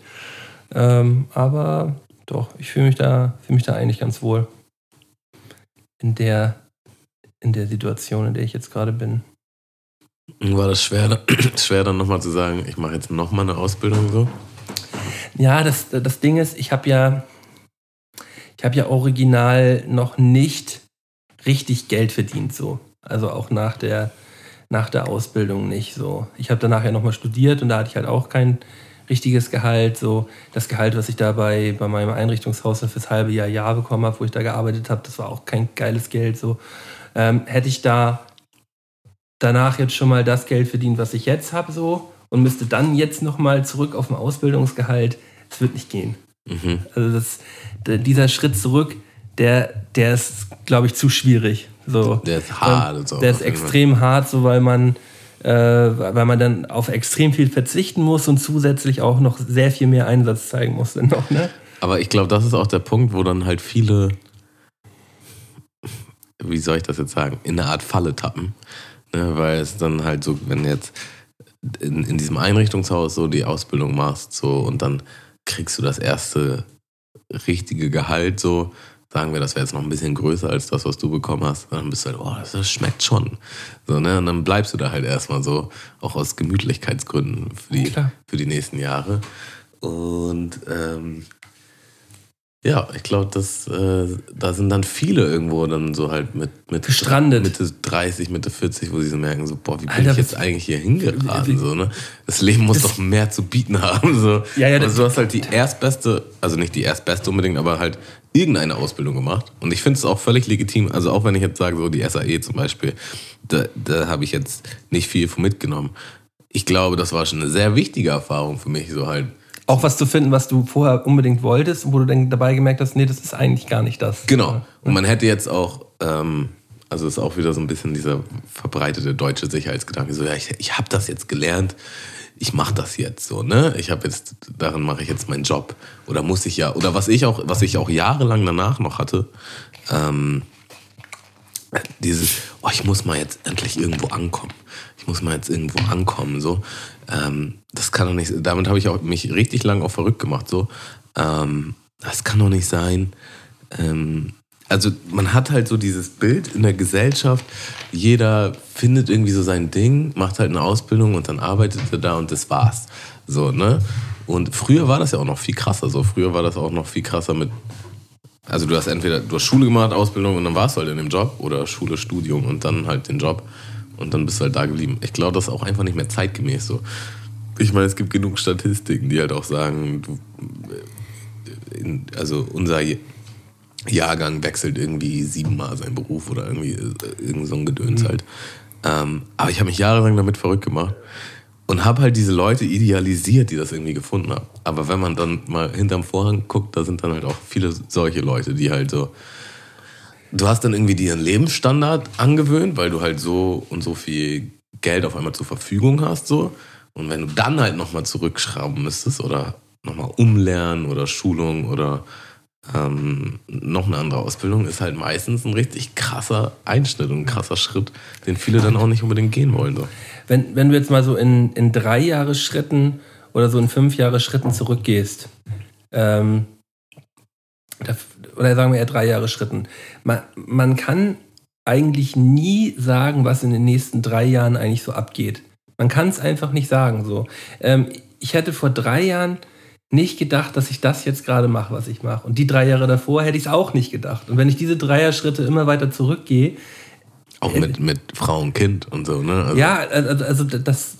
Ähm, aber doch, ich fühle mich, da, fühl mich da eigentlich ganz wohl in der, in der Situation, in der ich jetzt gerade bin. War das schwer, schwer dann nochmal zu sagen, ich mache jetzt nochmal eine Ausbildung so? Ja, das, das Ding ist, ich habe ja, ich habe ja original noch nicht richtig Geld verdient so. Also auch nach der, nach der Ausbildung nicht so. Ich habe danach ja nochmal studiert und da hatte ich halt auch kein richtiges Gehalt. So das Gehalt, was ich da bei, bei meinem Einrichtungshaus fürs halbe Jahr, Jahr bekommen habe, wo ich da gearbeitet habe, das war auch kein geiles Geld. So ähm, hätte ich da danach jetzt schon mal das Geld verdient, was ich jetzt habe, so und müsste dann jetzt nochmal zurück auf ein Ausbildungsgehalt, das wird nicht gehen. Mhm. Also das, dieser Schritt zurück, der, der ist, glaube ich, zu schwierig. So. Der ist hart. Und so, der ist extrem hart, so weil man, äh, weil man dann auf extrem viel verzichten muss und zusätzlich auch noch sehr viel mehr Einsatz zeigen muss. Dann noch, ne? Aber ich glaube, das ist auch der Punkt, wo dann halt viele, wie soll ich das jetzt sagen, in eine Art Falle tappen. Ne? Weil es dann halt so, wenn jetzt in, in diesem Einrichtungshaus so die Ausbildung machst so und dann kriegst du das erste richtige Gehalt so sagen wir, das wäre jetzt noch ein bisschen größer als das, was du bekommen hast, dann bist du halt, oh, das schmeckt schon. So, ne? Und dann bleibst du da halt erstmal so, auch aus Gemütlichkeitsgründen für die, für die nächsten Jahre. Und ähm, ja, ich glaube, äh, da sind dann viele irgendwo dann so halt mit, mit Gestrandet. Mitte 30, Mitte 40, wo sie so merken, so, boah, wie bin Alter, ich jetzt eigentlich hier hingeraten? So, ne? Das Leben muss doch mehr zu bieten haben. So. Ja, ja, also du hast halt die erstbeste, also nicht die erstbeste unbedingt, aber halt irgendeine Ausbildung gemacht. Und ich finde es auch völlig legitim. Also auch wenn ich jetzt sage, so die SAE zum Beispiel, da, da habe ich jetzt nicht viel von mitgenommen. Ich glaube, das war schon eine sehr wichtige Erfahrung für mich, so halt auch was zu finden, was du vorher unbedingt wolltest wo du dann dabei gemerkt hast, nee, das ist eigentlich gar nicht das. Genau. Und man hätte jetzt auch, ähm, also ist auch wieder so ein bisschen dieser verbreitete deutsche Sicherheitsgedanke, so ja, ich, ich habe das jetzt gelernt, ich mache das jetzt so, ne? Ich habe jetzt, darin mache ich jetzt meinen Job. Oder muss ich ja, oder was ich auch, was ich auch jahrelang danach noch hatte, ähm, dieses, oh, ich muss mal jetzt endlich irgendwo ankommen. Ich muss mal jetzt irgendwo ankommen, so. Ähm, das kann doch nicht, damit habe ich auch mich richtig lang auch verrückt gemacht, so. Ähm, das kann doch nicht sein. Ähm, also man hat halt so dieses Bild in der Gesellschaft, jeder findet irgendwie so sein Ding, macht halt eine Ausbildung und dann arbeitet er da und das war's. So, ne? Und früher war das ja auch noch viel krasser. So, früher war das auch noch viel krasser mit. Also du hast entweder du hast Schule gemacht, Ausbildung und dann warst du halt in dem Job oder Schule, Studium und dann halt den Job und dann bist du halt da geblieben. Ich glaube, das ist auch einfach nicht mehr zeitgemäß so. Ich meine, es gibt genug Statistiken, die halt auch sagen, du, in, also unser Jahrgang wechselt irgendwie siebenmal seinen Beruf oder irgendwie äh, irgend so ein Gedöns mhm. halt. Ähm, aber ich habe mich jahrelang damit verrückt gemacht. und habe halt diese Leute idealisiert, die das irgendwie gefunden haben. Aber wenn man dann mal hinterm Vorhang guckt, da sind dann halt auch viele solche Leute, die halt so. Du hast dann irgendwie dir einen Lebensstandard angewöhnt, weil du halt so und so viel Geld auf einmal zur Verfügung hast, so. Und wenn du dann halt nochmal zurückschrauben müsstest oder nochmal umlernen oder Schulung oder ähm, noch eine andere Ausbildung, ist halt meistens ein richtig krasser Einschnitt und ein krasser Schritt, den viele dann auch nicht unbedingt gehen wollen. So. Wenn, wenn du jetzt mal so in, in drei Jahre Schritten oder so in fünf Jahre Schritten zurückgehst, ähm, oder sagen wir eher drei Jahre Schritten, man, man kann eigentlich nie sagen, was in den nächsten drei Jahren eigentlich so abgeht. Man kann es einfach nicht sagen. So. Ähm, ich hätte vor drei Jahren nicht gedacht, dass ich das jetzt gerade mache, was ich mache. Und die drei Jahre davor hätte ich es auch nicht gedacht. Und wenn ich diese Dreier-Schritte immer weiter zurückgehe. Auch mit, äh, mit Frau und Kind und so, ne? Also ja, also, also das,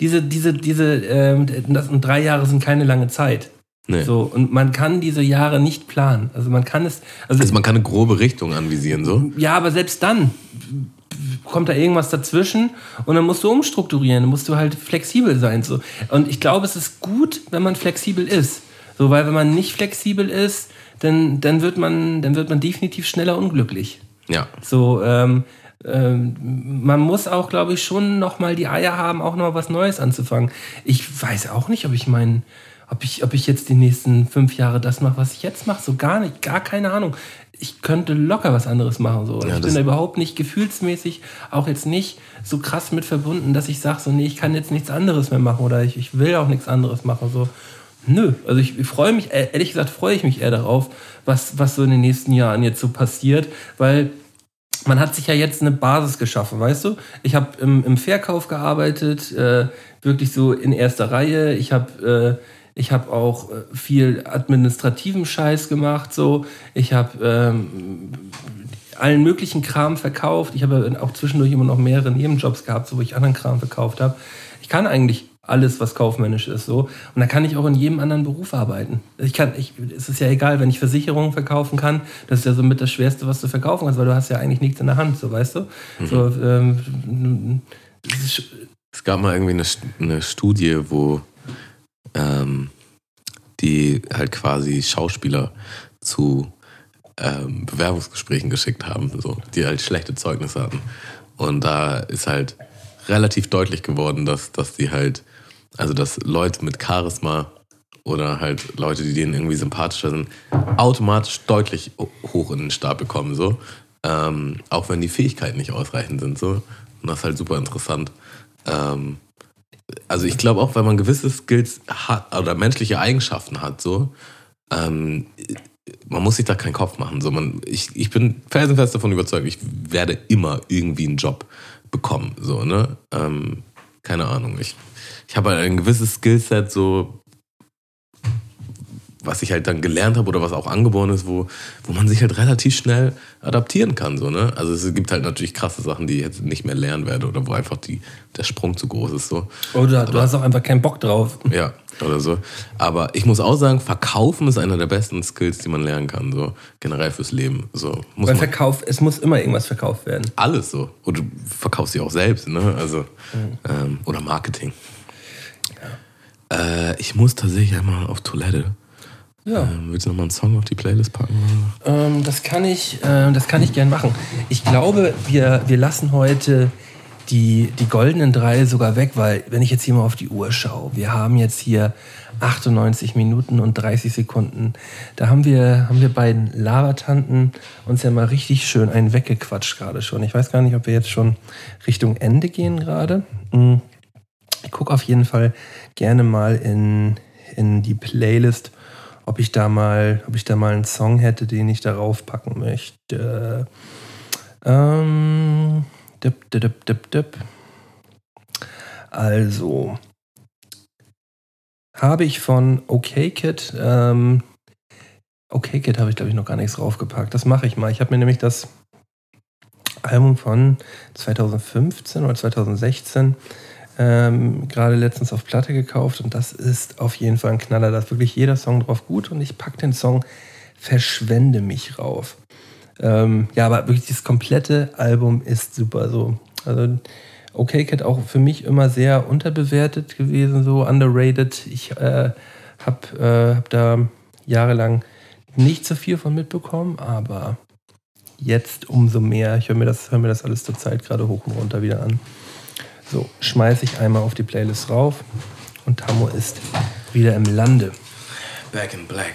diese, diese, diese, ähm, das, und drei Jahre sind keine lange Zeit. Nee. So, und man kann diese Jahre nicht planen. Also man kann es. Also, also man kann eine grobe Richtung anvisieren, so? Ja, aber selbst dann kommt da irgendwas dazwischen und dann musst du umstrukturieren, dann musst du halt flexibel sein. So. Und ich glaube, es ist gut, wenn man flexibel ist. So, weil wenn man nicht flexibel ist, dann, dann, wird, man, dann wird man definitiv schneller unglücklich. Ja. So, ähm, ähm, man muss auch, glaube ich, schon nochmal die Eier haben, auch nochmal was Neues anzufangen. Ich weiß auch nicht, ob ich meinen ob ich, ob ich jetzt die nächsten fünf Jahre das mache, was ich jetzt mache. So gar nicht, gar keine Ahnung ich könnte locker was anderes machen. So. Ja, ich bin da überhaupt nicht gefühlsmäßig, auch jetzt nicht so krass mit verbunden, dass ich sage, so, nee, ich kann jetzt nichts anderes mehr machen oder ich, ich will auch nichts anderes machen. So. Nö, also ich, ich freue mich, ehrlich gesagt, freue ich mich eher darauf, was, was so in den nächsten Jahren jetzt so passiert, weil man hat sich ja jetzt eine Basis geschaffen, weißt du? Ich habe im, im Verkauf gearbeitet, äh, wirklich so in erster Reihe. Ich habe äh, ich habe auch äh, viel administrativen Scheiß gemacht. So. Ich habe ähm, allen möglichen Kram verkauft. Ich habe auch zwischendurch immer noch mehrere Nebenjobs gehabt, so, wo ich anderen Kram verkauft habe. Ich kann eigentlich alles, was kaufmännisch ist, so. Und da kann ich auch in jedem anderen Beruf arbeiten. Ich kann, ich, es ist ja egal, wenn ich Versicherungen verkaufen kann, das ist ja somit das Schwerste, was du verkaufen kannst, weil du hast ja eigentlich nichts in der Hand, so, weißt du? Mhm. So, ähm, es gab mal irgendwie eine, eine Studie, wo ähm, die halt quasi Schauspieler zu ähm, Bewerbungsgesprächen geschickt haben, so, die halt schlechte Zeugnisse hatten. Und da ist halt relativ deutlich geworden, dass, dass die halt, also dass Leute mit Charisma oder halt Leute, die denen irgendwie sympathischer sind, automatisch deutlich hoch in den Stab bekommen, so. Ähm, auch wenn die Fähigkeiten nicht ausreichend sind, so. Und das ist halt super interessant. Ähm, also ich glaube auch, wenn man gewisse Skills hat oder menschliche Eigenschaften hat, so, ähm, man muss sich da keinen Kopf machen. So, man, ich, ich bin felsenfest davon überzeugt, ich werde immer irgendwie einen Job bekommen. So, ne? Ähm, keine Ahnung. Ich, ich habe ein gewisses Skillset, so was ich halt dann gelernt habe oder was auch angeboren ist, wo, wo man sich halt relativ schnell adaptieren kann. So, ne? Also es gibt halt natürlich krasse Sachen, die ich jetzt nicht mehr lernen werde oder wo einfach die, der Sprung zu groß ist. So. Oder Aber, du hast auch einfach keinen Bock drauf. Ja, oder so. Aber ich muss auch sagen, Verkaufen ist einer der besten Skills, die man lernen kann, so generell fürs Leben. So, muss Weil Verkauf, es muss immer irgendwas verkauft werden. Alles so. Und du verkaufst dich auch selbst, ne? Also, mhm. ähm, oder Marketing. Ja. Äh, ich muss tatsächlich einmal auf Toilette. Ja. Ähm, willst du nochmal einen Song auf die Playlist packen? Ähm, das kann ich, äh, das kann ich gern machen. Ich glaube, wir, wir lassen heute die, die goldenen drei sogar weg, weil wenn ich jetzt hier mal auf die Uhr schaue, wir haben jetzt hier 98 Minuten und 30 Sekunden. Da haben wir, haben wir beiden Labertanten uns ja mal richtig schön einen weggequatscht gerade schon. Ich weiß gar nicht, ob wir jetzt schon Richtung Ende gehen gerade. Hm. Ich gucke auf jeden Fall gerne mal in, in die Playlist ob ich da mal, ob ich da mal einen Song hätte, den ich darauf packen möchte. Ähm, dip, dip, dip, dip. Also habe ich von OKKid, ähm, OKKid habe ich glaube ich noch gar nichts draufgepackt. Das mache ich mal. Ich habe mir nämlich das Album von 2015 oder 2016 ähm, gerade letztens auf Platte gekauft und das ist auf jeden Fall ein Knaller. Da ist wirklich jeder Song drauf gut und ich packe den Song Verschwende mich rauf. Ähm, ja, aber wirklich das komplette Album ist super so. Also Okay Cat auch für mich immer sehr unterbewertet gewesen, so underrated. Ich äh, habe äh, hab da jahrelang nicht so viel von mitbekommen, aber jetzt umso mehr. Ich höre mir, das, hör mir das alles zur Zeit gerade hoch und runter wieder an. So, schmeiße ich einmal auf die Playlist rauf und Tammo ist wieder im Lande. Back in Black.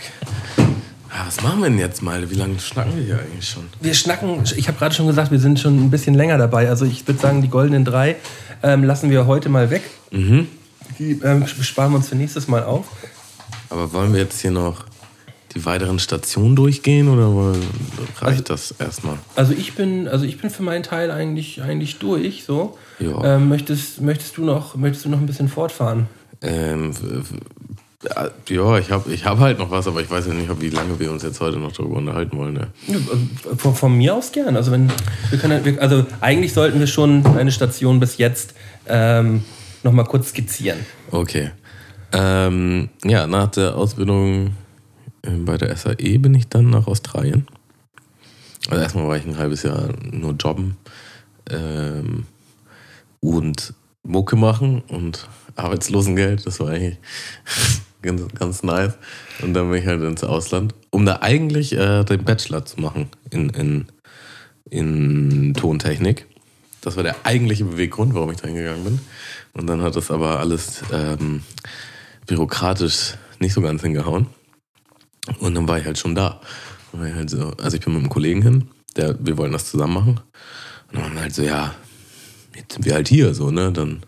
Ja, was machen wir denn jetzt mal? Wie lange schnacken wir hier eigentlich schon? Wir schnacken, ich habe gerade schon gesagt, wir sind schon ein bisschen länger dabei. Also ich würde sagen, die goldenen drei ähm, lassen wir heute mal weg. Mhm. Die ähm, sparen wir uns für nächstes Mal auf. Aber wollen wir jetzt hier noch die weiteren Stationen durchgehen oder reicht das erstmal? Also ich bin, also ich bin für meinen Teil eigentlich, eigentlich durch. So. Ähm, möchtest, möchtest, du noch, möchtest du noch ein bisschen fortfahren? Ähm, w- ja, ich habe ich hab halt noch was, aber ich weiß ja nicht, ob wie lange wir uns jetzt heute noch darüber unterhalten wollen. Ne? Ja, also Von, von mir aus gern. Also, wenn, wir können, also eigentlich sollten wir schon eine Station bis jetzt ähm, noch mal kurz skizzieren. Okay. Ähm, ja, nach der Ausbildung äh, bei der SAE bin ich dann nach Australien. Also erstmal war ich ein halbes Jahr nur jobben ähm, und Mucke machen und Arbeitslosengeld. Das war eigentlich ganz, ganz nice. Und dann bin ich halt ins Ausland, um da eigentlich äh, den Bachelor zu machen in, in, in Tontechnik. Das war der eigentliche Beweggrund, warum ich da hingegangen bin. Und dann hat das aber alles ähm, bürokratisch nicht so ganz hingehauen. Und dann war ich halt schon da. War halt so, also ich bin mit einem Kollegen hin, der, wir wollten das zusammen machen. Und dann waren wir halt so, ja, jetzt sind wir halt hier, so, ne? Dann,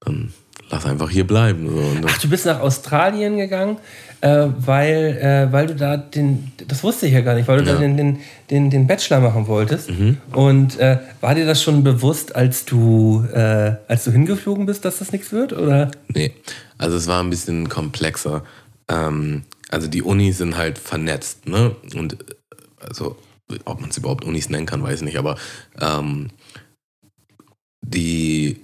dann lass einfach hier bleiben. So. Ach, du bist nach Australien gegangen, äh, weil, äh, weil du da den, das wusste ich ja gar nicht, weil du Ja. Mhm. da den, den, den, den Bachelor machen wolltest. Und äh, war dir das schon bewusst, als du, äh, als du hingeflogen bist, dass das nichts wird? Oder? Nee, also es war ein bisschen komplexer. Ähm, also die Unis sind halt vernetzt, ne? Und äh, also, ob man es überhaupt Unis nennen kann, weiß ich nicht, aber ähm, die,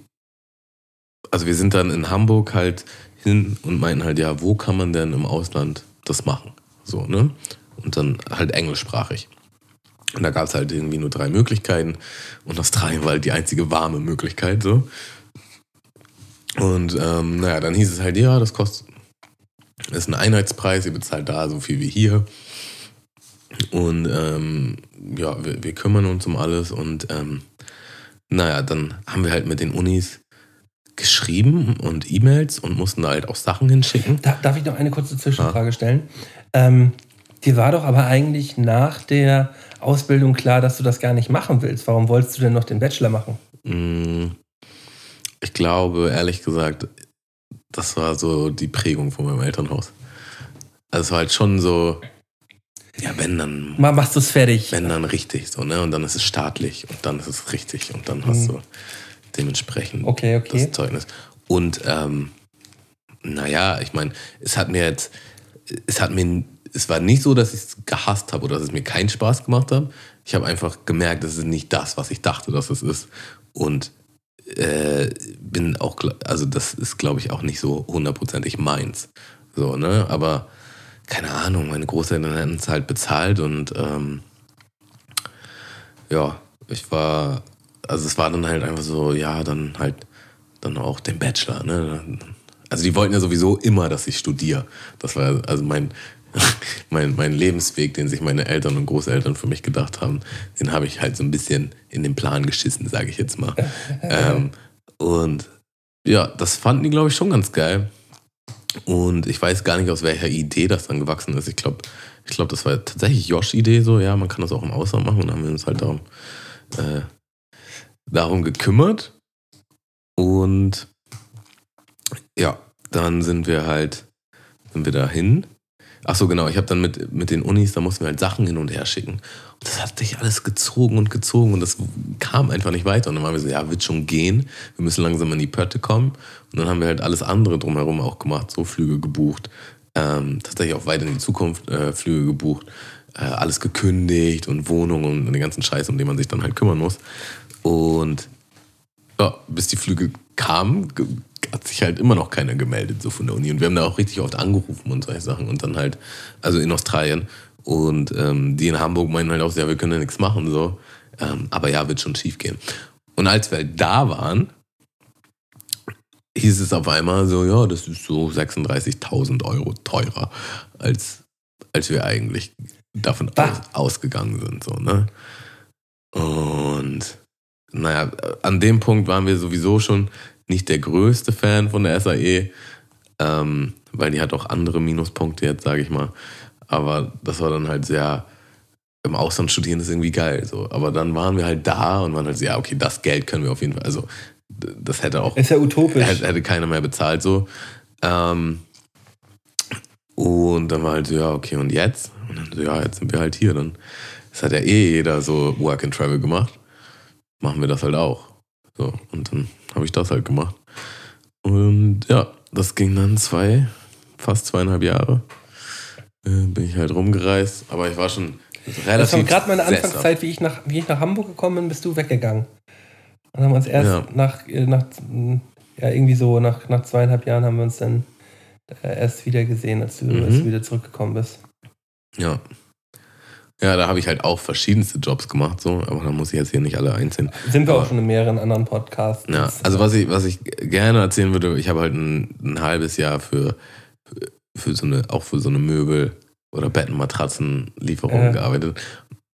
also wir sind dann in Hamburg halt hin und meinten halt, ja, wo kann man denn im Ausland das machen? So, ne? Und dann halt englischsprachig. Und da gab es halt irgendwie nur drei Möglichkeiten. Und Australien war halt die einzige warme Möglichkeit, so. Und ähm, naja, dann hieß es halt, ja, das kostet, ist ein Einheitspreis, ihr bezahlt da so viel wie hier. Und ähm, ja, wir, wir kümmern uns um alles. Und ähm, naja, dann haben wir halt mit den Unis geschrieben und E-Mails und mussten da halt auch Sachen hinschicken. Da, darf ich noch eine kurze Zwischenfrage stellen? Ähm, dir war doch aber eigentlich nach der Ausbildung klar, dass du das gar nicht machen willst. Warum wolltest du denn noch den Bachelor machen? Mm, Ich glaube, ehrlich gesagt, das war so die Prägung von meinem Elternhaus. Also es war halt schon so, ja, wenn dann Mal machst du es fertig. wenn dann richtig so, ne? Und dann ist es staatlich und dann ist es richtig und dann hast du dementsprechend Mhm. Okay, okay. das Zeugnis. Und ähm, naja, ich meine, es hat mir jetzt, es hat mir, es war nicht so, dass ich es gehasst habe oder dass es mir keinen Spaß gemacht hat. Ich habe einfach gemerkt, es ist nicht das, was ich dachte, dass es ist. Und äh, bin auch, also das ist, glaube ich, auch nicht so hundertprozentig meins. So, ne? Aber keine Ahnung, meine Großeltern hätten es halt bezahlt und ähm, ja, ich war, also es war dann halt einfach so, ja, dann halt, dann auch den Bachelor, ne? Also die wollten ja sowieso immer, dass ich studiere. Das war also mein, mein, mein Lebensweg, den sich meine Eltern und Großeltern für mich gedacht haben, den habe ich halt so ein bisschen in den Plan geschissen, sage ich jetzt mal. ähm, und ja, das fanden die, glaube ich, schon ganz geil. Und ich weiß gar nicht, aus welcher Idee das dann gewachsen ist. Ich glaube, ich glaube, das war tatsächlich Josh Idee so, ja, man kann das auch im Ausland machen. Und dann haben wir uns halt darum, äh, darum gekümmert. Und ja, dann sind wir halt, sind wir dahin. Ach so, genau, ich habe dann mit, mit den Unis, da mussten wir halt Sachen hin und her schicken. Und das hat sich alles gezogen und gezogen und das kam einfach nicht weiter. Und dann waren wir so, ja, wird schon gehen. Wir müssen langsam in die Pötte kommen. Und dann haben wir halt alles andere drumherum auch gemacht, so Flüge gebucht. Ähm, tatsächlich auch weit in die Zukunft äh, Flüge gebucht. Äh, alles gekündigt und Wohnungen und den ganzen Scheiß, um den man sich dann halt kümmern muss. Und ja, bis die Flüge kamen, hat sich halt immer noch keiner gemeldet, so von der Uni. Und wir haben da auch richtig oft angerufen und solche Sachen. Und dann halt, also in Australien. Und ähm, die in Hamburg meinen halt auch, ja, wir können ja nichts machen, so. Ähm, aber ja, wird schon schief gehen. Und als wir halt da waren, hieß es auf einmal so, ja, das ist so 36.000 Euro teurer, als, als wir eigentlich davon aus, ausgegangen sind. So, ne? Und naja, an dem Punkt waren wir sowieso schon nicht der größte Fan von der SAE, ähm, weil die hat auch andere Minuspunkte jetzt, sage ich mal. Aber das war dann halt sehr, im Ausland studieren ist irgendwie geil. So. Aber dann waren wir halt da und waren halt so, ja, okay, das Geld können wir auf jeden Fall. Also das hätte auch. Ist ja utopisch. Hätte, hätte keiner mehr bezahlt so. Ähm, und dann war halt so, ja, okay, und jetzt? Und dann so, ja, jetzt sind wir halt hier. Dann das hat ja eh jeder so Work and Travel gemacht. Machen wir das halt auch. So, und dann habe ich das halt gemacht. Und ja, das ging dann zwei, fast zweieinhalb Jahre. Äh, bin ich halt rumgereist, aber ich war schon relativ. Das war gerade meine Anfangszeit, wie ich, nach, wie ich nach Hamburg gekommen bin, bist du weggegangen. Und haben wir uns erst ja. nach, äh, nach, ja, irgendwie so, nach, nach zweieinhalb Jahren haben wir uns dann äh, erst wieder gesehen, als du, mhm. als du wieder zurückgekommen bist. Ja. Ja, da habe ich halt auch verschiedenste Jobs gemacht, so, aber da muss ich jetzt hier nicht alle einzeln. Sind wir aber, auch schon in mehreren anderen Podcasts. Ja, also was ich, was ich gerne erzählen würde, ich habe halt ein, ein halbes Jahr für, für so eine, auch für so eine Möbel- oder Bettenmatratzenlieferung ja. gearbeitet.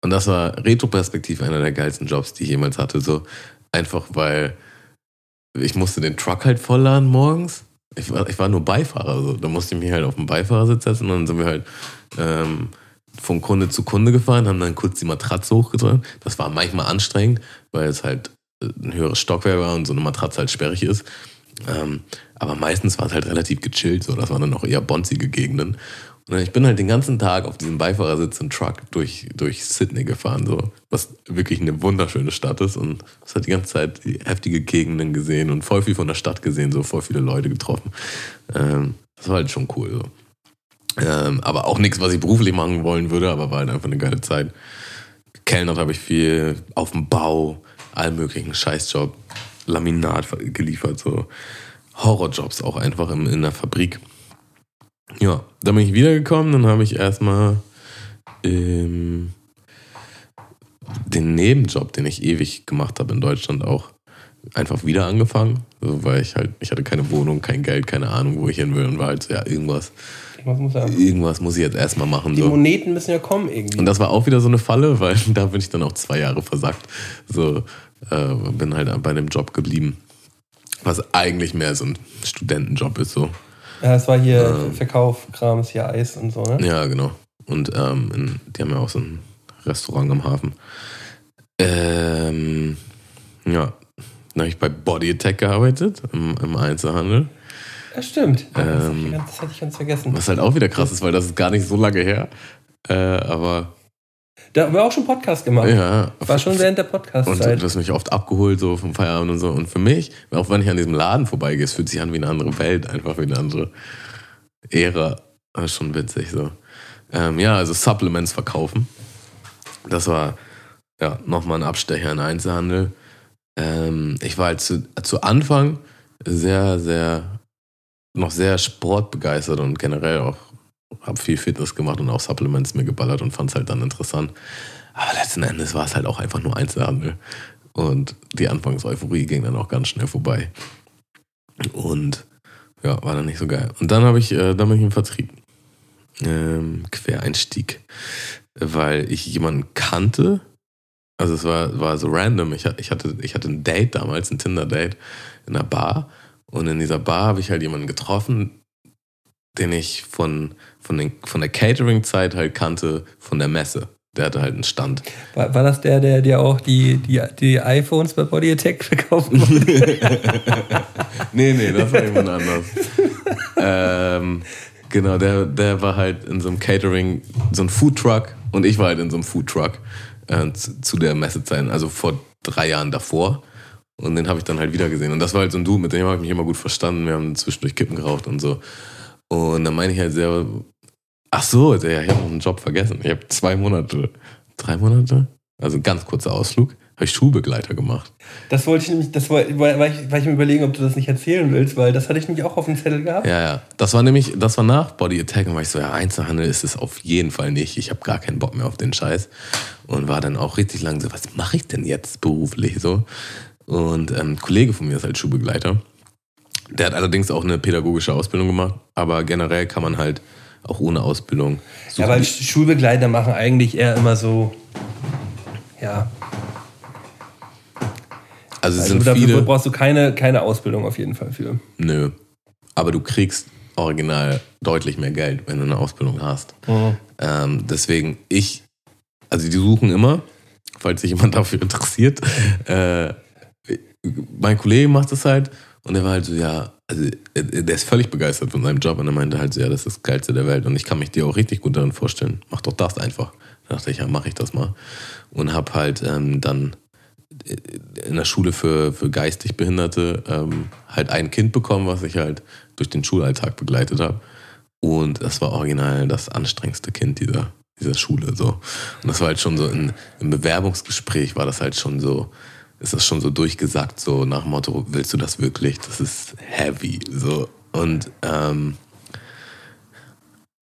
Und das war retroperspektiv einer der geilsten Jobs, die ich jemals hatte. So einfach, weil ich musste den Truck halt vollladen morgens. Ich war, ich war nur Beifahrer, so. da musste ich mich halt auf den Beifahrersitz setzen und dann sind wir halt ähm, von Kunde zu Kunde gefahren, haben dann kurz die Matratze hochgedrückt. Das war manchmal anstrengend, weil es halt äh, ein höheres Stockwerk war und so eine Matratze halt sperrig ist. Ähm, aber meistens war es halt relativ gechillt, so. Das waren dann auch eher bonzige Gegenden. Und ich bin halt den ganzen Tag auf diesem Beifahrersitz im Truck durch, durch Sydney gefahren, so, was wirklich eine wunderschöne Stadt ist. Und es hat die ganze Zeit heftige Gegenden gesehen und voll viel von der Stadt gesehen, so voll viele Leute getroffen. Ähm, das war halt schon cool. So. Ähm, aber auch nichts, was ich beruflich machen wollen würde, aber war halt einfach eine geile Zeit. Kellnert habe ich viel, auf dem Bau, allen möglichen Scheißjob, Laminat geliefert, so Horrorjobs auch einfach in, in der Fabrik. Ja, dann bin ich wiedergekommen, dann habe ich erstmal ähm, den Nebenjob, den ich ewig gemacht habe in Deutschland auch, einfach wieder angefangen. Also, weil ich halt, ich hatte keine Wohnung, kein Geld, keine Ahnung, wo ich hin will und war halt so, ja, irgendwas was muss er Irgendwas muss ich jetzt erstmal machen. Die so. Moneten müssen ja kommen irgendwie. Und das war auch wieder so eine Falle, weil da bin ich dann auch zwei Jahre versackt. So, äh, bin halt bei dem Job geblieben. Was eigentlich mehr so ein Studentenjob ist. So. Ja, es war hier ähm, Verkauf, Krams, hier Eis und so, ne? Ja, genau. Und ähm, in, die haben ja auch so ein Restaurant am Hafen. Ähm, ja, dann habe ich bei Body Attack gearbeitet, im, im Einzelhandel. Ja, stimmt. Ähm, das, hatte ich ganz vergessen. Was halt auch wieder krass ist, weil das ist gar nicht so lange her. Äh, aber. Da haben wir auch schon Podcast gemacht. Ja. War schon während der Podcast-Zeit. Und du hast mich oft abgeholt, so vom Feierabend und so. Und für mich, auch wenn ich an diesem Laden vorbeigehe, es fühlt sich an wie eine andere Welt, einfach wie eine andere Ära. Das ist schon witzig so. Ähm, ja, also Supplements verkaufen. Das war ja nochmal ein Abstecher in Einzelhandel. Ähm, ich war halt zu, zu Anfang sehr, sehr noch sehr sportbegeistert und generell auch habe viel Fitness gemacht und auch Supplements mir geballert und fand es halt dann interessant. Aber letzten Endes war es halt auch einfach nur Einzelhandel. Und die Anfangseuphorie ging dann auch ganz schnell vorbei. Und ja, war dann nicht so geil. Und dann habe ich, äh, dann bin ich im Vertrieb. Ähm, Quereinstieg. Weil ich jemanden kannte. Also es war, war so random. Ich, ich, hatte, ich hatte ein Date damals, ein Tinder-Date in einer Bar. Und in dieser Bar habe ich halt jemanden getroffen, den ich von, von, den, von der Catering-Zeit halt kannte, von der Messe. Der hatte halt einen Stand. War, war das der, der dir auch die, die, die iPhones bei Body Attack verkaufen wollte? nee, nee, das war jemand anders. ähm, genau, der, der war halt in so einem Catering, so ein Foodtruck und ich war halt in so einem Foodtruck äh, zu, zu der Messezeit, also vor drei Jahren davor. Und den habe ich dann halt wieder gesehen. Und das war halt so ein Du, mit dem habe ich mich immer gut verstanden. Wir haben zwischendurch Kippen geraucht und so. Und dann meine ich halt sehr, ach so, ich habe noch einen Job vergessen. Ich habe zwei Monate, drei Monate, also ein ganz kurzer Ausflug, habe ich Schulbegleiter gemacht. Das wollte ich nämlich, das war, weil ich, weil ich mir überlegen, ob du das nicht erzählen willst, weil das hatte ich nämlich auch auf dem Zettel gehabt. Ja, ja. Das war nämlich, das war nach Body Attack und war ich so, ja, Einzelhandel ist es auf jeden Fall nicht. Ich habe gar keinen Bock mehr auf den Scheiß. Und war dann auch richtig lang so, was mache ich denn jetzt beruflich so? Und ähm, ein Kollege von mir ist halt Schulbegleiter. Der hat allerdings auch eine pädagogische Ausbildung gemacht, aber generell kann man halt auch ohne Ausbildung. Ja, aber Schulbegleiter machen eigentlich eher immer so, ja. Also, Also sind dafür viele. brauchst du keine, keine Ausbildung auf jeden Fall für. Nö. Aber du kriegst original deutlich mehr Geld, wenn du eine Ausbildung hast. Ähm, deswegen, ich, also die suchen immer, falls sich jemand dafür interessiert. Äh, mein Kollege macht das halt und der war halt so, ja, also äh, der ist völlig begeistert von seinem Job und er meinte halt so, ja, das ist das Geilste der Welt und ich kann mich dir auch richtig gut darin vorstellen. Mach doch das einfach. Da dachte ich, ja, mache ich das mal. Und hab halt ähm, dann in der Schule für, für geistig Behinderte ähm, halt ein Kind bekommen, was ich halt durch den Schulalltag begleitet habe. Und das war original das anstrengendste Kind dieser, dieser Schule. So. Und das war halt schon so in, im Bewerbungsgespräch war das halt schon so, ist das schon so durchgesagt, so nach dem Motto, willst du das wirklich? Das ist heavy. So. Und ähm,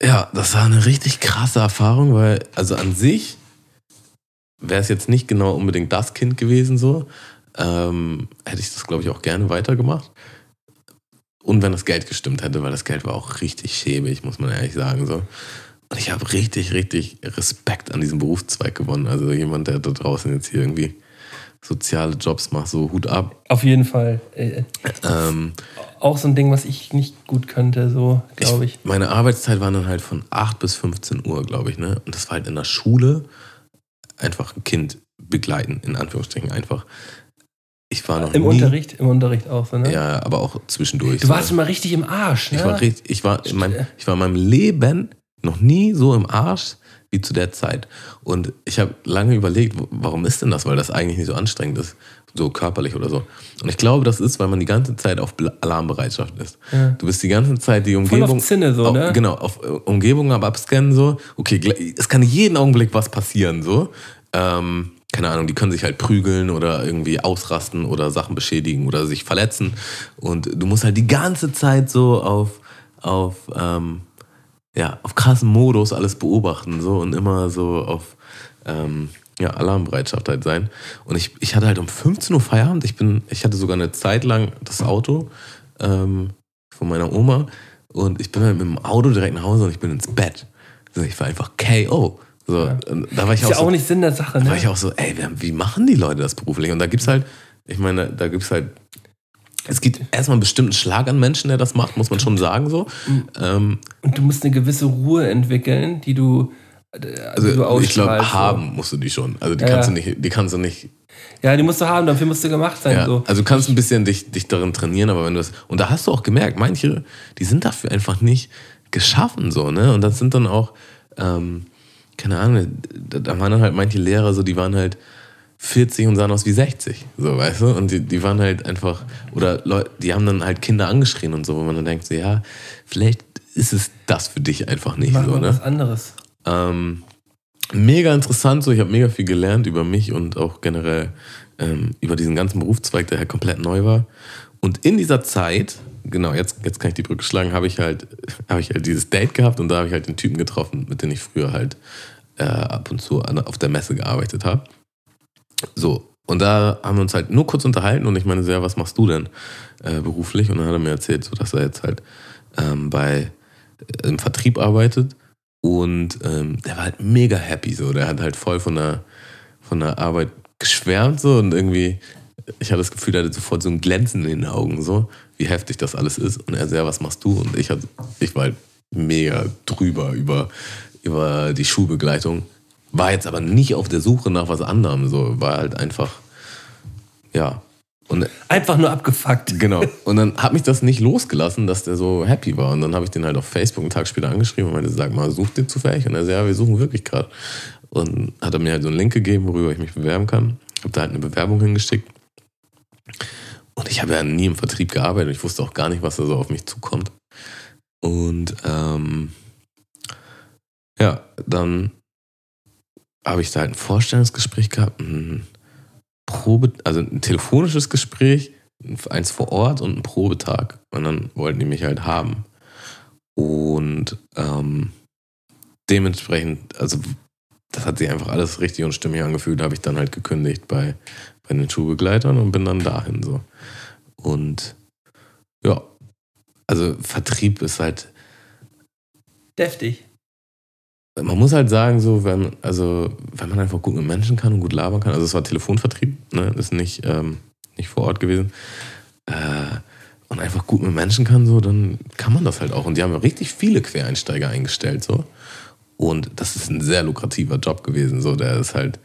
ja, das war eine richtig krasse Erfahrung, weil, also an sich wäre es jetzt nicht genau unbedingt das Kind gewesen, so, ähm, hätte ich das, glaube ich, auch gerne weitergemacht. Und wenn das Geld gestimmt hätte, weil das Geld war auch richtig schäbig, muss man ehrlich sagen. So. Und ich habe richtig, richtig Respekt an diesem Berufszweig gewonnen. Also jemand, der da draußen jetzt hier irgendwie soziale Jobs macht, so Hut ab. Auf jeden Fall. Äh, Ähm, auch so ein Ding, was ich nicht gut könnte, so, glaube ich. Meine Arbeitszeit war dann halt von 8 bis 15 Uhr, glaube ich. Ne? Und das war halt in der Schule einfach ein Kind begleiten, in Anführungsstrichen einfach. Ich war noch Im nie, Unterricht, im Unterricht auch so, ne? Ja, aber auch zwischendurch. Du warst so. immer richtig im Arsch, ne? ich war ich war, in meinem, ich war in meinem Leben noch nie so im Arsch wie zu der Zeit. Und ich habe lange überlegt, warum ist denn das? Weil das eigentlich nicht so anstrengend ist, so körperlich oder so. Und ich glaube, das ist, weil man die ganze Zeit auf Alarmbereitschaft ist. Du bist die ganze Zeit die Voll Umgebung. auf Zinne so, ne? Genau, auf äh, Umgebung am Abscannen so. Okay, es kann jeden Augenblick was passieren so. Ähm, keine Ahnung, die können sich halt prügeln oder irgendwie ausrasten oder Sachen beschädigen oder sich verletzen. Und du musst halt die ganze Zeit so auf, auf, ähm, ja, auf krassen Modus alles beobachten so und immer so auf ähm, ja, Alarmbereitschaft halt sein. Und ich, ich hatte halt um 15 Uhr Feierabend. Ich, bin, ich hatte sogar eine Zeit lang das Auto ähm, von meiner Oma und ich bin halt mit dem Auto direkt nach Hause und ich bin ins Bett. So, ich war einfach KO. So, und da war ich Ist auch ja so, auch nicht Sinn der Sache, da war ne? ich auch so, ey, wie machen die Leute das beruflich? Und da gibt's halt, ich meine, da gibt's halt, es gibt erstmal einen bestimmten Schlag an Menschen, der das macht, muss man schon sagen so. Ähm, Und du musst eine gewisse Ruhe entwickeln, die du, äh, die du also ich glaube, haben musst du die schon. Also die Ja, kannst du nicht, die kannst du nicht. Ja, die musst du haben, dafür musst du gemacht sein. Ja. So. Also du kannst ein bisschen dich, dich darin trainieren, aber wenn du das. Und da hast du auch gemerkt, manche, die sind dafür einfach nicht geschaffen, so, ne? Und das sind dann auch, ähm, keine Ahnung, da, da waren dann halt manche Lehrer so, die waren halt 40 und sahen aus wie 60, so, weißt du? Und die, die waren halt einfach, oder Leute, die haben dann halt Kinder angeschrien und so, wo man dann denkt, so, ja, vielleicht ist es das für dich einfach nicht Mach so, ne? was anderes. Ähm, mega interessant, so ich habe mega viel gelernt über mich und auch generell ähm, über diesen ganzen Berufszweig, der halt komplett neu war. Und in dieser Zeit, genau, jetzt, jetzt kann ich die Brücke schlagen, habe ich halt, habe ich halt dieses Date gehabt und da habe ich halt den Typen getroffen, mit dem ich früher halt äh, ab und zu an, auf der Messe gearbeitet habe. So, und da haben wir uns halt nur kurz unterhalten und ich meine ja, was machst du denn äh, beruflich? Und dann hat er mir erzählt, so, dass er jetzt halt ähm, bei äh, im Vertrieb arbeitet und ähm, der war halt mega happy so. Der hat halt voll von der, von der Arbeit geschwärmt so und irgendwie, ich hatte das Gefühl, er hatte sofort so ein Glänzen in den Augen, so, wie heftig das alles ist. Und er ja, was machst du? Und ich, hatte, ich war halt mega drüber über, über die Schulbegleitung. War jetzt aber nicht auf der Suche nach was anderem, so, war halt einfach, ja. Und Einfach nur abgefuckt. Genau. Und dann hat mich das nicht losgelassen, dass der so happy war. Und dann habe ich den halt auf Facebook einen Tag später angeschrieben und meinte, sag mal, sucht ihr zufällig? Und er so, ja, wir suchen wirklich gerade. Und hat er mir halt so einen Link gegeben, worüber ich mich bewerben kann. Habe da halt eine Bewerbung hingeschickt. Und ich habe ja nie im Vertrieb gearbeitet. Ich wusste auch gar nicht, was da so auf mich zukommt. Und ähm, ja, dann habe ich da halt ein Vorstellungsgespräch gehabt, ein Probe, also ein telefonisches Gespräch, eins vor Ort und ein Probetag. Und dann wollten die mich halt haben. Und ähm, dementsprechend, also das hat sich einfach alles richtig und stimmig angefühlt, habe ich dann halt gekündigt bei, bei den Schulbegleitern und bin dann dahin so. Und ja, also Vertrieb ist halt, Deftig. Man muss halt sagen, so, wenn, also, wenn man einfach gut mit Menschen kann und gut labern kann, also es war Telefonvertrieb, ne, ist nicht, ähm, nicht vor Ort gewesen, äh, und einfach gut mit Menschen kann, so, dann kann man das halt auch. Und die haben ja richtig viele Quereinsteiger eingestellt, so. Und das ist ein sehr lukrativer Job gewesen, so, der ist halt,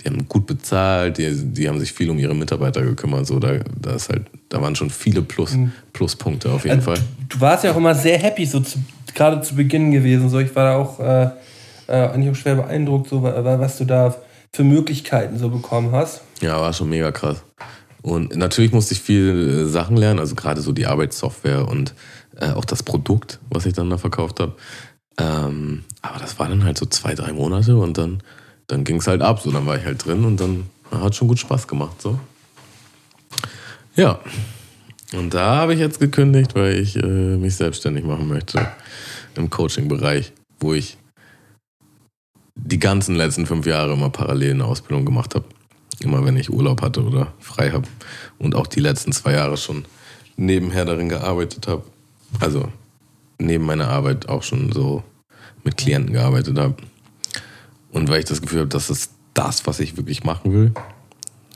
die haben gut bezahlt, die, die haben sich viel um ihre Mitarbeiter gekümmert, so, da, da ist halt, da waren schon viele Plus, Pluspunkte auf jeden Also, Fall. Du warst ja auch immer sehr happy, so zu, gerade zu Beginn gewesen. So, ich war da auch äh, äh, eigentlich auch schwer beeindruckt, so, wa- wa- was du da für Möglichkeiten so bekommen hast. Ja, war schon mega krass. Und natürlich musste ich viel äh, Sachen lernen, also gerade so die Arbeitssoftware und äh, auch das Produkt, was ich dann da verkauft habe. Ähm, aber das war dann halt so zwei, drei Monate und dann, dann ging es halt ab. So, dann war ich halt drin und dann hat schon gut Spaß gemacht. So. Ja. Und da habe ich jetzt gekündigt, weil ich äh, mich selbstständig machen möchte im Coaching-Bereich, wo ich die ganzen letzten fünf Jahre immer parallel eine Ausbildung gemacht habe. Immer wenn ich Urlaub hatte oder frei habe. Und auch die letzten zwei Jahre schon nebenher darin gearbeitet habe. Also neben meiner Arbeit auch schon so mit Klienten gearbeitet habe. Und weil ich das Gefühl habe, das ist das, was ich wirklich machen will,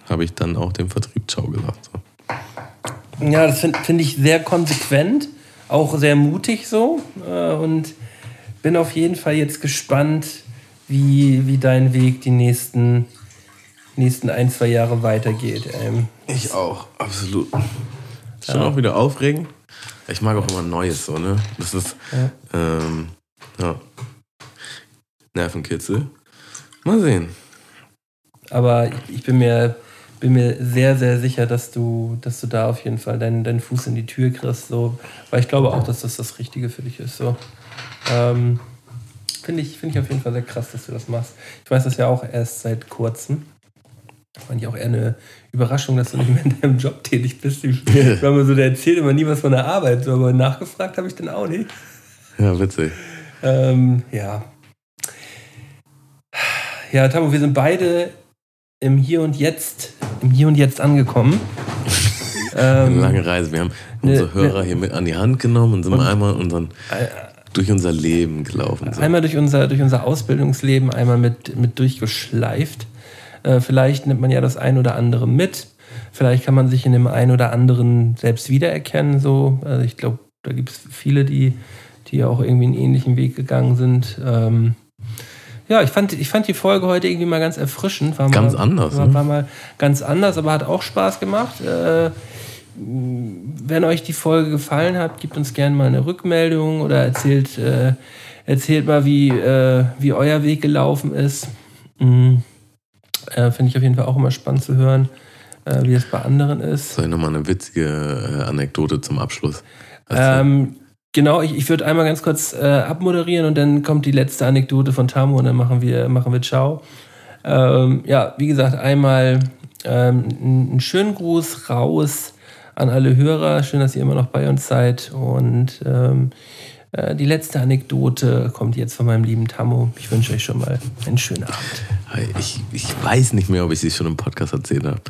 habe ich dann auch dem Vertrieb Ciao gesagt. So. Ja, das finde find ich sehr konsequent, auch sehr mutig so. Äh, und bin auf jeden Fall jetzt gespannt, wie, wie dein Weg die nächsten, nächsten ein, zwei Jahre weitergeht. Ähm, Ich auch, absolut. Schon auch wieder aufregend. Ich mag auch immer Neues so, ne? Das ist, ähm, ja. Nervenkitzel. Mal sehen. aber ich, ich bin mir bin mir sehr, sehr sicher, dass du, dass du da auf jeden Fall deinen, deinen Fuß in die Tür kriegst. So. Weil ich glaube auch, dass das das Richtige für dich ist. So. Ähm, Finde ich, find ich auf jeden Fall sehr krass, dass du das machst. Ich weiß das ja auch erst seit kurzem. Fand ich auch eher eine Überraschung, dass du nicht mehr in deinem Job tätig bist. Ich, weil man so, der erzählt immer nie was von der Arbeit, so, aber nachgefragt habe ich dann auch nicht. Ja, witzig. Ähm, ja. Ja, Tamo, wir sind beide im Hier und Jetzt, im Hier und Jetzt angekommen. Eine ähm, lange Reise. Wir haben ne- unsere Hörer hier mit an die Hand genommen und sind einmal unseren, durch unser Leben gelaufen. So. einmal durch unser, durch unser Ausbildungsleben, einmal mit, mit durchgeschleift. Äh, vielleicht nimmt man ja das ein oder andere mit. Vielleicht kann man sich in dem einen oder anderen selbst wiedererkennen. So. Also ich glaube, da gibt es viele, die, die auch irgendwie einen ähnlichen Weg gegangen sind. Ähm, ja, ich fand, ich fand die Folge heute irgendwie mal ganz erfrischend. War Ganz mal, anders, War, ne? war mal ganz anders, aber hat auch Spaß gemacht. Äh, wenn euch die Folge gefallen hat, gebt uns gerne mal eine Rückmeldung oder erzählt, äh, erzählt mal, wie, äh, wie euer Weg gelaufen ist. Mhm. Äh, Finde ich auf jeden Fall auch immer spannend zu hören, äh, wie es bei anderen ist. Soll ich nochmal eine witzige äh, Anekdote zum Abschluss? Ähm, genau, ich, ich würde einmal ganz kurz äh, abmoderieren und dann kommt die letzte Anekdote von Tamu und dann machen wir, machen wir Ciao. Ähm, ja, wie gesagt, einmal ähm, einen schönen Gruß raus an alle Hörer. Schön, dass ihr immer noch bei uns seid. Und ähm, äh, die letzte Anekdote kommt jetzt von meinem lieben Tamu. Ich wünsche euch schon mal einen schönen Abend. Ich, ich weiß nicht mehr, ob ich sie schon im Podcast erzählt habe.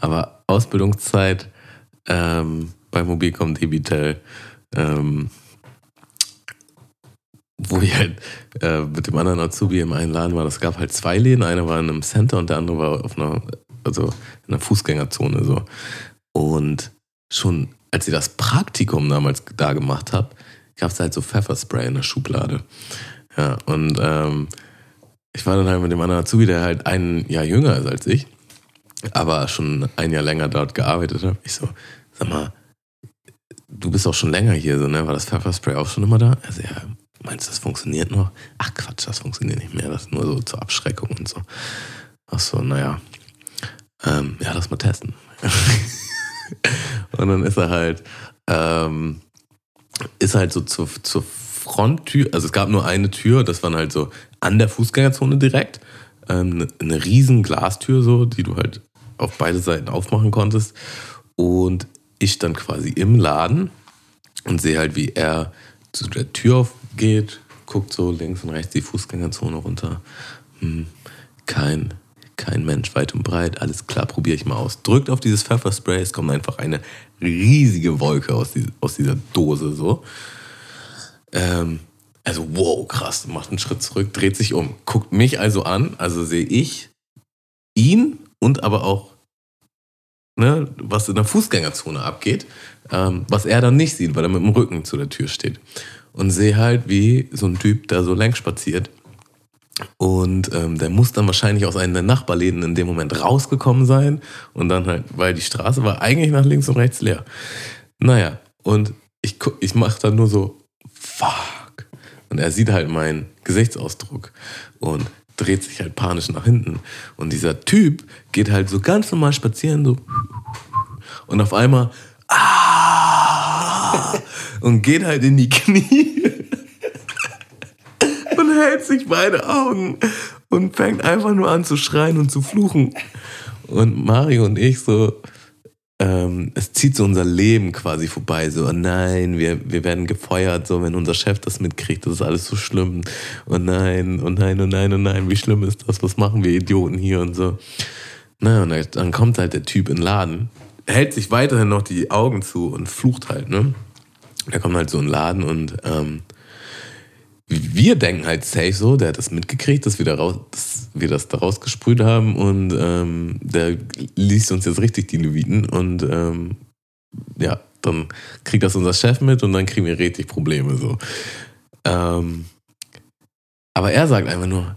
Aber Ausbildungszeit ähm, bei Mobilcom Debitel, ähm, wo ich halt äh, mit dem anderen Azubi im einen Laden war. Das gab halt zwei Läden. Einer war in einem Center und der andere war auf einer, also in einer Fußgängerzone. So. Und schon als ich das Praktikum damals da gemacht habe, gab es halt so Pfefferspray in der Schublade. Ja, und ähm, ich war dann halt mit dem anderen Azubi, der halt ein Jahr jünger ist als ich, aber schon ein Jahr länger dort gearbeitet hat. Ich so, sag mal, du bist auch schon länger hier, so, ne? War das Pfefferspray auch schon immer da? Also, ja, meinst du, das funktioniert noch? Ach Quatsch, das funktioniert nicht mehr. Das ist nur so zur Abschreckung und so. Ach so, naja. Ähm, ja, lass mal testen. und dann ist er halt, ähm, ist halt so zur, zur Fronttür, also es gab nur eine Tür, das waren halt so an der Fußgängerzone direkt, ähm, eine, eine riesen Glastür so, die du halt auf beide Seiten aufmachen konntest und ich dann quasi im Laden und sehe halt, wie er zu der Tür aufgeht, guckt so links und rechts die Fußgängerzone runter. Hm, kein, kein Mensch weit und breit. Alles klar, probiere ich mal aus. Drückt auf dieses Pfefferspray, es kommt einfach eine riesige Wolke aus, die, aus dieser Dose so. Ähm, also wow, krass, macht einen Schritt zurück, dreht sich um, guckt mich also an, also sehe ich ihn und aber auch, ne, was in der Fußgängerzone abgeht, ähm, was er dann nicht sieht, weil er mit dem Rücken zu der Tür steht. Und sehe halt, wie so ein Typ da so lang spaziert. Und ähm, der muss dann wahrscheinlich aus einem der Nachbarläden in dem Moment rausgekommen sein. Und dann halt, weil die Straße war eigentlich nach links und rechts leer. Naja, und ich, ich mache dann nur so, fuck. Und er sieht halt meinen Gesichtsausdruck und dreht sich halt panisch nach hinten. Und dieser Typ geht halt so ganz normal spazieren, so. Und auf einmal, ah! Und geht halt in die Knie. Und hält sich beide Augen. Und fängt einfach nur an zu schreien und zu fluchen. Und Mario und ich so, ähm, es zieht so unser Leben quasi vorbei. So, oh nein, wir, wir werden gefeuert, so wenn unser Chef das mitkriegt, das ist alles so schlimm. Oh nein, oh nein, oh nein, oh nein, wie schlimm ist das? Was machen wir Idioten hier und so. Na, und dann kommt halt der Typ in den Laden, hält sich weiterhin noch die Augen zu und flucht halt, ne? Der kommt halt so in den Laden und ähm, wir denken halt safe so, der hat das mitgekriegt, dass wir, da raus, dass wir das da rausgesprüht haben und ähm, der liest uns jetzt richtig die Leviten und ähm, ja, dann kriegt das unser Chef mit und dann kriegen wir richtig Probleme so. Ähm, aber er sagt einfach nur,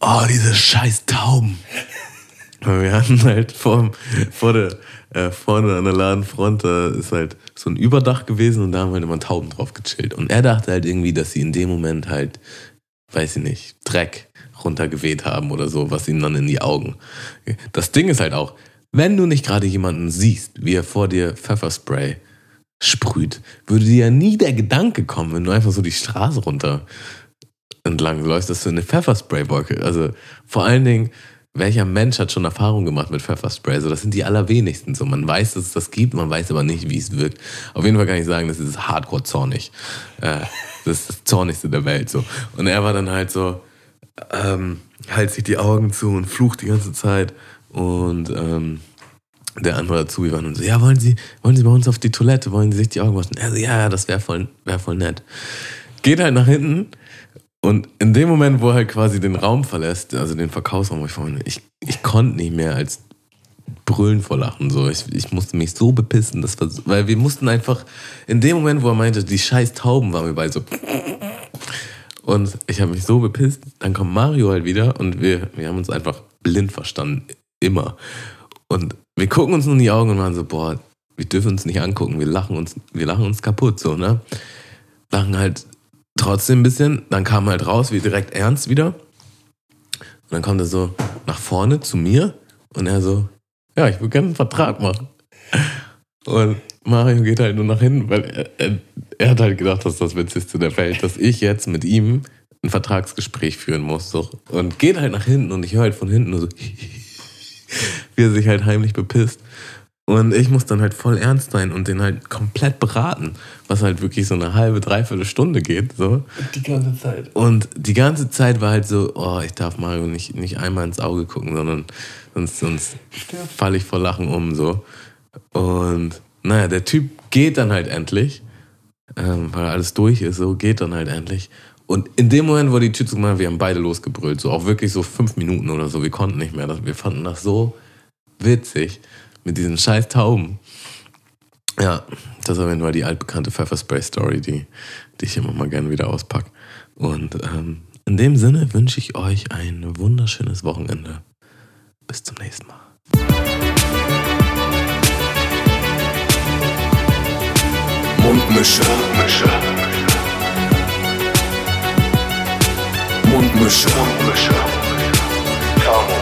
oh, diese scheiß Tauben. Wir hatten halt vor, vor der, äh, vorne an der Ladenfront, da ist halt so ein Überdach gewesen und da haben halt immer Tauben drauf gechillt. Und er dachte halt irgendwie, dass sie in dem Moment halt, weiß ich nicht, Dreck runtergeweht haben oder so, was ihnen dann in die Augen. Das Ding ist halt auch, wenn du nicht gerade jemanden siehst, wie er vor dir Pfefferspray sprüht, würde dir ja nie der Gedanke kommen, wenn du einfach so die Straße runter entlang läufst, dass du eine Pfefferspray-Wolke, also vor allen Dingen, welcher Mensch hat schon Erfahrung gemacht mit Pfefferspray? Also das sind die allerwenigsten so. Man weiß, dass es das gibt, man weiß aber nicht, wie es wirkt. Auf jeden Fall kann ich sagen, das ist hardcore zornig. Äh, das ist das zornigste der Welt so. Und er war dann halt so, ähm, hält sich die Augen zu und flucht die ganze Zeit. Und ähm, der andere dazu, wir waren und so, ja, wollen Sie, wollen Sie bei uns auf die Toilette, wollen Sie sich die Augen waschen? Er so, ja, das wäre voll, wär voll nett. Geht halt nach hinten und in dem Moment, wo er halt quasi den Raum verlässt, also den Verkaufsraum, wo ich vorhin, ich, ich konnte nicht mehr als brüllen vor Lachen. So. Ich, ich musste mich so bepissen, das war, weil wir mussten einfach, in dem Moment, wo er meinte, die scheiß Tauben waren wir beide so. Und ich habe mich so bepisst, dann kommt Mario halt wieder und wir, wir haben uns einfach blind verstanden. Immer. Und wir gucken uns nun in die Augen und waren so, boah, wir dürfen uns nicht angucken, wir lachen uns, wir lachen uns kaputt, so, ne? Lachen halt trotzdem ein bisschen. Dann kam halt raus, wie direkt ernst wieder. Und dann kommt er so nach vorne zu mir und er so, ja, ich würde gerne einen Vertrag machen. Und Mario geht halt nur nach hinten, weil er, er, er hat halt gedacht, dass das Witzigste der Welt, dass ich jetzt mit ihm ein Vertragsgespräch führen muss. So. Und geht halt nach hinten und ich höre halt von hinten nur so, wie er sich halt heimlich bepisst. Und ich muss dann halt voll ernst sein und den halt komplett beraten, was halt wirklich so eine halbe, dreiviertel Stunde geht. So. Die ganze Zeit. Und die ganze Zeit war halt so, oh, ich darf Mario nicht, nicht einmal ins Auge gucken, sondern sonst, sonst falle ich vor Lachen um. so. Und naja, der Typ geht dann halt endlich, ähm, weil alles durch ist, so geht dann halt endlich. Und in dem Moment, wo die Tür zugemacht wir haben beide losgebrüllt, so auch wirklich so fünf Minuten oder so, wir konnten nicht mehr. Wir fanden das so witzig mit diesen scheiß Tauben. Ja, das war nur die altbekannte Pfefferspray-Story, die, die ich immer mal gerne wieder auspacke. Und ähm, in dem Sinne wünsche ich euch ein wunderschönes Wochenende. Bis zum nächsten Mal. Mundmische. Mundmische. Mundmische. Mundmische. Tamo.